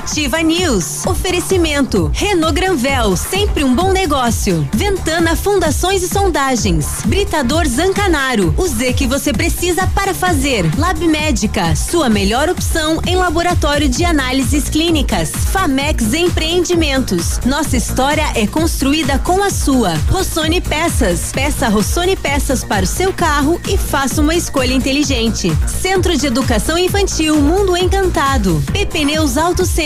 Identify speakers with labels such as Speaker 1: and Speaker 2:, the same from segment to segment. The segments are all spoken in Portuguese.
Speaker 1: Ativa News. Oferecimento. Renault Granvel, sempre um bom negócio. Ventana Fundações e Sondagens. Britador Zancanaro. O Z que você precisa para fazer. Lab Médica, sua melhor opção em laboratório de análises clínicas. Famex Empreendimentos. Nossa história é construída com a sua. Rossoni Peças. Peça Rossoni Peças para o seu carro e faça uma escolha inteligente. Centro de Educação Infantil Mundo Encantado. PP Neus Auto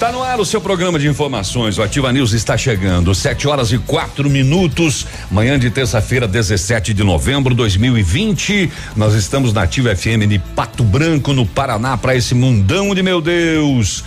Speaker 2: Está no ar o seu programa de informações. O Ativa News está chegando. Sete horas e quatro minutos. Manhã de terça-feira, 17 de novembro de 2020. Nós estamos na Ativa FM de Pato Branco, no Paraná, para esse mundão de meu Deus.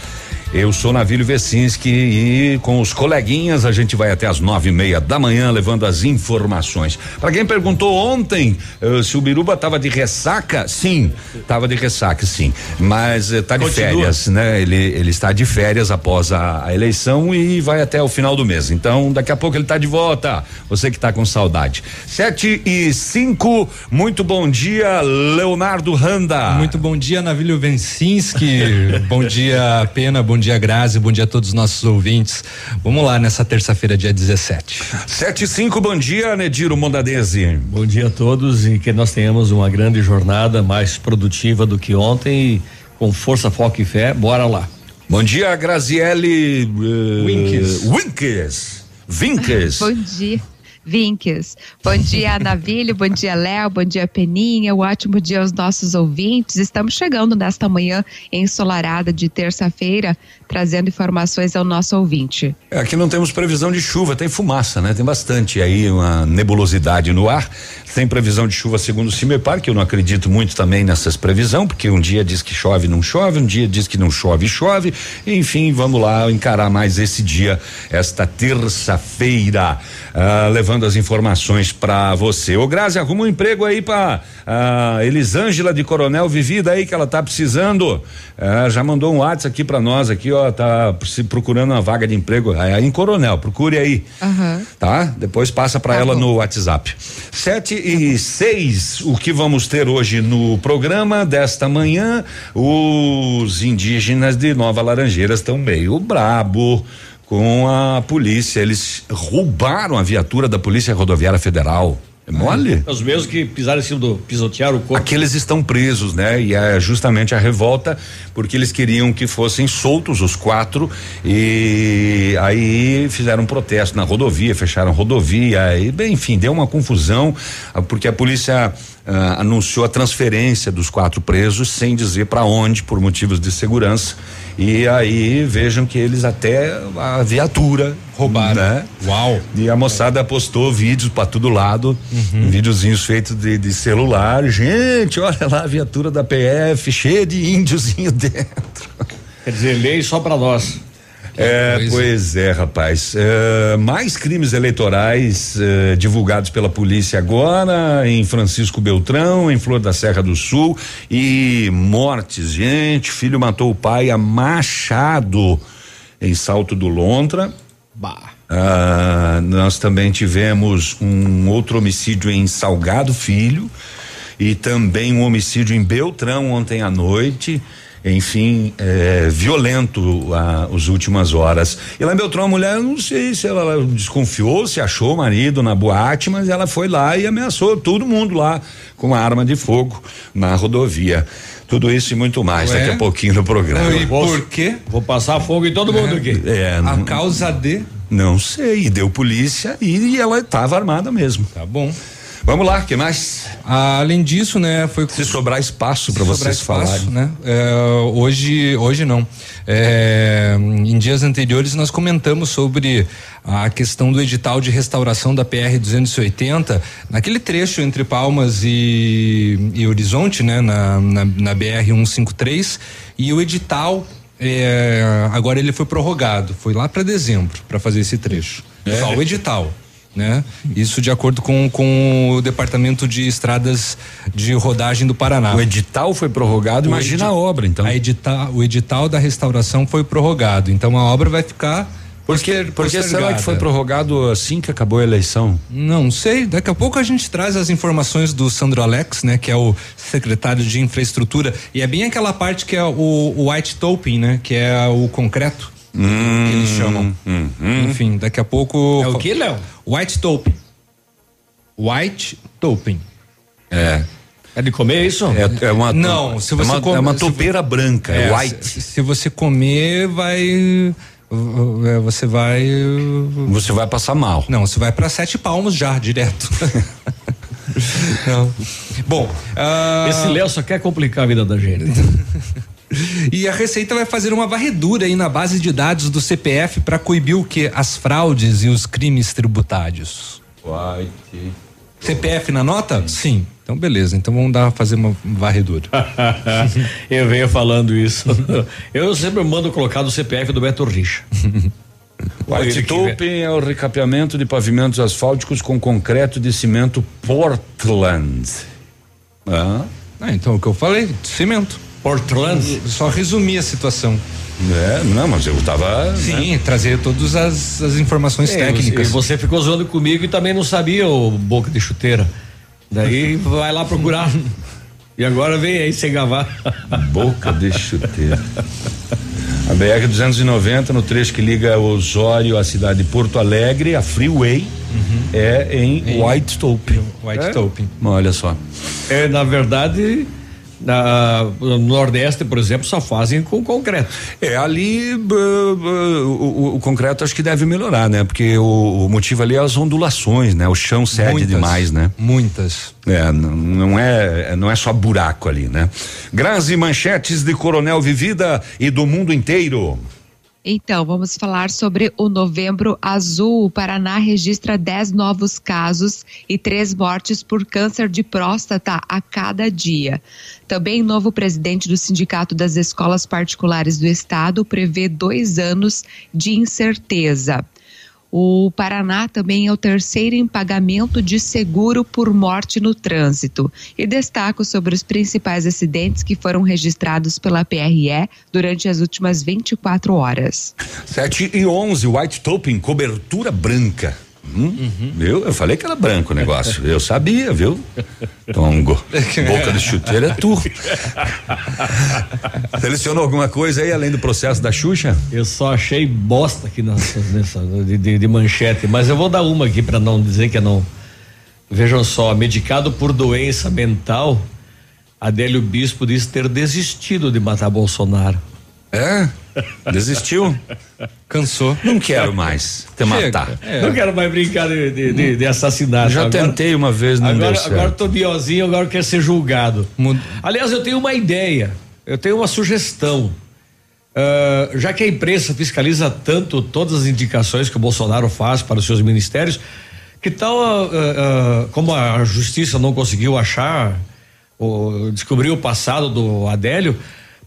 Speaker 2: Eu sou Navílio Vecinski e com os coleguinhas a gente vai até as nove e meia da manhã levando as informações. Para quem perguntou ontem uh, se o Biruba estava de ressaca, sim, estava de ressaca, sim, mas está de
Speaker 3: Continua.
Speaker 2: férias, né? Ele ele está de férias após a, a eleição e vai até o final do mês. Então daqui a pouco ele está de volta. Você que está com saudade. Sete e cinco. Muito bom dia, Leonardo Randa.
Speaker 3: Muito bom dia, Navílio Vencinski. bom dia, Pena. Bom dia, Grazi. Bom dia a todos os nossos ouvintes. Vamos lá nessa terça-feira, dia 17.
Speaker 2: Sete e cinco. Bom dia, Nediro Mondadese.
Speaker 4: Bom dia a todos e que nós tenhamos uma grande jornada mais produtiva do que ontem e com força, foco e fé. Bora lá.
Speaker 2: Bom dia, Graziele uh,
Speaker 4: Winkes.
Speaker 2: Winkes. Vinkes.
Speaker 5: Bom dia. Vinques. Bom dia, Navilho. Bom dia, Léo. Bom dia, Peninha. Um ótimo dia aos nossos ouvintes. Estamos chegando nesta manhã ensolarada de terça-feira, trazendo informações ao nosso ouvinte.
Speaker 2: É, Aqui não temos previsão de chuva, tem fumaça, né? Tem bastante aí uma nebulosidade no ar. Tem previsão de chuva segundo o Cimepar, que eu não acredito muito também nessas previsão, porque um dia diz que chove, não chove, um dia diz que não chove, chove. Enfim, vamos lá encarar mais esse dia, esta terça-feira, ah, levando as informações para você. Ô Grazi, arruma um emprego aí pra ah, Elisângela de Coronel Vivida aí que ela tá precisando. Ah, já mandou um WhatsApp aqui para nós aqui, ó, tá se procurando uma vaga de emprego ah, em Coronel. Procure aí.
Speaker 5: Aham.
Speaker 2: Tá? Depois passa para
Speaker 5: Tá
Speaker 2: ela
Speaker 5: bom.
Speaker 2: no WhatsApp. Sete e seis, o que vamos ter hoje no programa desta manhã? Os indígenas de Nova Laranjeiras estão meio brabo com a polícia. Eles roubaram a viatura da Polícia Rodoviária Federal. É mole?
Speaker 4: Os mesmos que pisaram em cima do pisotearam o corpo.
Speaker 2: Aqueles estão presos, né? E é justamente a revolta porque eles queriam que fossem soltos os quatro e aí fizeram um protesto na rodovia, fecharam rodovia e bem, enfim, deu uma confusão porque a polícia ah, anunciou a transferência dos quatro presos sem dizer para onde por motivos de segurança e aí vejam que eles até a viatura
Speaker 3: Roubaram.
Speaker 2: né?
Speaker 3: Uau.
Speaker 2: E a moçada postou vídeos para todo lado,
Speaker 3: Uhum.
Speaker 2: videozinhos feitos de, de celular. Gente, olha lá a viatura da PF, cheia de índiozinho dentro.
Speaker 4: Quer dizer, lei só para nós.
Speaker 2: É,
Speaker 3: coisa.
Speaker 2: pois é, rapaz. É, mais crimes eleitorais é, divulgados pela polícia agora em Francisco Beltrão, em Flor da Serra do Sul e mortes. Gente, filho matou o pai a machado em Salto do Lontra.
Speaker 3: Bah.
Speaker 2: Ah, nós também tivemos um outro homicídio em Salgado Filho e também um homicídio em Beltrão ontem à noite. Enfim, é, violento as últimas horas. E lá em Beltrão, a mulher, não sei se ela desconfiou, se achou o marido na boate, mas ela foi lá e ameaçou todo mundo lá com uma arma de fogo na rodovia. Tudo isso e muito mais
Speaker 3: Ué?
Speaker 2: daqui a pouquinho no programa.
Speaker 3: E por quê?
Speaker 4: Vou passar fogo em todo mundo aqui.
Speaker 2: É,
Speaker 3: A
Speaker 2: não,
Speaker 3: causa de.
Speaker 2: não sei, deu polícia e, e ela estava armada mesmo.
Speaker 3: Tá bom.
Speaker 2: Vamos lá, que mais?
Speaker 3: Além disso, né, foi
Speaker 2: Se sobrar espaço para
Speaker 3: Sobrar
Speaker 2: vocês
Speaker 3: espaço,
Speaker 2: falarem.
Speaker 3: né? É, hoje, hoje não. É, em dias anteriores nós comentamos sobre a questão do edital de restauração da PR 280 naquele trecho entre Palmas e, e Horizonte, né? Na, na, na BR 153 e o edital é, agora ele foi prorrogado, foi lá para dezembro para fazer esse trecho.
Speaker 2: É.
Speaker 3: Só o edital. Né? Isso de acordo com, com o Departamento de Estradas de Rodagem do Paraná.
Speaker 2: O edital foi prorrogado,
Speaker 3: O
Speaker 2: imagina a obra, então.
Speaker 3: A o edital da restauração foi prorrogado, então a obra vai ficar.
Speaker 2: Por que,
Speaker 3: poster-
Speaker 2: por que será que foi prorrogado assim que acabou a eleição?
Speaker 3: Não sei, daqui a pouco a gente traz as informações do Sandro Alex, né, que é o secretário de infraestrutura, e é bem aquela parte que é o, o white topping, né, que é o concreto que eles chamam. Enfim, daqui a pouco
Speaker 4: É o que, Léo?
Speaker 3: White topping. White topping.
Speaker 2: É.
Speaker 4: É de comer isso?
Speaker 2: É, é uma,
Speaker 3: Não, se você
Speaker 2: é uma,
Speaker 3: come-
Speaker 2: é uma
Speaker 3: se
Speaker 2: topeira branca, é, white.
Speaker 3: Se, se você comer, vai é, você vai
Speaker 2: Você vai passar mal.
Speaker 3: Não, você vai para sete palmos já, direto. Não. Bom, ah,
Speaker 4: Esse Léo só quer complicar a vida da gente.
Speaker 3: e a Receita vai fazer uma varredura aí na base de dados do CPF para coibir o que? As fraudes e os crimes tributários.
Speaker 2: White.
Speaker 3: CPF na nota? Sim. Então beleza, então vamos dar fazer uma varredura.
Speaker 4: Eu venho falando isso. Eu sempre mando colocar no CPF do Beto Richa.
Speaker 2: White topping é o recapeamento de pavimentos asfálticos com concreto de cimento Portland. Ah,
Speaker 3: Ah, então o que eu falei, cimento.
Speaker 4: Portland.
Speaker 3: Só resumir a situação.
Speaker 2: é, não, mas eu tava. né?
Speaker 3: Sim, trazer todas as, as informações
Speaker 4: É,
Speaker 3: técnicas.
Speaker 4: E você ficou zoando comigo e também não sabia o boca de chuteira. Daí vai lá procurar. E agora vem aí sem gavar.
Speaker 2: Boca de chuteira. A BR 290, no trecho que liga Osório à cidade de Porto Alegre, a Freeway, é em White Topping.
Speaker 3: White
Speaker 4: É?
Speaker 3: topping.
Speaker 2: Olha só.
Speaker 4: É, na verdade, na, no Nordeste, por exemplo, só fazem com concreto.
Speaker 2: É, ali b- b- o, o- o concreto acho que deve melhorar, né? Porque o, o motivo ali é as ondulações, né? O chão cede
Speaker 3: Muitas,
Speaker 2: demais, né?
Speaker 3: Muitas.
Speaker 2: É, não é, não é só buraco ali, né? Grazi manchetes de Coronel Vivida e do mundo inteiro.
Speaker 5: Então, vamos falar sobre o Novembro Azul. O Paraná registra 10 novos casos e três mortes por câncer de próstata a cada dia. Também, novo presidente do Sindicato das Escolas Particulares do Estado prevê dois anos de incerteza. O Paraná também é o terceiro em pagamento de seguro por morte no trânsito. E destaco sobre os principais acidentes que foram registrados pela PRE durante as últimas 24 horas.
Speaker 2: 7 e 11, White Topping, cobertura branca. Hum? Viu? Eu falei que era branco o negócio. Eu sabia, viu? Tongo. Boca de chuteira é tu. Selecionou alguma coisa aí além do processo da Xuxa?
Speaker 4: Eu só achei bosta aqui nessa, nessa de, de- de manchete, mas eu vou dar uma aqui para não dizer que é não. Vejam só, medicado por doença mental, Adélio Bispo diz ter desistido de matar Bolsonaro.
Speaker 2: É? Desistiu?
Speaker 3: Cansou.
Speaker 2: Não quero mais te
Speaker 3: Chega.
Speaker 2: matar.
Speaker 3: É.
Speaker 4: Não quero mais brincar de, de, de- de assassinato.
Speaker 2: Já
Speaker 4: Agora-
Speaker 2: tentei uma vez, não
Speaker 4: agora,
Speaker 2: deu certo.
Speaker 4: agora tô biozinho, agora eu quero ser julgado.
Speaker 3: Mud-
Speaker 4: Aliás, eu tenho uma ideia, eu tenho uma sugestão. Ah, já que a imprensa fiscaliza tanto todas as indicações que o Bolsonaro faz para os seus ministérios, que tal, ah, ah, como a justiça não conseguiu achar, ou descobrir o passado do Adélio,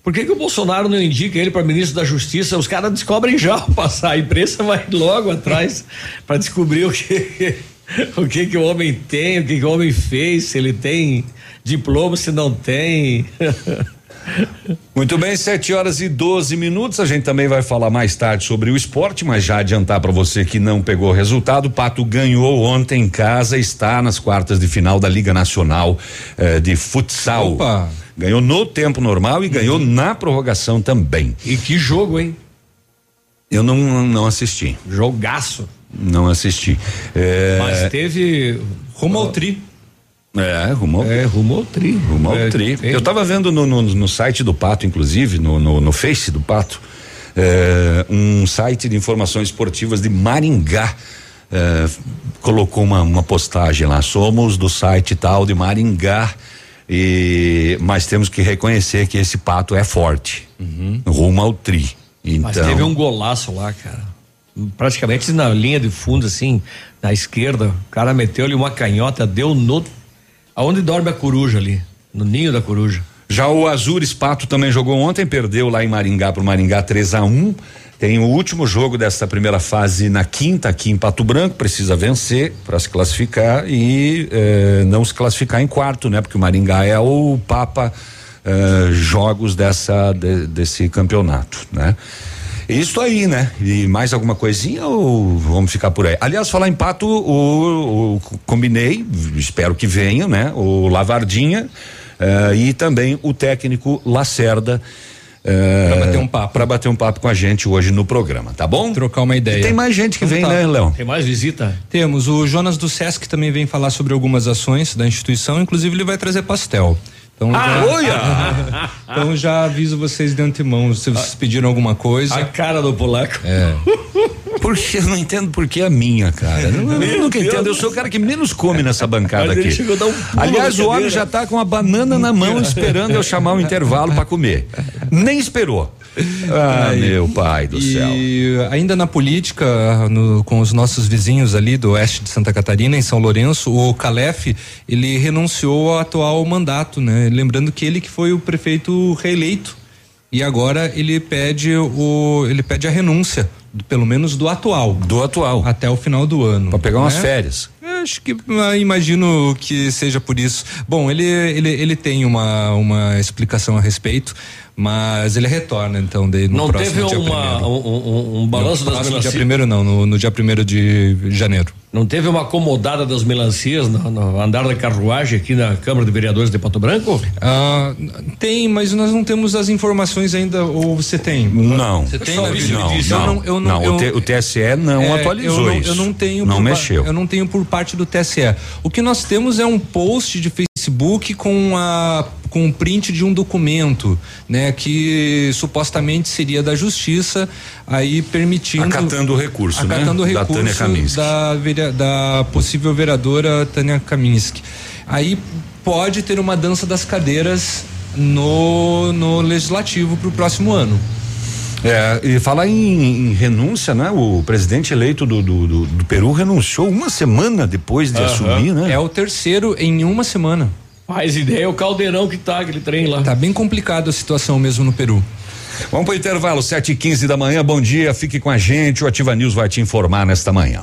Speaker 4: por que, que o Bolsonaro não indica ele para ministro da Justiça? Os caras descobrem já o passado, a imprensa vai logo atrás para descobrir o que o que que o homem tem, o que que o homem fez, se ele tem diploma, se não tem.
Speaker 2: Muito bem, 7 horas e 12 minutos. A gente também vai falar mais tarde sobre o esporte, mas já adiantar para você que não pegou o resultado. O Pato ganhou ontem em casa, está nas quartas de final da Liga Nacional eh, de Futsal.
Speaker 3: Opa.
Speaker 2: Ganhou no tempo normal e ganhou na prorrogação também.
Speaker 4: E que jogo, hein?
Speaker 2: Eu não, não assisti.
Speaker 4: Jogaço.
Speaker 2: Não assisti. É,
Speaker 4: Mas teve
Speaker 3: Rumo ao tri.
Speaker 2: é rumo,
Speaker 4: é rumo ao tri.
Speaker 2: rumo ao
Speaker 4: É,
Speaker 2: tri. Eu estava vendo no, no, no site do Pato, inclusive, no, no, no Face do Pato, é, um site de informações esportivas de Maringá. é, colocou uma, uma postagem lá. Somos do site tal de Maringá. E, mas temos que reconhecer que esse pato é forte. Rumo ao tri. Então,
Speaker 4: Mas teve um golaço lá, cara. Praticamente na linha de fundo, assim, na esquerda. O cara meteu-lhe uma canhota, deu no. Aonde dorme a coruja ali? No ninho da coruja.
Speaker 2: Já o Azures Pato também jogou ontem, perdeu lá em Maringá pro Maringá 3 a 1 tem o último jogo desta primeira fase na quinta aqui em Pato Branco, precisa vencer para se classificar e eh, não se classificar em quarto, né? Porque o Maringá é o papa eh, jogos dessa de, desse campeonato, né? Isso aí, né? E mais alguma coisinha ou vamos ficar por aí? Aliás, falar em pato, o, o combinei, espero que venha, né? O Lavardinha uh, e também o técnico Lacerda. Uh,
Speaker 3: pra bater um papo.
Speaker 2: Pra bater um papo com a gente hoje no programa, tá bom?
Speaker 3: Trocar uma ideia.
Speaker 2: E tem mais gente que então vem, tá. né, Léo?
Speaker 4: Tem mais visita?
Speaker 3: Temos. O Jonas do Sesc também vem falar sobre algumas ações da instituição, inclusive ele vai trazer pastel.
Speaker 2: Então, ah, já,
Speaker 3: então já aviso vocês de antemão, se vocês pediram alguma coisa.
Speaker 4: A cara do polaco.
Speaker 2: É. Porque eu não entendo por que a minha, cara. Eu, eu nunca entendo. Eu sou o cara que menos come nessa bancada aqui. Um Aliás, o homem já está com a banana na mão esperando eu chamar o intervalo para comer. Nem esperou. Ah, meu pai do
Speaker 3: e
Speaker 2: céu.
Speaker 3: E ainda na política, no, com os nossos vizinhos ali do oeste de Santa Catarina, em São Lourenço, o Calef, ele renunciou ao atual mandato, né? Lembrando que ele que foi o prefeito reeleito. E agora ele pede o ele pede a renúncia, pelo menos do atual.
Speaker 2: Do atual.
Speaker 3: Até o final do ano.
Speaker 2: Para pegar umas né? férias.
Speaker 3: Acho que ah, imagino que seja por isso. Bom, ele ele, ele tem uma uma explicação a respeito mas ele retorna então daí no
Speaker 4: não
Speaker 3: próximo
Speaker 4: teve
Speaker 3: dia
Speaker 4: uma, um, um, um balanço
Speaker 3: no
Speaker 4: das
Speaker 3: melancias? dia primeiro não, no, no dia primeiro de janeiro.
Speaker 4: Não teve uma acomodada das melancias no, no, andar da carruagem aqui na Câmara de Vereadores de Pato Branco?
Speaker 3: Ah, tem, mas nós não temos as informações ainda, ou você tem?
Speaker 2: Não.
Speaker 3: Você tem?
Speaker 2: Não, não, não, eu não, eu, o, TSE não é, atualizou
Speaker 3: eu não,
Speaker 2: isso.
Speaker 3: Eu não tenho.
Speaker 2: Não
Speaker 3: por,
Speaker 2: mexeu.
Speaker 3: Eu não tenho por parte do TSE. O que nós temos é um post de Facebook com a com um print de um documento, né, que supostamente seria da justiça, aí permitindo
Speaker 2: acatando o recurso,
Speaker 3: acatando
Speaker 2: né?
Speaker 3: o recurso
Speaker 2: da, Tânia
Speaker 3: da, da possível vereadora Tânia Kaminski. Aí pode ter uma dança das cadeiras no no legislativo para o próximo ano.
Speaker 2: É, e falar em, em, renúncia, né? O presidente eleito do, do, do, do Peru renunciou uma semana depois de assumir, né?
Speaker 3: É o terceiro em uma semana.
Speaker 4: Faz ideia é o caldeirão que tá aquele trem lá.
Speaker 3: Tá bem complicado a situação mesmo no Peru.
Speaker 2: Vamos para o intervalo, 7 e 15 da manhã. Bom dia, fique com a gente. O Ativa News vai te informar nesta manhã.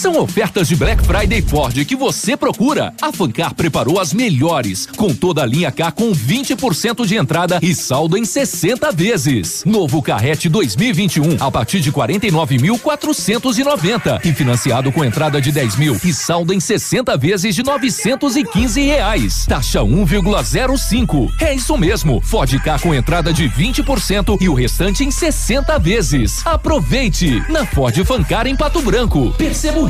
Speaker 6: São ofertas de Black Friday Ford que você procura. A Fancar preparou as melhores, com toda a linha K com 20% de entrada e saldo em 60 vezes. Novo Carrete 2021 a partir de 49.490 e financiado com entrada de 10 mil e saldo em 60 vezes de 915 reais. Taxa 1,05. É isso mesmo. Ford K com entrada de 20% e o restante em 60 vezes. Aproveite na Ford Fancar em Pato Branco. Perceba o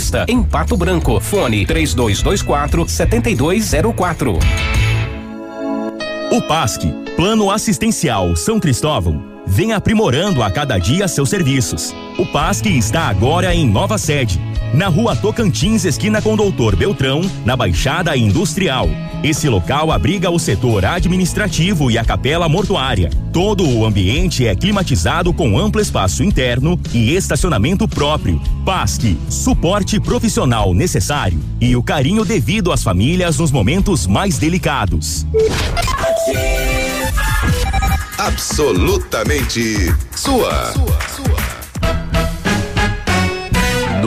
Speaker 7: Paulista, em Pato Branco. Fone 3224 7204.
Speaker 8: O PASC, Plano Assistencial São Cristóvão, vem aprimorando a cada dia seus serviços. O PASC está agora em nova sede na rua Tocantins, esquina com Doutor Beltrão, na Baixada Industrial. Esse local abriga o setor administrativo e a capela mortuária. Todo o ambiente é climatizado com amplo espaço interno e estacionamento próprio. PASC, suporte profissional necessário e o carinho devido às famílias nos momentos mais delicados.
Speaker 9: absolutamente sua.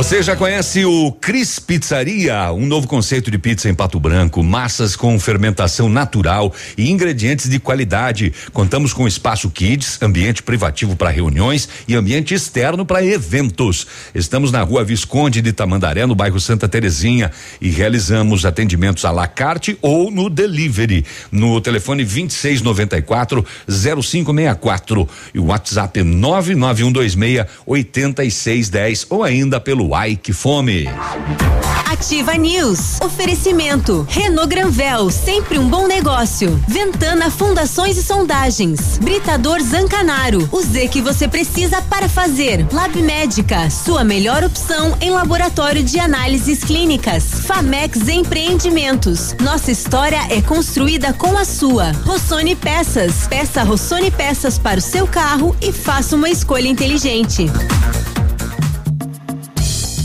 Speaker 2: Você já conhece o Cris Pizzaria, um novo conceito de pizza em Pato Branco, massas com fermentação natural e ingredientes de qualidade. Contamos com espaço kids, ambiente privativo para reuniões e ambiente externo para eventos. Estamos na Rua Visconde de Tamandaré, no bairro Santa Terezinha, e realizamos atendimentos à la carte ou no delivery, no telefone 2694 0564 e o WhatsApp 99126 8610 ou ainda pelo Ike Fome.
Speaker 1: Ativa News. Oferecimento. Renault Granvel, sempre um bom negócio. Ventana Fundações e Sondagens. Britador Zancanaro. O Z que você precisa para fazer. Lab Médica, sua melhor opção em laboratório de análises clínicas. Famex Empreendimentos. Nossa história é construída com a sua. Rossoni Peças. Peça Rossoni Peças para o seu carro e faça uma escolha inteligente.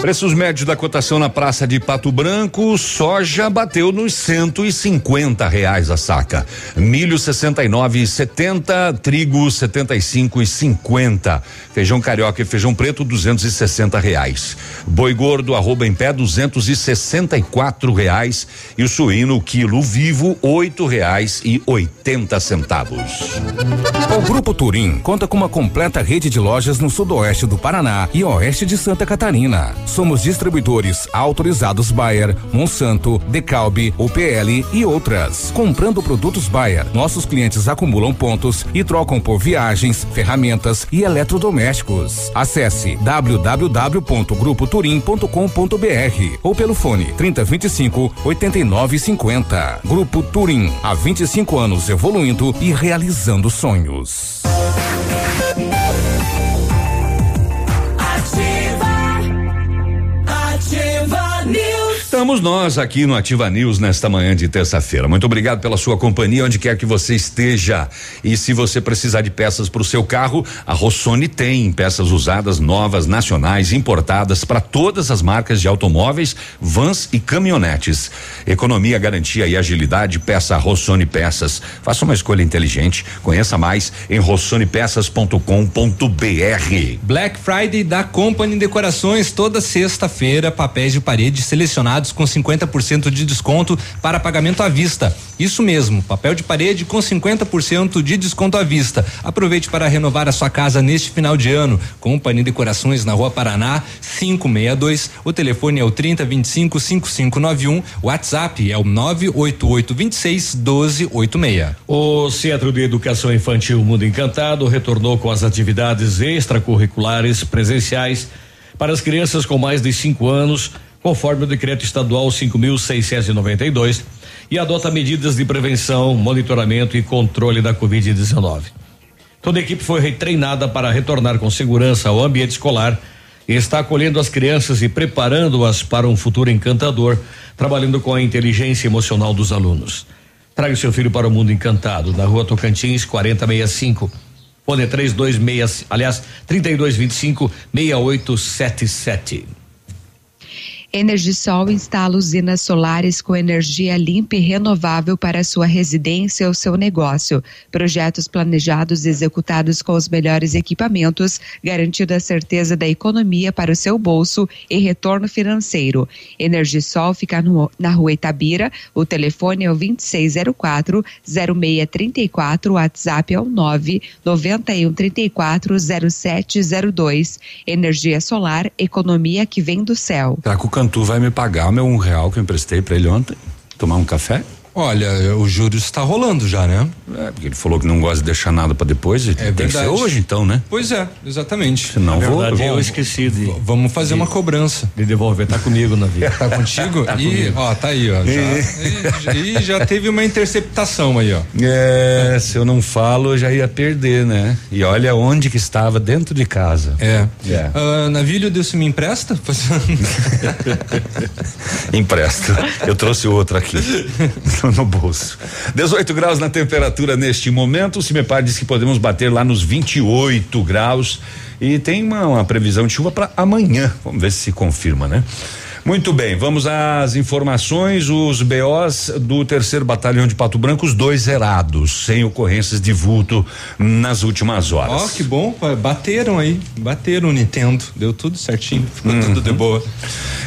Speaker 2: Preços médios da cotação na praça de Pato Branco, soja bateu nos 150 reais a saca. Milho 69,70, trigo 75,50. Feijão carioca e feijão preto 260 reais. Boi gordo arroba em pé 264 reais e o suíno quilo vivo oito reais e oitenta centavos.
Speaker 10: O Grupo Turim conta com uma completa rede de lojas no sudoeste do Paraná e oeste de Santa Catarina. Somos distribuidores autorizados Bayer, Monsanto, Decalbe, UPL e outras. Comprando produtos Bayer, nossos clientes acumulam pontos e trocam por viagens, ferramentas e eletrodomésticos. Acesse www.grupoturim.com.br ou pelo fone 3025 8950. Grupo Turim, há 25 anos evoluindo e realizando sonhos.
Speaker 2: Estamos nós aqui no Ativa News nesta manhã de terça-feira. Muito obrigado pela sua companhia, onde quer que você esteja. E se você precisar de peças para o seu carro, a Rossoni tem peças usadas, novas, nacionais, importadas para todas as marcas de automóveis, vans e caminhonetes. Economia, garantia e agilidade, peça Rossoni Peças. Faça uma escolha inteligente. Conheça mais em rossonepeças.com.br.
Speaker 3: Black Friday da Company Decorações toda sexta-feira, papéis de parede selecionados com 50% de desconto para pagamento à vista. Isso mesmo, papel de parede com 50% de desconto à vista. Aproveite para renovar a sua casa neste final de ano. Company Decorações na Rua Paraná, 562. O telefone é o 3025 5591. O WhatsApp é o 988 26 1286.
Speaker 4: O Centro de Educação Infantil Mundo Encantado retornou com as atividades extracurriculares presenciais para as crianças com mais de 5 anos, conforme o decreto estadual 5.692, e adota medidas de prevenção, monitoramento e controle da Covid-19. Toda a equipe foi retreinada para retornar com segurança ao ambiente escolar e está acolhendo as crianças e preparando-as para um futuro encantador, trabalhando com a inteligência emocional dos alunos. Traga seu filho para o mundo encantado, na rua Tocantins, 4065. Fone 326, aliás, 3225 6877.
Speaker 5: Energisol instala usinas solares com energia limpa e renovável para sua residência ou seu negócio. Projetos planejados e executados com os melhores equipamentos, garantindo a certeza da economia para o seu bolso e retorno financeiro. Energisol fica no, na rua Itabira, o telefone é o 2604 0634, o WhatsApp é o 9 9134 0702. Energia solar, economia que vem do céu.
Speaker 2: O Cantu vai me pagar o meu um real que eu emprestei para ele ontem? Tomar um café?
Speaker 3: Olha, o júri está rolando já, né?
Speaker 2: É, porque ele falou que não gosta de deixar nada para depois. É tem verdade. que ser hoje, então, né?
Speaker 3: Pois é, exatamente.
Speaker 2: Senão vou,
Speaker 4: vou. Eu esqueci de.
Speaker 3: Vamos fazer de, uma cobrança.
Speaker 4: De devolver. Tá comigo na vida.
Speaker 3: Tá contigo? tá e, comigo. ó, tá aí, ó. Já, e, e, já teve uma interceptação aí, ó.
Speaker 2: É, se eu não falo, eu já ia perder, né? E olha onde que estava, dentro de casa.
Speaker 3: É. é. Uh, navilho, Deus se me empresta?
Speaker 2: Empresto. Eu trouxe outro aqui. no bolso. 18 graus na temperatura neste momento. O Cimepar diz que podemos bater lá nos 28 graus. E tem uma, uma previsão de chuva para amanhã. Vamos ver se se confirma, né? Muito bem, vamos às informações. Os BOs do terceiro batalhão de Pato Branco, os dois zerados, sem ocorrências de vulto nas últimas horas.
Speaker 3: Ó, oh, que bom, bateram aí, bateram o Nintendo, deu tudo certinho, ficou uhum. tudo de boa.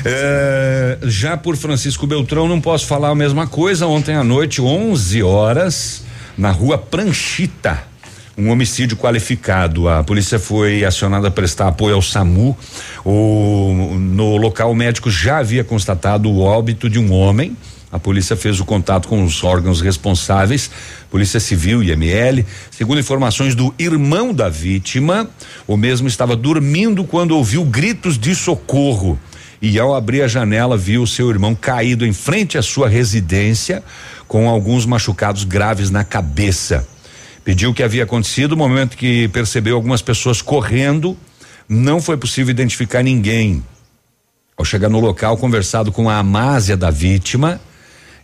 Speaker 2: É, já por Francisco Beltrão, não posso falar a mesma coisa. Ontem à noite, 11 horas, na rua Pranchita um homicídio qualificado. A polícia foi acionada a prestar apoio ao SAMU. O, no local, o médico já havia constatado o óbito de um homem. A polícia fez o contato com os órgãos responsáveis, Polícia Civil e ML. Segundo informações do irmão da vítima, o mesmo estava dormindo quando ouviu gritos de socorro. E ao abrir a janela, viu seu irmão caído em frente à sua residência, com alguns machucados graves na cabeça. Pediu o que havia acontecido, no momento que percebeu algumas pessoas correndo, não foi possível identificar ninguém. Ao chegar no local, conversado com a Amásia da vítima,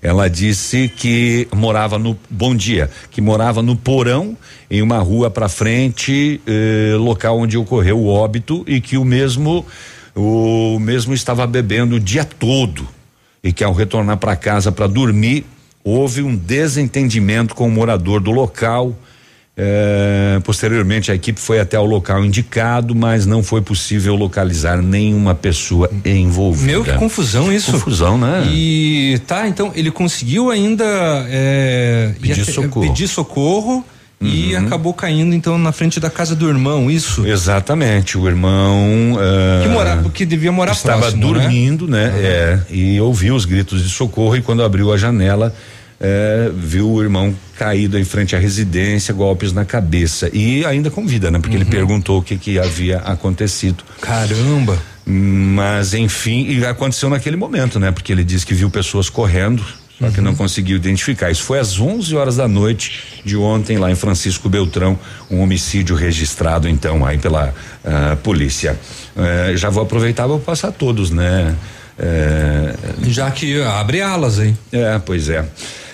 Speaker 2: ela disse que morava no bom dia, que morava no porão em uma rua para frente, eh, local onde ocorreu o óbito e que o mesmo o mesmo estava bebendo o dia todo e que ao retornar para casa para dormir houve um desentendimento com o morador do local é, posteriormente, a equipe foi até o local indicado, mas não foi possível localizar nenhuma pessoa envolvida.
Speaker 3: Meu, que confusão isso.
Speaker 2: Confusão, né?
Speaker 3: E tá, então ele conseguiu ainda é,
Speaker 2: pedir socorro.
Speaker 3: Pedir socorro e uhum. acabou caindo então na frente da casa do irmão, isso?
Speaker 2: Exatamente, o irmão uh,
Speaker 3: que morava, que devia morar
Speaker 2: estava
Speaker 3: próximo,
Speaker 2: né? dormindo, né? né? Uhum. É, e ouviu os gritos de socorro e quando abriu a janela é, viu o irmão caído em frente à residência, golpes na cabeça e ainda com vida, né? Porque uhum. ele perguntou o que que havia acontecido.
Speaker 3: Caramba!
Speaker 2: Mas enfim, e aconteceu naquele momento, né? Porque ele disse que viu pessoas correndo, só uhum. que não conseguiu identificar. Isso foi às 11 horas da noite de ontem lá em Francisco Beltrão, um homicídio registrado então aí pela uh, polícia. Uh, já vou aproveitar para passar todos, né?
Speaker 3: Uh, já que abre alas, hein?
Speaker 2: É, pois é.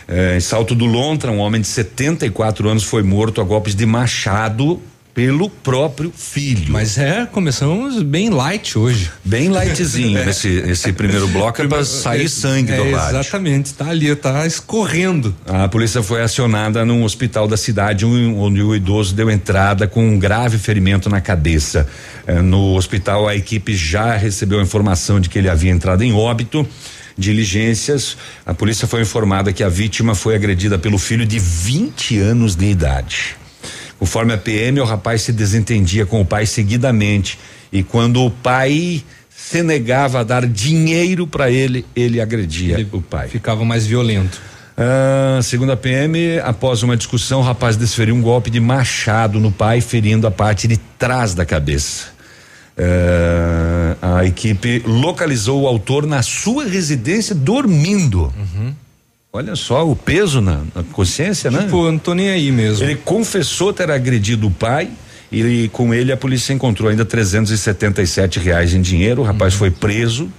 Speaker 2: É, em Salto do Lontra, um homem de 74 anos foi morto a golpes de machado pelo próprio filho.
Speaker 3: Mas é, começamos bem light hoje.
Speaker 2: Bem lightzinho é. esse, esse primeiro bloco é para sair sangue é, do lado.
Speaker 3: Exatamente, tá ali, tá escorrendo.
Speaker 2: A polícia foi acionada num hospital da cidade onde o idoso deu entrada com um grave ferimento na cabeça. É, no hospital a equipe já recebeu a informação de que ele havia entrado em óbito diligências, a polícia foi informada que a vítima foi agredida pelo filho de 20 anos de idade. Conforme a PM, o rapaz se desentendia com o pai seguidamente e quando o pai se negava a dar dinheiro para ele, ele agredia ele o pai.
Speaker 3: Ficava mais violento.
Speaker 2: Ah, segundo a PM, após uma discussão, o rapaz desferiu um golpe de machado no pai, ferindo a parte de trás da cabeça. É, a equipe localizou o autor na sua residência dormindo. Uhum. Olha só o peso na, na consciência,
Speaker 3: tipo,
Speaker 2: né?
Speaker 3: Tipo, não tô nem aí mesmo.
Speaker 2: Ele confessou ter agredido o pai e com ele a polícia encontrou ainda 377 reais em dinheiro. O rapaz uhum. foi preso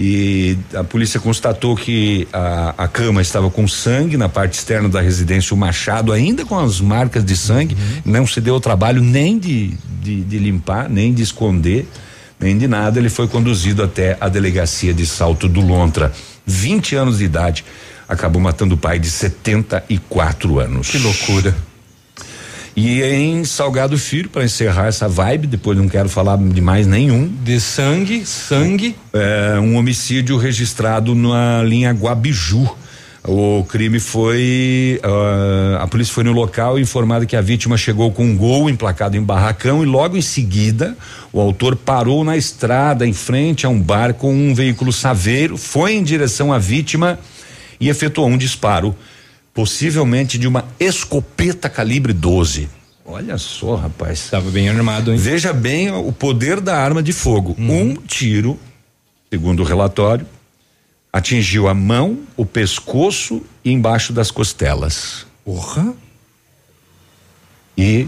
Speaker 2: e a polícia constatou que a, a, cama estava com sangue na parte externa da residência, o machado ainda com as marcas de sangue, uhum. não se deu o trabalho nem de, de, de, limpar, nem de esconder, nem de nada. Ele foi conduzido até a delegacia de Salto do Lontra, 20 anos de idade, acabou matando o pai de 74 anos.
Speaker 3: Que loucura.
Speaker 2: E em Salgado Filho, para encerrar essa vibe, depois não quero falar de mais nenhum.
Speaker 3: De sangue, sangue.
Speaker 2: É, um homicídio registrado na linha Guabiju. O crime foi. Uh, a polícia foi no local informada que a vítima chegou com um gol emplacado em barracão e logo em seguida o autor parou na estrada em frente a um bar com um veículo saveiro, foi em direção à vítima e efetuou um disparo, possivelmente de uma escopeta calibre 12. Olha só, rapaz.
Speaker 3: Estava bem armado, hein?
Speaker 2: Veja bem o poder da arma de fogo. Um tiro, segundo o relatório, atingiu a mão, o pescoço e embaixo das costelas.
Speaker 3: Porra!
Speaker 2: E.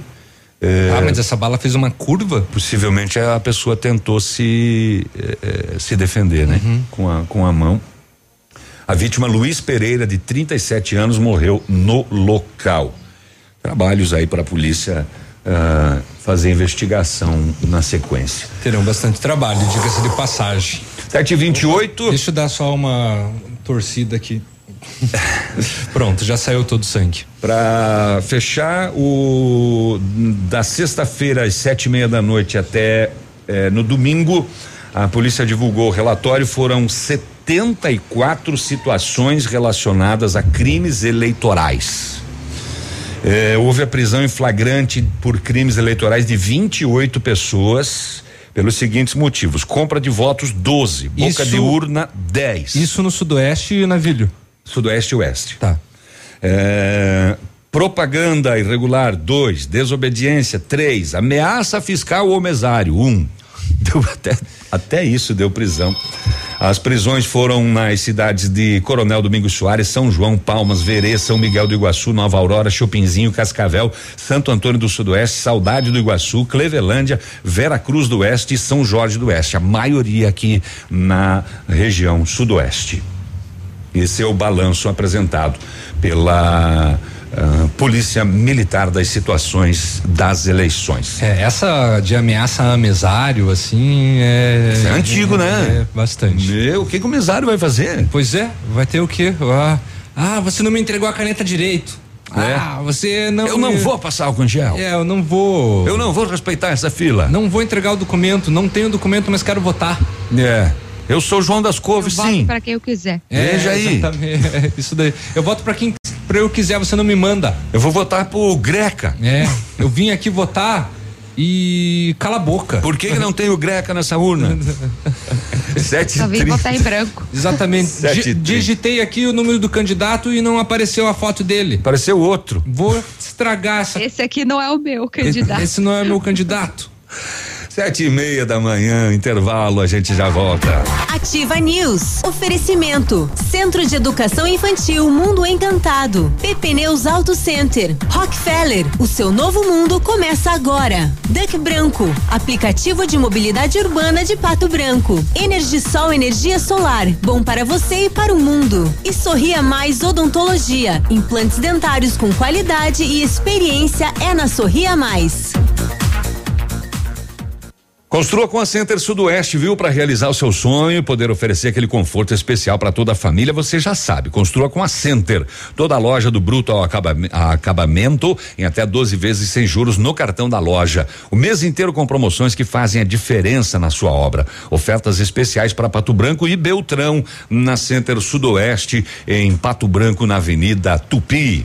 Speaker 2: eh,
Speaker 3: Ah, mas essa bala fez uma curva?
Speaker 2: Possivelmente a pessoa tentou se eh, eh, se defender, né?
Speaker 3: Uhum.
Speaker 2: Com a com a mão. A vítima Luiz Pereira, de 37 anos, morreu no local. Trabalhos aí para a polícia ah, fazer investigação na sequência.
Speaker 3: Terão bastante trabalho, diga-se de passagem.
Speaker 2: 728.
Speaker 3: Deixa eu dar só uma torcida aqui. Pronto, já saiu todo o sangue.
Speaker 2: Para fechar o da sexta-feira às sete e meia da noite até eh, no domingo, a polícia divulgou o relatório. Foram 74 situações relacionadas a crimes eleitorais. Eh, houve a prisão em flagrante por crimes eleitorais de 28 pessoas. Pelos seguintes motivos: compra de votos 12, boca
Speaker 3: Isso-
Speaker 2: de urna 10.
Speaker 3: Isso no Sudoeste, Navilho?
Speaker 2: Sudoeste e Oeste.
Speaker 3: Tá.
Speaker 2: É, propaganda irregular, dois. Desobediência, três. Ameaça fiscal ou mesário, um. Deu até, até isso deu prisão. As prisões foram nas cidades de Coronel Domingos Soares, São João, Palmas, Verê, São Miguel do Iguaçu, Nova Aurora, Chopinzinho, Cascavel, Santo Antônio do Sudoeste, Saudade do Iguaçu, Clevelândia, Vera Cruz do Oeste e São Jorge do Oeste. A maioria aqui na região Sudoeste. Esse é o balanço apresentado pela ah, Polícia Militar das situações das eleições.
Speaker 3: É, essa de ameaça a mesário, assim, é.
Speaker 2: Isso é antigo, né?
Speaker 3: É, bastante.
Speaker 2: Meu, o que, que o mesário vai fazer?
Speaker 3: Pois é, vai ter o quê? Ah, ah, você não me entregou a caneta direito.
Speaker 2: É.
Speaker 3: Ah, você não.
Speaker 2: Eu não
Speaker 3: me-
Speaker 2: vou passar álcool em gel.
Speaker 3: É, eu não vou.
Speaker 2: Eu não vou respeitar essa fila.
Speaker 3: Não vou entregar o documento, não tenho documento, mas quero votar.
Speaker 2: É. Eu sou João das Couves,
Speaker 5: Voto
Speaker 2: sim.
Speaker 5: para quem eu quiser.
Speaker 3: É,
Speaker 2: Veja aí.
Speaker 3: exatamente, é, Isso daí. Eu voto pra quem pra eu quiser, você não me manda.
Speaker 2: Eu vou votar pro Greca.
Speaker 3: É, eu vim aqui votar e cala a boca.
Speaker 2: Por que, que não tem o Greca nessa urna? Sete
Speaker 5: Só vim votar em branco.
Speaker 3: Exatamente.
Speaker 2: Sete
Speaker 3: digitei aqui o número do candidato e não apareceu a foto dele.
Speaker 2: Pareceu outro.
Speaker 3: Vou estragar essa.
Speaker 5: Esse aqui não é o meu candidato.
Speaker 3: Esse não é meu candidato.
Speaker 2: Sete e meia da manhã, intervalo, a gente já volta.
Speaker 1: Ativa News. Oferecimento. Centro de Educação Infantil Mundo Encantado. PP Neus Auto Center. Rockefeller. O seu novo mundo começa agora. Duck Branco. Aplicativo de mobilidade urbana de Pato Branco. Energisol Energia Solar. Bom para você e para o mundo. E Sorria Mais Odontologia. Implantes dentários com qualidade e experiência é na Sorria Mais.
Speaker 2: Construa com a Center Sudoeste, viu? Para realizar o seu sonho e poder oferecer aquele conforto especial para toda a família, você já sabe. Construa com a Center. Toda a loja do bruto ao acabamento em até 12 vezes sem juros no cartão da loja. O mês inteiro com promoções que fazem a diferença na sua obra. Ofertas especiais para Pato Branco e Beltrão na Center Sudoeste em Pato Branco na Avenida Tupi.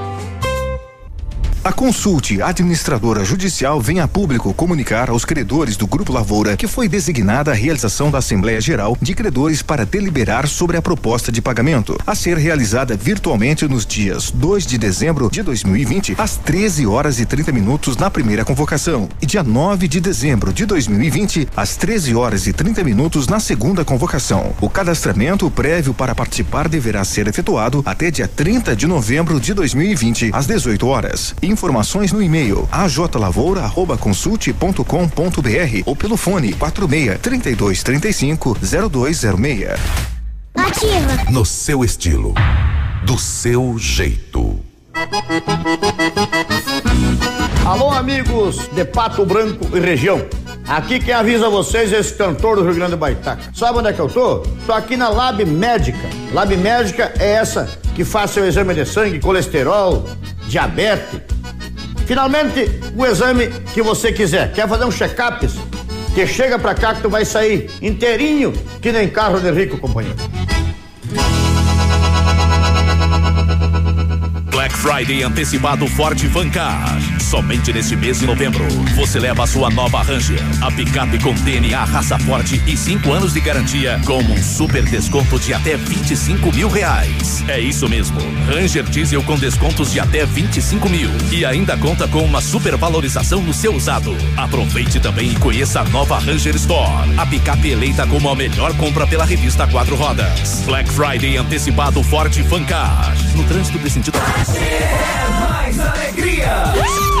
Speaker 11: A Consulte Administradora Judicial vem a público comunicar aos credores do Grupo Lavoura que foi designada a realização da Assembleia Geral de Credores para deliberar sobre a proposta de pagamento, a ser realizada virtualmente nos dias 2 de dezembro de 2020, às 13 horas e 30 minutos na primeira convocação, e dia 9 de dezembro de 2020, às 13 horas e 30 minutos na segunda convocação. O cadastramento prévio para participar deverá ser efetuado até dia 30 de novembro de 2020, às 18 horas. Informações no e-mail ajlavoura@consulte.com.br ou pelo fone 46 32 35 0206.
Speaker 9: Ativa.
Speaker 12: No seu estilo. Do seu jeito.
Speaker 13: Alô, amigos de Pato Branco e região. Aqui quem avisa vocês é esse cantor do Rio Grande do Baitaca. Sabe onde é que eu tô? Tô aqui na Lab Médica. Lab Médica é essa que faz seu exame de sangue, colesterol, diabetes. Finalmente, o exame que você quiser. Quer fazer um check-up? que chega pra cá que tu vai sair inteirinho, que nem carro de rico, companheiro.
Speaker 12: Black Friday antecipado Ford Fancar. Somente neste mês de novembro, você leva a sua nova Ranger, a picape com DNA raça forte e 5 anos de garantia, com um super desconto de até 25 mil reais. É isso mesmo, Ranger Diesel com descontos de até 25 mil e ainda conta com uma super valorização no seu usado. Aproveite também e conheça a nova Ranger Store, a picape eleita como a melhor compra pela revista Quatro Rodas. Black Friday antecipado Ford Fancar. No trânsito desse sentido.
Speaker 14: mais alegria.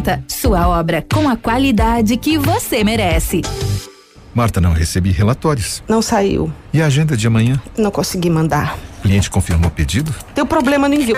Speaker 15: Sua obra com a qualidade que você merece.
Speaker 16: Marta, não recebi relatórios.
Speaker 17: Não saiu.
Speaker 16: E a agenda de amanhã?
Speaker 17: Não consegui mandar.
Speaker 16: O cliente confirmou o pedido?
Speaker 17: Deu problema no envio.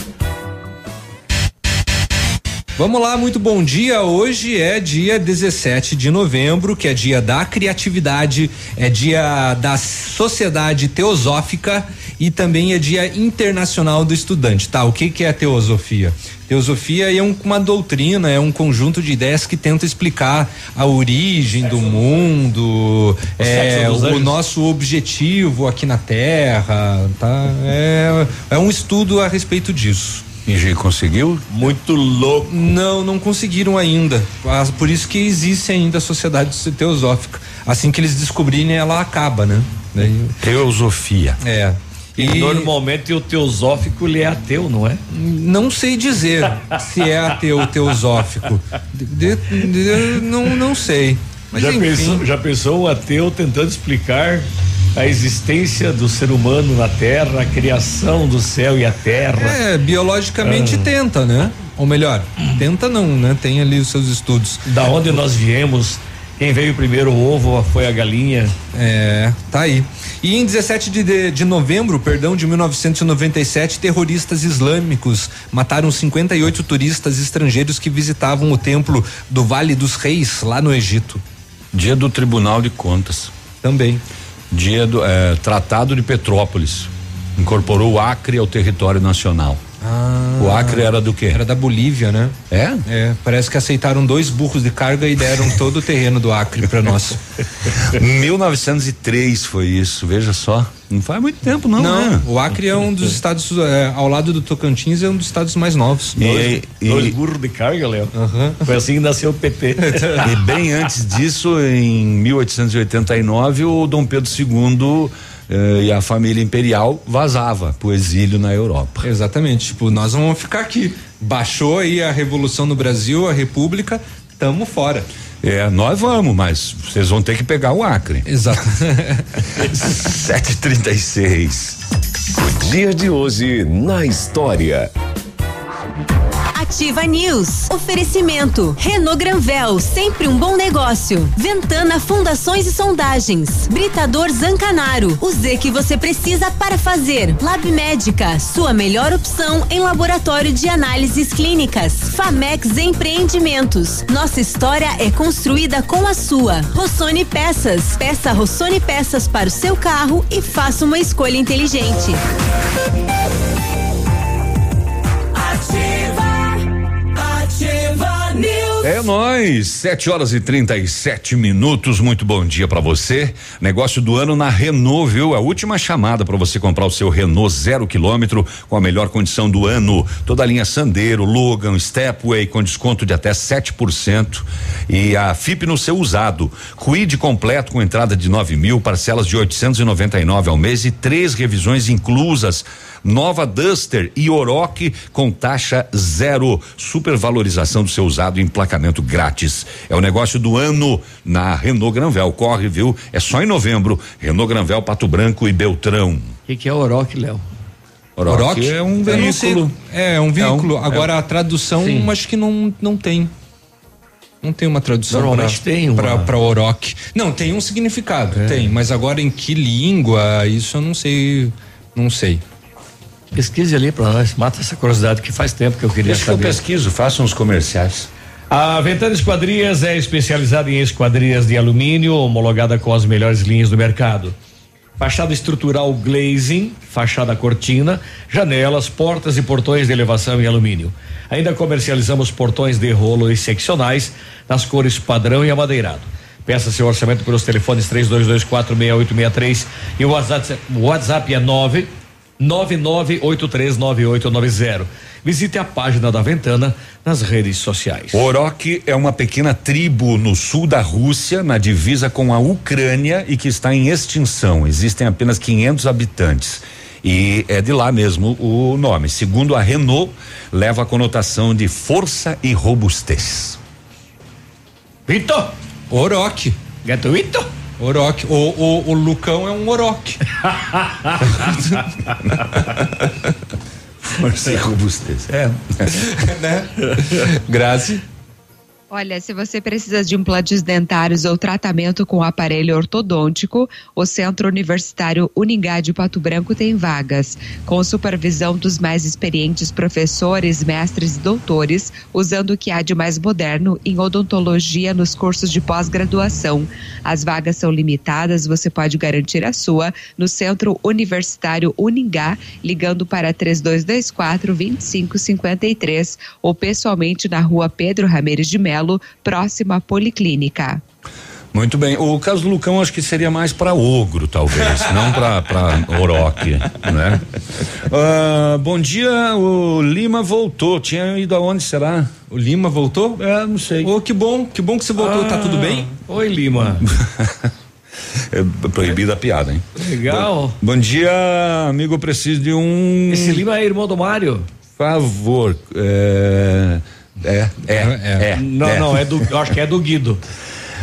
Speaker 3: Vamos lá, muito bom dia. Hoje é dia 17 de novembro, que é dia da criatividade, é dia da sociedade teosófica e também é dia internacional do estudante, tá? O que que é a teosofia? Teosofia é um, uma doutrina, é um conjunto de ideias que tenta explicar a origem do mundo, é, o nosso objetivo aqui na Terra, tá? É, é um estudo a respeito disso.
Speaker 2: E conseguiu?
Speaker 3: Muito louco. Não, não conseguiram ainda. Por isso que existe ainda a sociedade teosófica. Assim que eles descobrirem, ela acaba, né? Daí-
Speaker 2: Teosofia.
Speaker 3: É.
Speaker 4: E, normalmente o teosófico ele é ateu, não é?
Speaker 3: Não sei dizer se é ateu teosófico. De- de- de- não, não sei. Mas
Speaker 4: já,
Speaker 3: enfim.
Speaker 4: pensou, já pensou um ateu tentando explicar a existência do ser humano na Terra, a criação do céu e a Terra?
Speaker 3: É, biologicamente
Speaker 4: Ah.
Speaker 3: tenta, né? Ou melhor, tenta não, né? Tem ali os seus estudos.
Speaker 4: Da onde nós viemos? Quem veio primeiro, o ovo ou foi a galinha?
Speaker 3: É, tá aí. E em 17 de, de, de novembro, perdão, de 1997, terroristas islâmicos mataram 58 turistas estrangeiros que visitavam o templo do Vale dos Reis, lá no Egito.
Speaker 2: Dia do Tribunal de Contas.
Speaker 3: Também.
Speaker 2: Dia do eh, Tratado de Petrópolis. Incorporou o Acre ao território nacional. O Acre era do quê?
Speaker 3: Era da Bolívia, né?
Speaker 2: É?
Speaker 3: É, parece que aceitaram dois burros de carga e deram todo o terreno do Acre para nós.
Speaker 2: 1903 foi isso, veja só. Não faz muito tempo, não.
Speaker 3: Não,
Speaker 2: né?
Speaker 3: o Acre é um dos estados, é, ao lado do Tocantins, é um dos estados mais novos.
Speaker 2: E- e-
Speaker 4: Dois burros de carga, Léo. Foi assim que nasceu o PT.
Speaker 2: E bem antes disso, em 1889, o Dom Pedro II eh, e a família imperial vazava pro exílio na Europa.
Speaker 3: Exatamente. Tipo, nós vamos ficar aqui. Baixou aí a revolução no Brasil, a República, tamo fora.
Speaker 2: É, nós vamos, mas vocês vão ter que pegar o Acre.
Speaker 3: Exato.
Speaker 2: 736.
Speaker 18: O dia de hoje na história.
Speaker 1: Ativa News. Oferecimento. Renault Granvel, sempre um bom negócio. Ventana Fundações e Sondagens. Britador Zancanaro. O Z que você precisa para fazer. Lab Médica, sua melhor opção em laboratório de análises clínicas. Famex Empreendimentos. Nossa história é construída com a sua. Rossoni Peças. Peça Rossoni Peças para o seu carro e faça uma escolha inteligente.
Speaker 2: É nós, 7 horas e 37 minutos. Muito bom dia para você. Negócio do ano na Renault, viu? A última chamada para você comprar o seu Renault zero quilômetro com a melhor condição do ano. Toda a linha Sandero, Logan, Stepway com desconto de até 7% e a FIP no seu usado. Quid completo com entrada de 9 mil, parcelas de 899 ao mês e três revisões inclusas. Nova Duster e Oroch com taxa zero. Supervalorização do seu usado e emplacamento grátis. É o negócio do ano na Renault Granvel. Corre, viu? É só em novembro. Renault Granvel, Pato Branco e Beltrão.
Speaker 4: O que, que é Oroch, Léo?
Speaker 2: Oroch é um
Speaker 3: Eu não sei.
Speaker 2: veículo.
Speaker 3: É, um veículo.
Speaker 2: É um-
Speaker 3: Agora
Speaker 2: é um-
Speaker 3: a tradução
Speaker 2: Sim.
Speaker 3: acho que não, não tem. Não tem uma tradução
Speaker 4: Normalmente
Speaker 3: pra,
Speaker 4: tem uma-
Speaker 3: pra, pra Oroch. Não, tem um significado,
Speaker 2: É.
Speaker 3: tem, mas agora em que língua, isso eu não sei, não sei.
Speaker 4: Pesquise ali pra nós, mata essa curiosidade que faz tempo que eu queria
Speaker 2: Deixa que eu
Speaker 4: saber.
Speaker 2: pesquiso, façam os comerciais.
Speaker 4: A Ventana Esquadrias é especializada em esquadrias de alumínio, homologada com as melhores linhas do mercado. Fachada estrutural glazing, fachada cortina, janelas, portas e portões de elevação em alumínio. Ainda comercializamos portões de rolo e seccionais nas cores padrão e amadeirado. Peça seu orçamento pelos telefones 32246863 e o WhatsApp, o WhatsApp é 9 99839890. Visite a página da Ventana nas redes sociais.
Speaker 2: Oroch é uma pequena tribo no sul da Rússia, na divisa com a Ucrânia e que está em extinção. Existem apenas 500 habitantes. E é de lá mesmo o nome. Segundo a Renault, leva a conotação de força e robustez.
Speaker 4: Vitor!
Speaker 3: Oroch.
Speaker 4: Gratuito?
Speaker 3: Oroch. O, o, o Lucão é um Oroch.
Speaker 2: força e robustez. É.
Speaker 3: né? Grazi.
Speaker 5: Olha, se você precisa de implantes dentários ou tratamento com aparelho ortodôntico, o Centro Universitário Uningá de Pato Branco tem vagas, com supervisão dos mais experientes professores, mestres e doutores, usando o que há de mais moderno em odontologia nos cursos de pós-graduação. As vagas são limitadas, você pode garantir a sua no Centro Universitário Uningá, ligando para 3224 2553 ou pessoalmente na rua Pedro Ramirez de Melo, próxima à Policlínica.
Speaker 2: Muito bem. O caso do Lucão acho que seria mais para ogro, talvez, não para para Oroch, né? Ah, bom dia, o Lima voltou. Tinha ido aonde será?
Speaker 3: O Lima voltou?
Speaker 2: É, não sei.
Speaker 3: Ô, que bom, que bom que você voltou, tá tudo bem?
Speaker 4: Oi, Lima.
Speaker 2: É proibida a piada, hein?
Speaker 4: Legal.
Speaker 2: Bom, bom dia, amigo. Eu preciso de um.
Speaker 4: Esse Lima é irmão do Mário?
Speaker 2: Favor. É. É, é, é.
Speaker 4: Não, não, é do. Eu acho que é do Guido.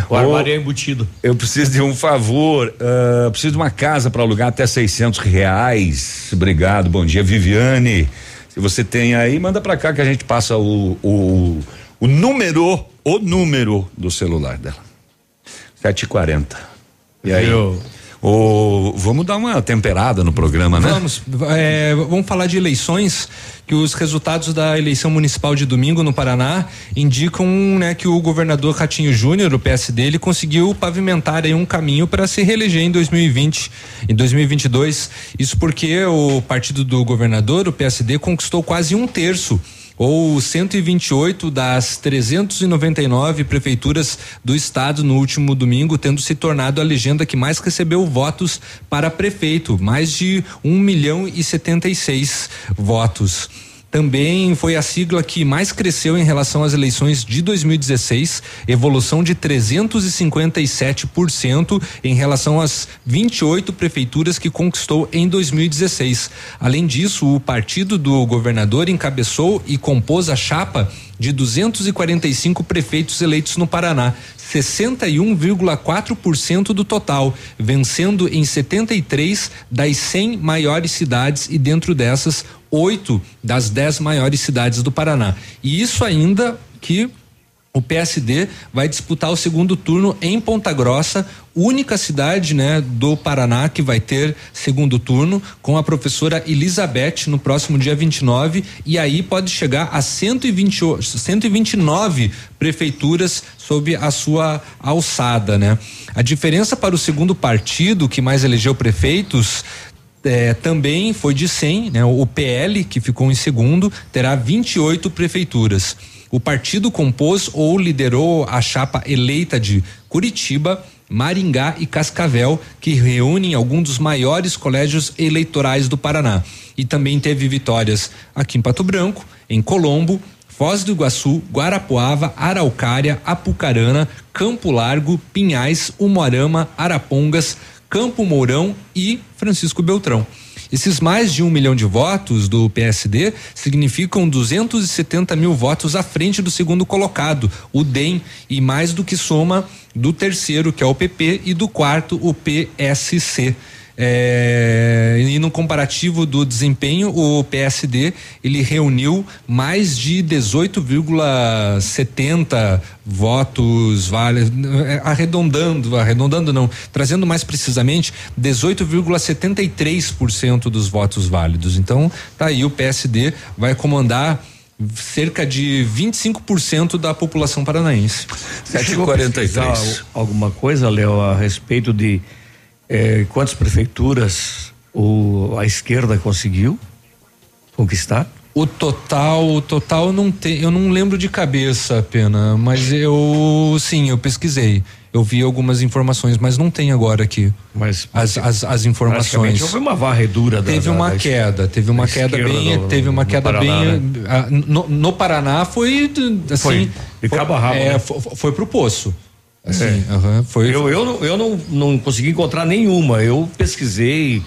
Speaker 4: O armário é embutido.
Speaker 2: Eu preciso de um favor. ah, preciso de uma casa para alugar até 600 reais. Obrigado. Bom dia, Viviane. Se você tem aí, manda para cá que a gente passa o, o, o número, o número do celular dela. 740. E aí?
Speaker 4: Viu?
Speaker 2: O, vamos dar uma temperada no programa, né?
Speaker 3: Vamos, é, vamos falar de eleições, que os resultados da eleição municipal de domingo no Paraná indicam né, que o governador Ratinho Júnior, o PSD, ele conseguiu pavimentar aí um caminho para se reeleger em 2020, em 2022. Isso porque o partido do governador, o PSD, conquistou quase um terço ou 128 das 399 prefeituras do estado no último domingo, tendo se tornado a legenda que mais recebeu votos para prefeito, mais de 1 milhão e 76 votos. Também foi a sigla que mais cresceu em relação às eleições de 2016, evolução de 357% em relação às 28 prefeituras que conquistou em 2016. Além disso, o partido do governador encabeçou e compôs a chapa de 245 prefeitos eleitos no Paraná, 61,4% do total, vencendo em 73 das 100 maiores cidades e dentro dessas oito das dez maiores cidades do Paraná. E isso ainda que o PSD vai disputar o segundo turno em Ponta Grossa, única cidade, né, do Paraná que vai ter segundo turno, com a professora Elizabeth no próximo dia 29 e aí pode chegar a 120, o- 129 prefeituras sob a sua alçada, né? A diferença para o segundo partido que mais elegeu prefeitos é, também foi de 100, né? O PL, que ficou em segundo, terá 28 prefeituras. O partido compôs ou liderou a chapa eleita de Curitiba, Maringá e Cascavel, que reúnem alguns dos maiores colégios eleitorais do Paraná. E também teve vitórias aqui em Pato Branco, em Colombo, Foz do Iguaçu, Guarapuava, Araucária, Apucarana, Campo Largo, Pinhais, Umuarama, Arapongas, Campo Mourão e Francisco Beltrão. Esses mais de um milhão de votos do PSD significam 270 mil votos à frente do segundo colocado, o DEM, e mais do que soma do terceiro, que é o PP, e do quarto, o PSC. É, e no comparativo do desempenho, o PSD ele reuniu mais de 18,70 votos válidos, arredondando, arredondando não, trazendo mais precisamente 18,73% dos votos válidos. Então, tá aí o PSD vai comandar cerca de 25% da população paranaense.
Speaker 4: 7h43. Alguma coisa, Léo, a respeito de eh, quantas prefeituras o, a esquerda conseguiu conquistar?
Speaker 3: O total, o total não tem, eu não lembro de cabeça, pena, mas eu sim, eu pesquisei. Eu vi algumas informações, mas não tem agora aqui.
Speaker 4: Mas
Speaker 3: as, as, as informações.
Speaker 4: Houve uma varredura da,
Speaker 3: Teve
Speaker 4: da,
Speaker 3: uma
Speaker 4: da,
Speaker 3: queda, teve uma queda bem,
Speaker 4: do,
Speaker 3: teve uma queda
Speaker 4: Paraná,
Speaker 3: bem.
Speaker 4: Né?
Speaker 3: Ah, no, no, Paraná foi assim.
Speaker 4: Foi de cabo a rabo.
Speaker 3: É,
Speaker 4: né?
Speaker 3: foi, foi pro poço. Assim,
Speaker 4: é.
Speaker 3: uhum, foi,
Speaker 4: eu, eu, não, eu não, não consegui encontrar nenhuma. Eu pesquisei.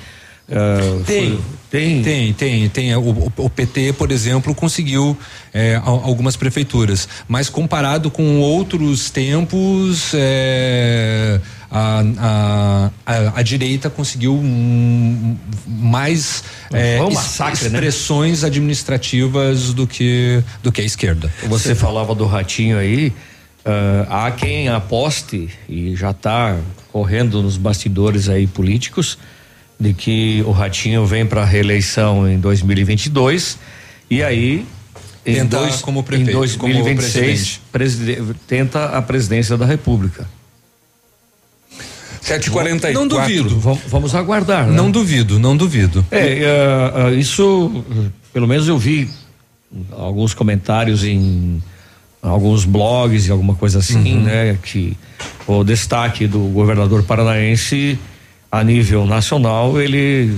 Speaker 4: Uh,
Speaker 3: tem,
Speaker 4: foi, tem,
Speaker 3: tem, tem, tem. O, o, PT, por exemplo, conseguiu é, algumas prefeituras, mas comparado com outros tempos, é, a, a, a, a, direita conseguiu um, mais é,
Speaker 4: um massacre,
Speaker 3: expressões
Speaker 4: né?
Speaker 3: administrativas do que do que a esquerda.
Speaker 4: Você falava do ratinho aí. Uh, há quem aposte e já está correndo nos bastidores aí políticos de que o Ratinho vem para a reeleição em 2022 e aí em, dois,
Speaker 3: como prefeito,
Speaker 4: em 2026
Speaker 3: como
Speaker 4: tenta a presidência da República.
Speaker 2: 744.
Speaker 3: Não duvido.
Speaker 4: Vamos, vamos aguardar. Né?
Speaker 3: Não duvido, não duvido.
Speaker 4: É, uh, uh, isso, pelo menos eu vi alguns comentários em alguns blogs e alguma coisa assim, uhum. né? Que o destaque do governador paranaense a nível nacional ele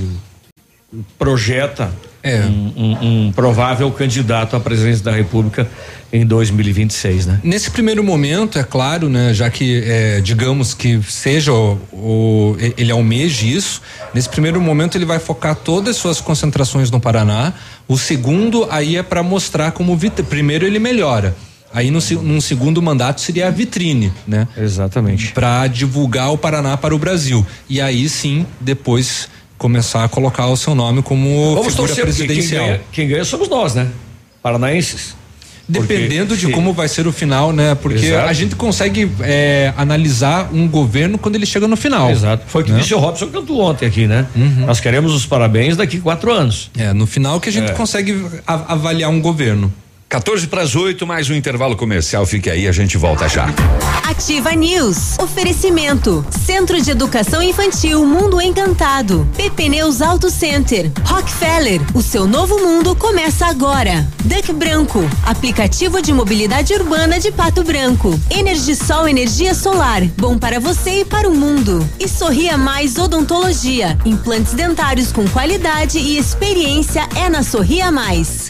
Speaker 4: projeta
Speaker 3: é.
Speaker 4: um, um, um, provável candidato à presidência da República em 2026, né?
Speaker 3: Nesse primeiro momento, é claro, né? Já que é, digamos que seja o, o, ele almeje isso, nesse primeiro momento ele vai focar todas as suas concentrações no Paraná. O segundo aí é para mostrar como primeiro ele melhora. Aí no num segundo mandato seria a vitrine, né?
Speaker 4: Exatamente.
Speaker 3: Para divulgar o Paraná para o Brasil. E aí sim, depois começar a colocar o seu nome como
Speaker 4: Vamos
Speaker 3: figura
Speaker 4: torcer,
Speaker 3: presidencial.
Speaker 4: Quem ganha, quem ganha, somos nós, né? Paranaenses.
Speaker 3: Dependendo
Speaker 4: Porque,
Speaker 3: de como vai ser o final, né? Porque
Speaker 4: Exato.
Speaker 3: a gente consegue é, analisar um governo quando ele chega no final.
Speaker 4: Exato. Foi o que
Speaker 3: né?
Speaker 4: disse o Robson cantou ontem aqui, né?
Speaker 3: Uhum.
Speaker 4: Nós queremos os parabéns daqui quatro anos.
Speaker 3: É, no final que a gente
Speaker 4: É.
Speaker 3: consegue avaliar um governo.
Speaker 2: 14 para as 8, mais um intervalo comercial. Fique aí, a gente volta já.
Speaker 1: Ativa News. Oferecimento. Centro de Educação Infantil Mundo Encantado. PP Neus Auto Center. Rockefeller. O seu novo mundo começa agora. Duck Branco. Aplicativo de mobilidade urbana de Pato Branco. Energisol Energia Solar. Bom para você e para o mundo. E Sorria Mais Odontologia. Implantes dentários com qualidade e experiência é na Sorria Mais.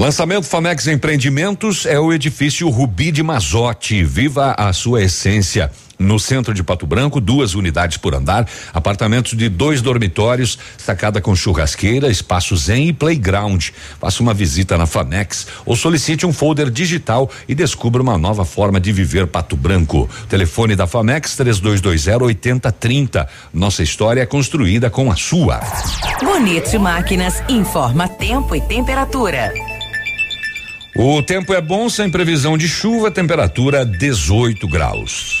Speaker 2: Lançamento Famex Empreendimentos é o edifício Rubi de Mazote. Viva a sua essência. No centro de Pato Branco, duas unidades por andar, apartamentos de dois dormitórios, sacada com churrasqueira, espaço zen e playground. Faça uma visita na Famex ou solicite um folder digital e descubra uma nova forma de viver Pato Branco. Telefone da Famex 3220 8030. Nossa história é construída com a sua.
Speaker 19: Bonito Máquinas informa tempo e temperatura.
Speaker 2: O tempo é bom, sem previsão de chuva, temperatura 18 graus.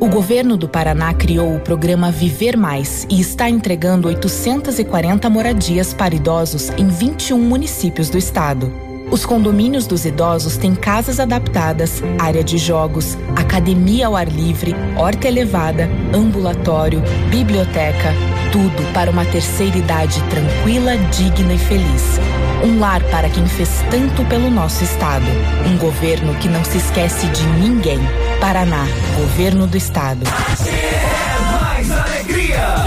Speaker 20: O governo do Paraná criou o programa Viver Mais e está entregando 840 moradias para idosos em 21 municípios do estado. Os condomínios dos idosos têm casas adaptadas, área de jogos, academia ao ar livre, horta elevada, ambulatório, biblioteca, tudo para uma terceira idade tranquila, digna e feliz. Um lar para quem fez tanto pelo nosso estado. Um governo que não se esquece de ninguém. Paraná, Governo do Estado.
Speaker 21: mais alegria.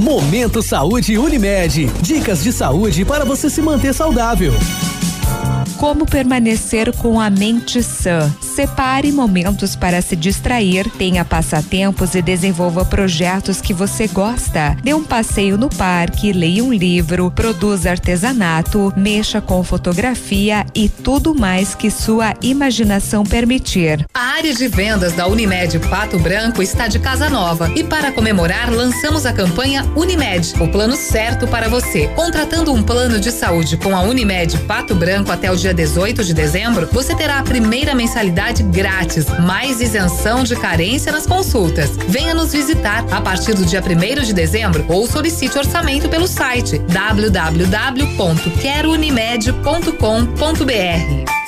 Speaker 22: Momento Saúde Unimed. Dicas de saúde para você se manter saudável.
Speaker 23: Como permanecer com a mente sã? Separe momentos para se distrair, tenha passatempos e desenvolva projetos que você gosta. Dê um passeio no parque, leia um livro, produza artesanato, mexa com fotografia e tudo mais que sua imaginação permitir.
Speaker 24: A área de vendas da Unimed Pato Branco está de casa nova e para comemorar lançamos a campanha Unimed, o plano certo para você. Contratando um plano de saúde com a Unimed Pato Branco até o dia 18 de dezembro, você terá a primeira mensalidade grátis, mais isenção de carência nas consultas. Venha nos visitar a partir do dia 1 de dezembro ou solicite orçamento pelo site www.querounimed.com.br.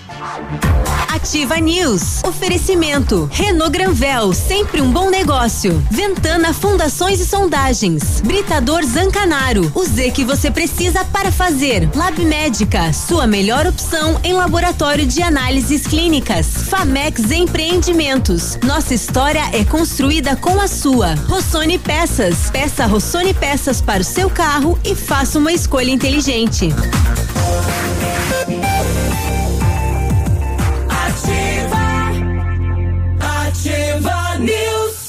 Speaker 1: Ativa News. Oferecimento. Renault Granvel, sempre um bom negócio. Ventana Fundações e Sondagens. Britador Zancanaro. O Z que você precisa para fazer. Lab Médica, sua melhor opção em laboratório de análises clínicas. Famex Empreendimentos. Nossa história é construída com a sua. Rossoni Peças. Peça Rossoni Peças para o seu carro e faça uma escolha inteligente.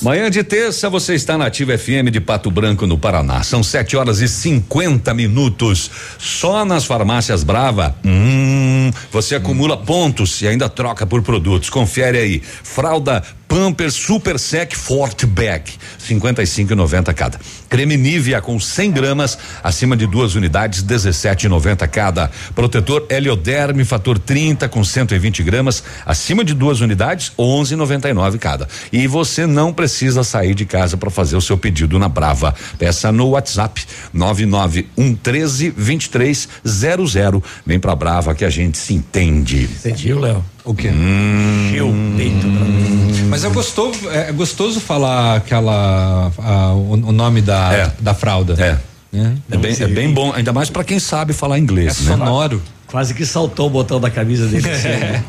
Speaker 2: Manhã de terça, você está na Ativa FM de Pato Branco, no Paraná. São 7 horas e 50 minutos. Só nas farmácias Brava, hum, você acumula pontos e ainda troca por produtos. Confere aí. Fralda Pampers Super Sec Forte Bag, 55,90 cada. Creme Nivea com 100 gramas, acima de duas unidades, 17,90 cada. Protetor Helioderme Fator 30 com 120 gramas, acima de duas unidades, 11,99 cada. E você não precisa sair de casa para fazer o seu pedido na Brava. Peça no WhatsApp 99113 2300. Vem pra Brava que a gente se entende.
Speaker 4: Entendi, Léo.
Speaker 3: O quê?
Speaker 2: Hum,
Speaker 4: Encheu o peito pra mim.
Speaker 3: Mas é gostoso, é gostoso falar aquela a- o, o nome da, da fralda.
Speaker 2: É.
Speaker 3: É,
Speaker 2: É bem, é bem bom, ainda mais para quem sabe falar inglês,
Speaker 3: É
Speaker 2: né?
Speaker 3: sonoro.
Speaker 4: Quase que saltou o botão da camisa dele. assim, né?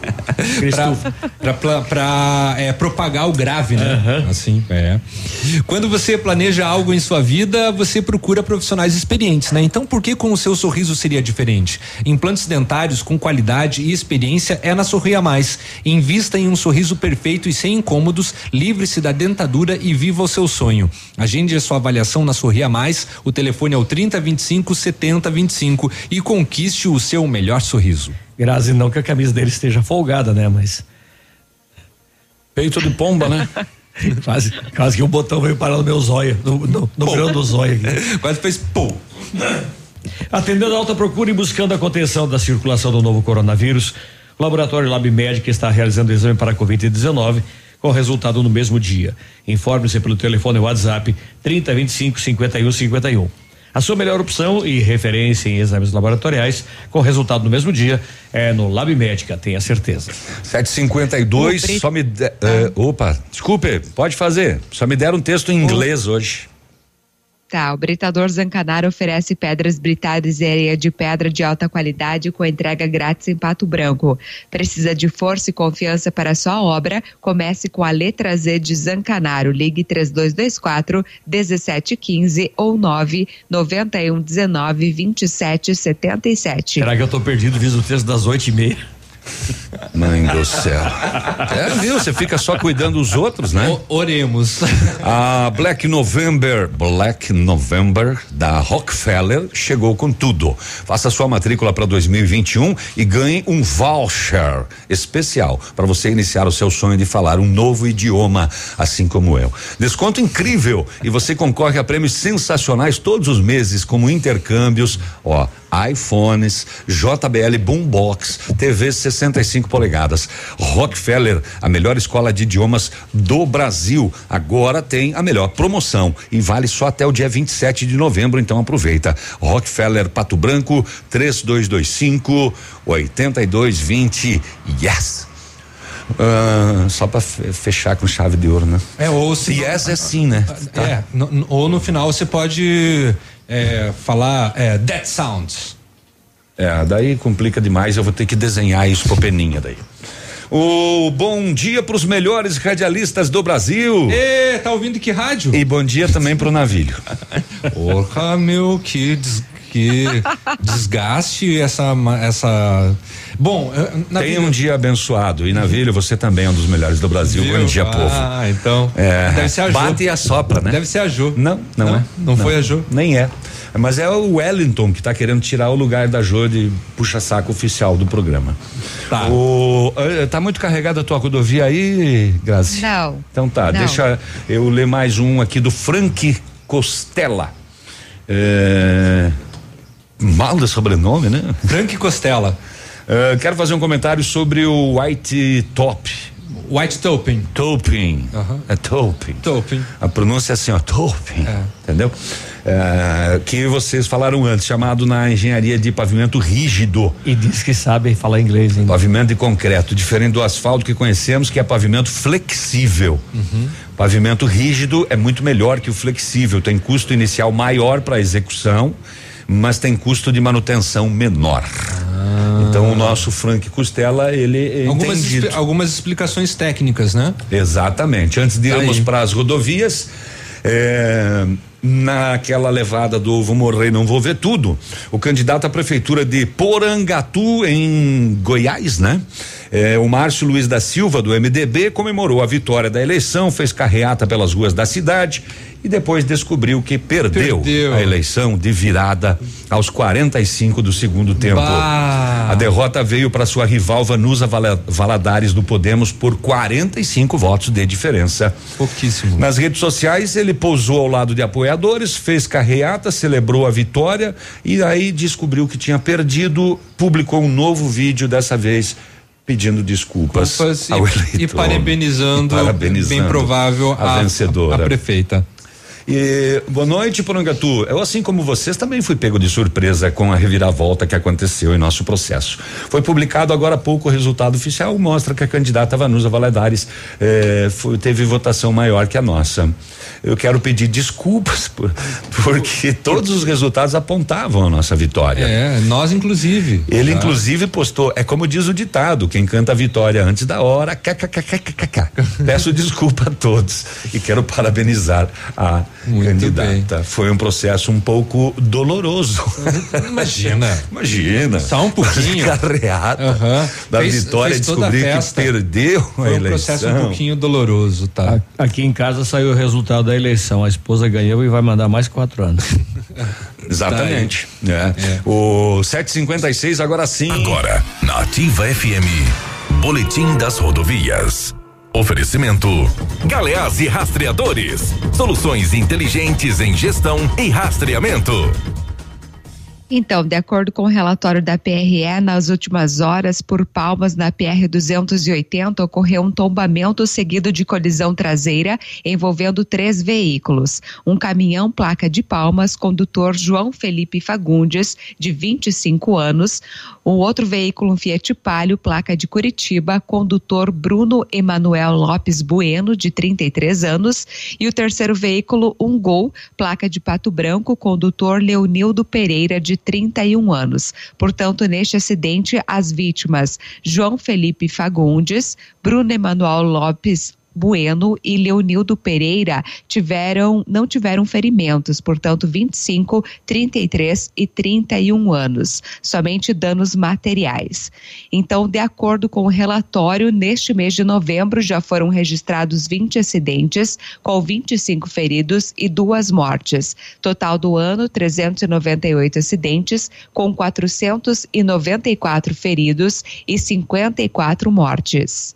Speaker 3: pra, pra, pra- pra, é, propagar o grave, né? Assim, é. Quando você planeja algo em sua vida, você procura profissionais experientes, né? Então, por que com o seu sorriso seria diferente? Implantes dentários com qualidade e experiência é na Sorria Mais. Invista em um sorriso perfeito e sem incômodos, livre-se da dentadura e viva o seu sonho. Agende a sua avaliação na Sorria Mais. O telefone é o 3025 7025 e conquiste o seu melhor sorriso.
Speaker 4: Grazi, não que a camisa dele esteja folgada, né? Mas.
Speaker 2: Peito de pomba, né?
Speaker 4: quase, quase que o botão veio parar no meu zóio, no, no, no grão do zóio aqui.
Speaker 3: Quase fez pum.
Speaker 4: Atendendo a alta procura e buscando a contenção da circulação do novo coronavírus, o Laboratório Lab Médica está realizando o exame para a Covid-19 com resultado no mesmo dia. Informe-se pelo telefone WhatsApp 3025 5151. A sua melhor opção e referência em exames laboratoriais com resultado no mesmo dia é no Lab Médica, tenha certeza.
Speaker 2: 752, só me. De, eh, opa, desculpe, pode fazer. Só me deram um texto em inglês hoje.
Speaker 5: Tá, o Britador Zancanaro oferece pedras britadas e areia de pedra de alta qualidade com entrega grátis em Pato Branco. Precisa de força e confiança para sua obra? Comece com a letra Z de Zancanaro. Ligue 3224 1715 ou 991 19 27 77.
Speaker 4: Será que eu tô perdido? Fiz o texto das oito e meia.
Speaker 2: Mãe do céu. É, viu? Você fica só cuidando dos outros, né?
Speaker 3: oremos.
Speaker 2: A Black November, Black November da Rockefeller chegou com tudo. Faça sua matrícula para 2021 e ganhe um voucher especial para você iniciar o seu sonho de falar um novo idioma, assim como eu. Desconto incrível e você concorre a prêmios sensacionais todos os meses, como intercâmbios, ó, iPhones, JBL Boombox, TV 65 polegadas. Rockefeller, a melhor escola de idiomas do Brasil, agora tem a melhor promoção e vale só até o dia 27 de novembro, então aproveita. Rockefeller Pato Branco 3225 8220. Yes. Ah, só para fechar com chave de ouro, né?
Speaker 3: É, ou se.
Speaker 2: Yes é sim, né?
Speaker 3: É, no- no- ou no final você pode é, falar é, Dead Sounds.
Speaker 2: É, daí complica demais, eu vou ter que desenhar isso pro Peninha daí. O bom dia pros melhores radialistas do Brasil.
Speaker 3: Ê, tá ouvindo que rádio?
Speaker 2: E bom dia também pro navilho.
Speaker 3: Porra, meu, que, des- que desgaste essa. essa... Bom, eh, na
Speaker 2: Tenha um dia abençoado. E navilho, você também é um dos melhores do Brasil.
Speaker 3: Viu?
Speaker 2: Bom dia, povo.
Speaker 3: Ah, então.
Speaker 2: É,
Speaker 3: Deve ser a Jo.
Speaker 2: Bate e assopra, né?
Speaker 3: Deve ser a Jo.
Speaker 2: Não, não,
Speaker 3: Não?
Speaker 2: é.
Speaker 3: Não foi a Jo?
Speaker 2: Nem é. Mas é o Wellington que tá querendo tirar o lugar da Jo de puxa-saco oficial do programa.
Speaker 3: Tá.
Speaker 2: O, eh, tá muito carregada a tua rodovia aí, Grazi?
Speaker 5: Não.
Speaker 2: Então tá,
Speaker 5: Não.
Speaker 2: deixa eu ler mais um aqui do Frank Costela. É, mal de sobrenome, né?
Speaker 3: Frank Costela.
Speaker 2: É, quero fazer um comentário sobre o White Top.
Speaker 3: White Topin.
Speaker 2: Topin. É Topin.
Speaker 3: Topin.
Speaker 2: A pronúncia é assim, ó, Topin. Entendeu? É, que vocês falaram antes, chamado na engenharia de pavimento rígido.
Speaker 4: E diz que sabem falar inglês ainda.
Speaker 2: Pavimento de concreto, diferente do asfalto que conhecemos, que é pavimento flexível. Pavimento rígido é muito melhor que o flexível, tem custo inicial maior para execução, mas tem custo de manutenção menor. Então o nosso Frank Costela, ele
Speaker 3: Algumas,
Speaker 2: entende
Speaker 3: expli- algumas explicações técnicas, né?
Speaker 2: Exatamente. Antes de
Speaker 3: Tá
Speaker 2: irmos para as rodovias, é, naquela levada do vou morrer, não vou ver tudo, o candidato à prefeitura de Porangatu, em Goiás, né? É, o Márcio Luiz da Silva, do MDB, comemorou a vitória da eleição, fez carreata pelas ruas da cidade e depois descobriu que perdeu,
Speaker 3: Perdeu.
Speaker 2: a eleição de virada aos 45 do segundo tempo.
Speaker 3: Bah.
Speaker 2: A derrota veio para sua rival Vanusa Vala- Valadares do Podemos por 45 votos de diferença.
Speaker 3: Pouquíssimo.
Speaker 2: Nas redes sociais, ele pousou ao lado de apoiadores, fez carreata, celebrou a vitória e aí descobriu que tinha perdido, publicou um novo vídeo dessa vez pedindo desculpas
Speaker 3: Desculpas
Speaker 2: ao
Speaker 3: e,
Speaker 2: eleitor.
Speaker 3: e parabenizando,
Speaker 2: E parabenizando
Speaker 3: bem provável
Speaker 2: a, vencedora.
Speaker 3: a prefeita.
Speaker 2: E, boa noite, Porangatu. Eu, assim como vocês, também fui pego de surpresa com a reviravolta que aconteceu em nosso processo. Foi publicado agora há pouco o resultado oficial, mostra que a candidata Vanusa Valadares eh, foi- teve votação maior que a nossa. Eu quero pedir desculpas por- porque todos os resultados apontavam a nossa vitória.
Speaker 3: É, nós inclusive.
Speaker 2: Ele,
Speaker 3: tá?
Speaker 2: inclusive, postou, é como diz o ditado, quem canta a vitória antes da hora, kkkkkk. Peço desculpa a todos e quero parabenizar a candidata. Foi um processo um pouco doloroso.
Speaker 3: Imagina.
Speaker 2: Imagina.
Speaker 3: Só um pouquinho.
Speaker 2: Carreata
Speaker 3: Aham.
Speaker 2: da
Speaker 3: Fez-
Speaker 2: vitória,
Speaker 3: fez a
Speaker 2: descobrir que perdeu a
Speaker 3: Foi um
Speaker 2: eleição.
Speaker 3: processo um pouquinho doloroso, tá?
Speaker 4: Aqui em casa saiu o resultado da eleição. A esposa ganhou e vai mandar mais quatro anos.
Speaker 2: Exatamente. É. O 756 agora sim.
Speaker 18: Agora, na Ativa FM, Boletim das Rodovias. Oferecimento: Galeás e Rastreadores. Soluções inteligentes em gestão e rastreamento.
Speaker 23: Então, de acordo com o relatório da PRE, nas últimas horas, por Palmas, na PR 280, ocorreu um tombamento seguido de colisão traseira envolvendo três veículos. Um caminhão placa de Palmas, condutor João Felipe Fagundes, de 25 anos. Um outro veículo, um Fiat Palio, placa de Curitiba, condutor Bruno Emanuel Lopes Bueno, de 33 anos. E o terceiro veículo, um Gol, placa de Pato Branco, condutor Leonildo Pereira, de 31 anos. Portanto, neste acidente, as vítimas João Felipe Fagundes, Bruno Emanuel Lopes Bueno e Leonildo Pereira tiveram não tiveram ferimentos, portanto 25, 33 e 31 anos, somente danos materiais. Então, de acordo com o relatório, neste mês de novembro já foram registrados 20 acidentes com 25 feridos e duas mortes. Total do ano 398 acidentes com 494 feridos e 54 mortes.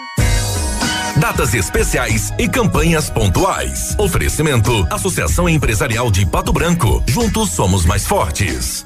Speaker 18: Datas especiais e campanhas pontuais. Oferecimento: Associação Empresarial de Pato Branco. Juntos somos mais fortes.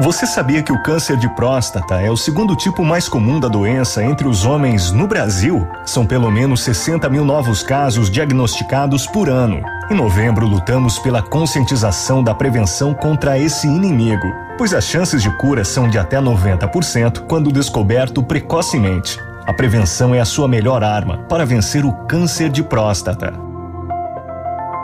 Speaker 25: Você sabia que o câncer de próstata é o segundo tipo mais comum da doença entre os homens no Brasil? São pelo menos 60 mil novos casos diagnosticados por ano. Em novembro, lutamos pela conscientização da prevenção contra esse inimigo, pois as chances de cura são de até 90% quando descoberto precocemente. A prevenção é a sua melhor arma para vencer o câncer de próstata.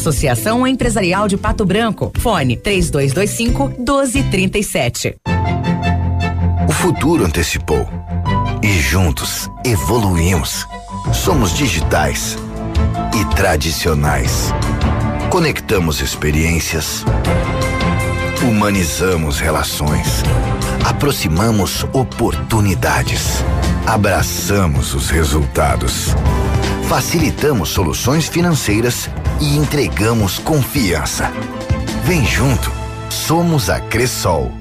Speaker 19: Associação Empresarial de Pato Branco. Fone 3225 1237.
Speaker 26: O futuro antecipou. E juntos evoluímos. Somos digitais e tradicionais. Conectamos experiências. Humanizamos relações. Aproximamos oportunidades. Abraçamos os resultados. Facilitamos soluções financeiras e entregamos confiança. Vem junto, somos a Cressol.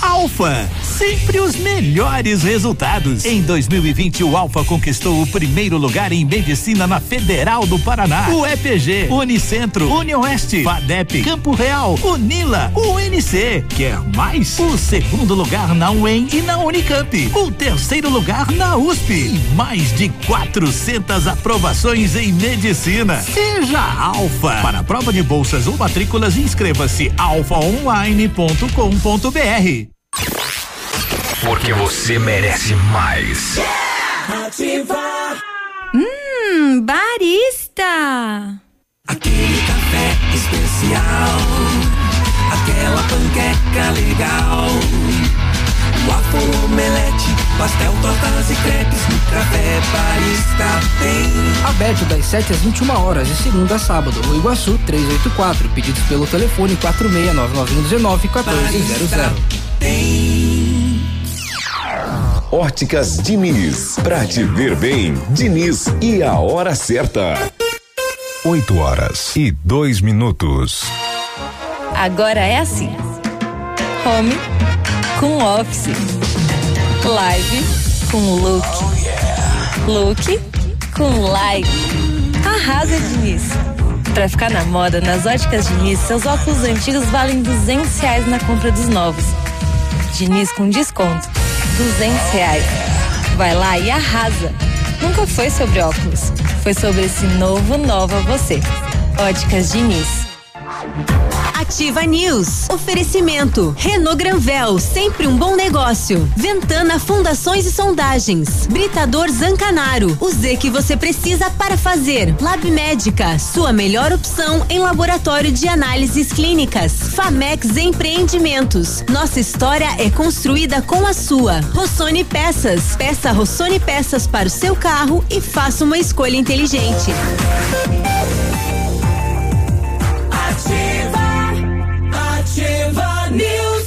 Speaker 27: Alfa, sempre os melhores resultados. Em 2020, o Alfa conquistou o primeiro lugar em medicina na Federal do Paraná. O EPG, Unicentro, Unioeste, FADEP, Campo Real, Unila, UNC. Quer mais? O segundo lugar na UEM e na Unicamp. O terceiro lugar na USP. E mais de 400 aprovações em medicina. Seja Alfa. Para prova de bolsas ou matrículas, inscreva-se alfaonline.com.br.
Speaker 18: Porque você merece mais.
Speaker 14: Ativa.
Speaker 28: Hum, barista.
Speaker 14: Aquele café especial. Aquela panqueca legal. Waffle, omelete, pastel, tortas e crepes no café barista
Speaker 29: Aberto das 7 às 21 horas, de segunda a sábado. No Iguaçu 384. Pedidos pelo telefone 469919 1400.
Speaker 30: Óticas Diniz. Pra te ver bem, Diniz e a hora certa.
Speaker 16: 8 horas e dois minutos.
Speaker 28: Agora é assim: home com office, live com look, look com live. Arrasa, Diniz! Pra ficar na moda, nas óticas Diniz, seus óculos antigos valem 200 reais na compra dos novos. Diniz com desconto, 200 reais. Vai lá e arrasa! Nunca foi sobre óculos, foi sobre esse novo nova você. Óticas Diniz.
Speaker 1: Ativa News. Oferecimento. Renault Granvel, sempre um bom negócio. Ventana Fundações e Sondagens. Britador Zancanaro. O Z que você precisa para fazer. Lab Médica, sua melhor opção em laboratório de análises clínicas. Famex Empreendimentos. Nossa história é construída com a sua. Rossoni Peças. Peça Rossoni Peças para o seu carro e faça uma escolha inteligente.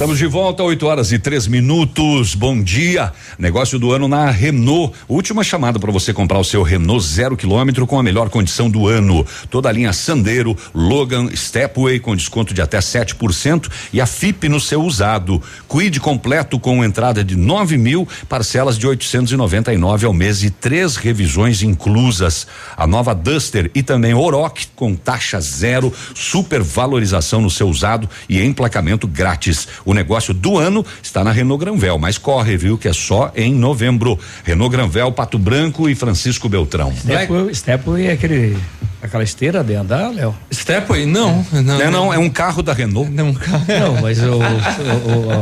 Speaker 2: Estamos de volta, 8 horas e três minutos. Bom dia. Negócio do ano na Renault. Última chamada para você comprar o seu Renault zero quilômetro com a melhor condição do ano. Toda a linha Sandero, Logan, Stepway com desconto de até 7% e a FIP no seu usado. Quid completo com entrada de 9 mil, parcelas de 899 ao mês e três revisões inclusas. A nova Duster e também Oroch com taxa zero, super valorização no seu usado e emplacamento grátis. O negócio do ano está na Renault Granvel, mas corre, viu, que é só em novembro. Renault Granvel, Pato Branco e Francisco Beltrão.
Speaker 4: Stepway, Stepway é aquele, aquela esteira de andar, Léo?
Speaker 3: Stepway? Não, não.
Speaker 2: É, não, é um carro da Renault.
Speaker 3: Não, um carro.
Speaker 4: Não, mas o. o,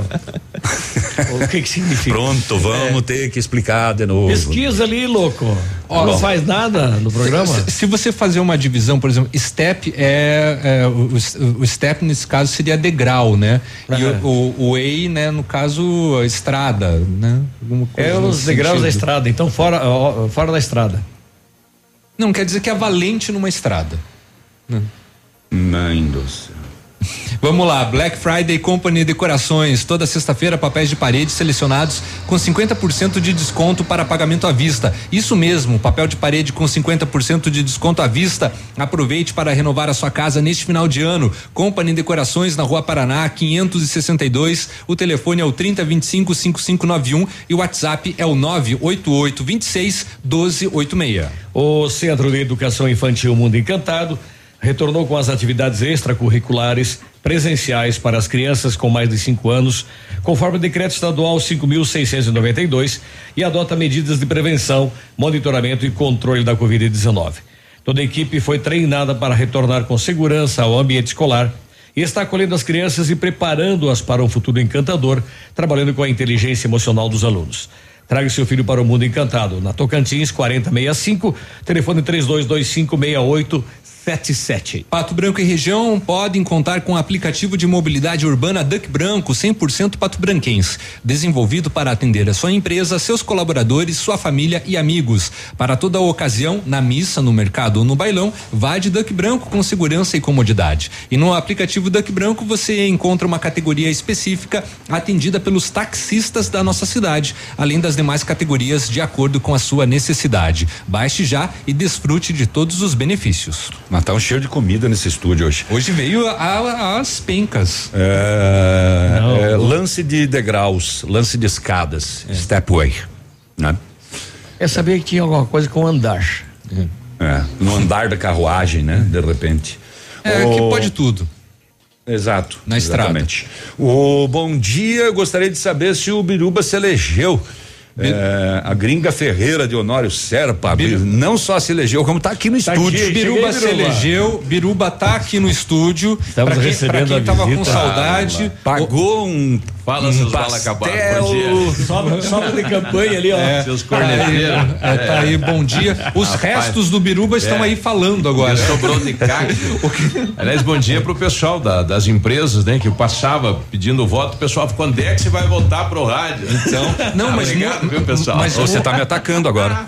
Speaker 4: o, o que que significa?
Speaker 2: Pronto, vamos ter que explicar de novo.
Speaker 4: Pesquisa ali, louco.
Speaker 3: Ó,
Speaker 4: não faz nada no programa?
Speaker 3: Se, se você fazer uma divisão, por exemplo, step é, é, o, o- step nesse caso seria degrau, né? E
Speaker 4: Aham.
Speaker 3: o, o, way, né, no caso, a estrada, né?
Speaker 4: É os degraus da
Speaker 3: sentido.
Speaker 4: estrada, então fora, ó, fora da estrada.
Speaker 3: Não, quer dizer que é valente numa estrada.
Speaker 2: Mãe do céu.
Speaker 3: Vamos lá, Black Friday Company Decorações. Toda sexta-feira, papéis de parede selecionados com 50% de desconto para pagamento à vista. Isso mesmo, papel de parede com 50% de desconto à vista. Aproveite para renovar a sua casa neste final de ano. Company Decorações na Rua Paraná, 562. O telefone é o 3025 5591 e o WhatsApp é o 988 26 1286.
Speaker 4: O Centro de Educação Infantil Mundo Encantado retornou com as atividades extracurriculares presenciais para as crianças com mais de cinco anos, conforme o decreto estadual 5.692 e adota medidas de prevenção, monitoramento e controle da Covid-19. Toda a equipe foi treinada para retornar com segurança ao ambiente escolar e está acolhendo as crianças e preparando-as para um futuro encantador, trabalhando com a inteligência emocional dos alunos. Traga seu filho para o mundo encantado. Na Tocantins 4065, telefone 32256877.
Speaker 3: Pato Branco e região podem contar com o aplicativo de mobilidade urbana Duck Branco 100% pato branquense, desenvolvido para atender a sua empresa, seus colaboradores, sua família e amigos. Para toda ocasião, na missa, no mercado ou no bailão, vá de Duck Branco com segurança e comodidade. E no aplicativo Duck Branco você encontra uma categoria específica atendida pelos taxistas da nossa cidade, além das demais categorias de acordo com a sua necessidade. Baixe já e desfrute de todos os benefícios.
Speaker 2: Mas tá um cheiro de comida nesse estúdio hoje.
Speaker 3: Hoje veio a- a- as pencas.
Speaker 2: É, é, lance de degraus, lance de escadas, stepway, né?
Speaker 4: Eu sabia que tinha alguma coisa com andar.
Speaker 2: É, no andar da carruagem, né? De repente.
Speaker 3: É,
Speaker 2: O-
Speaker 3: que pode tudo.
Speaker 2: Exato.
Speaker 3: Na estrada.
Speaker 2: exatamente. O bom dia, eu gostaria de saber se o Biruba se elegeu. É, a gringa Ferreira de Honório Serpa, não só se elegeu, como está aqui no estúdio.
Speaker 3: Biruba se elegeu, Biruba tá aqui no estúdio.
Speaker 4: Estamos
Speaker 3: pra quem,
Speaker 4: recebendo
Speaker 3: pra quem
Speaker 4: a
Speaker 3: tava com
Speaker 4: visita.
Speaker 3: saudade.
Speaker 2: Pagou um
Speaker 31: Fala,
Speaker 2: Um
Speaker 31: seus bala
Speaker 2: pastel.
Speaker 31: acabados. Bom dia.
Speaker 4: Sobra, sobra de campanha ali, ó.
Speaker 3: É,
Speaker 31: Seus
Speaker 3: tá aí,
Speaker 31: corneteiros.
Speaker 3: é, tá aí, bom dia. Os
Speaker 31: Rapaz,
Speaker 3: restos do Biruba estão
Speaker 31: é.
Speaker 3: aí falando agora.
Speaker 31: Sobrou de cacto. Aliás, bom dia pro pessoal da- das empresas, né? Que passava pedindo voto, o pessoal ficou, quando é que você vai voltar pro rádio? Então,
Speaker 3: Não, mas
Speaker 31: obrigado, viu, pessoal?
Speaker 2: Mas você tá me atacando agora.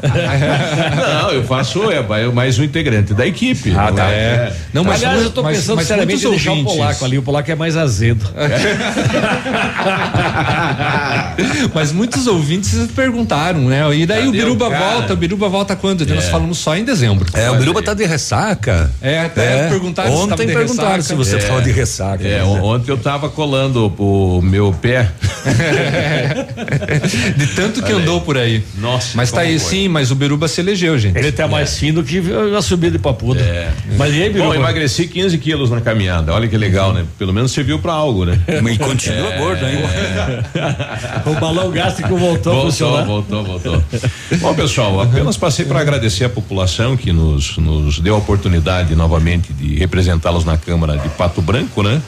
Speaker 31: Não, eu faço, é, mais um integrante da equipe.
Speaker 2: Ah, tá.
Speaker 31: É.
Speaker 3: Não, mas,
Speaker 4: Aliás, eu tô
Speaker 3: mas-
Speaker 4: pensando
Speaker 3: mas
Speaker 4: seriamente em deixar o
Speaker 3: ouvintes-
Speaker 4: polaco ali. O polaco é mais azedo.
Speaker 3: Mas muitos ouvintes perguntaram, né? E daí
Speaker 31: Cadê
Speaker 3: o Biruba
Speaker 31: o
Speaker 3: volta, o Biruba volta quando? Nós
Speaker 31: É.
Speaker 3: falamos só em dezembro.
Speaker 2: É, o Biruba tá de ressaca.
Speaker 3: É, até perguntaram se tava
Speaker 2: Ontem
Speaker 3: de
Speaker 2: perguntaram
Speaker 3: ressaca.
Speaker 2: se você
Speaker 31: É.
Speaker 2: tava de ressaca.
Speaker 31: É, on- ontem eu tava colando o meu pé.
Speaker 3: De tanto que
Speaker 31: Olha aí.
Speaker 3: andou por aí.
Speaker 31: Nossa,
Speaker 3: Mas tá aí
Speaker 31: foi.
Speaker 3: sim, mas o Biruba se elegeu, gente.
Speaker 4: Ele tá mais fino que a subida de papuda.
Speaker 31: É.
Speaker 4: Mas e aí,
Speaker 31: Bom,
Speaker 4: Biruba?
Speaker 31: emagreci 15 quilos na caminhada. Olha que legal, né? Pelo menos serviu pra algo, né?
Speaker 2: E continua gordo ainda.
Speaker 4: O balão gástrico voltou, a
Speaker 31: Voltou,
Speaker 4: funcionar.
Speaker 31: voltou, voltou. Bom, pessoal, apenas passei para agradecer a população que nos, nos deu a oportunidade novamente de representá-los na Câmara de Pato Branco, né?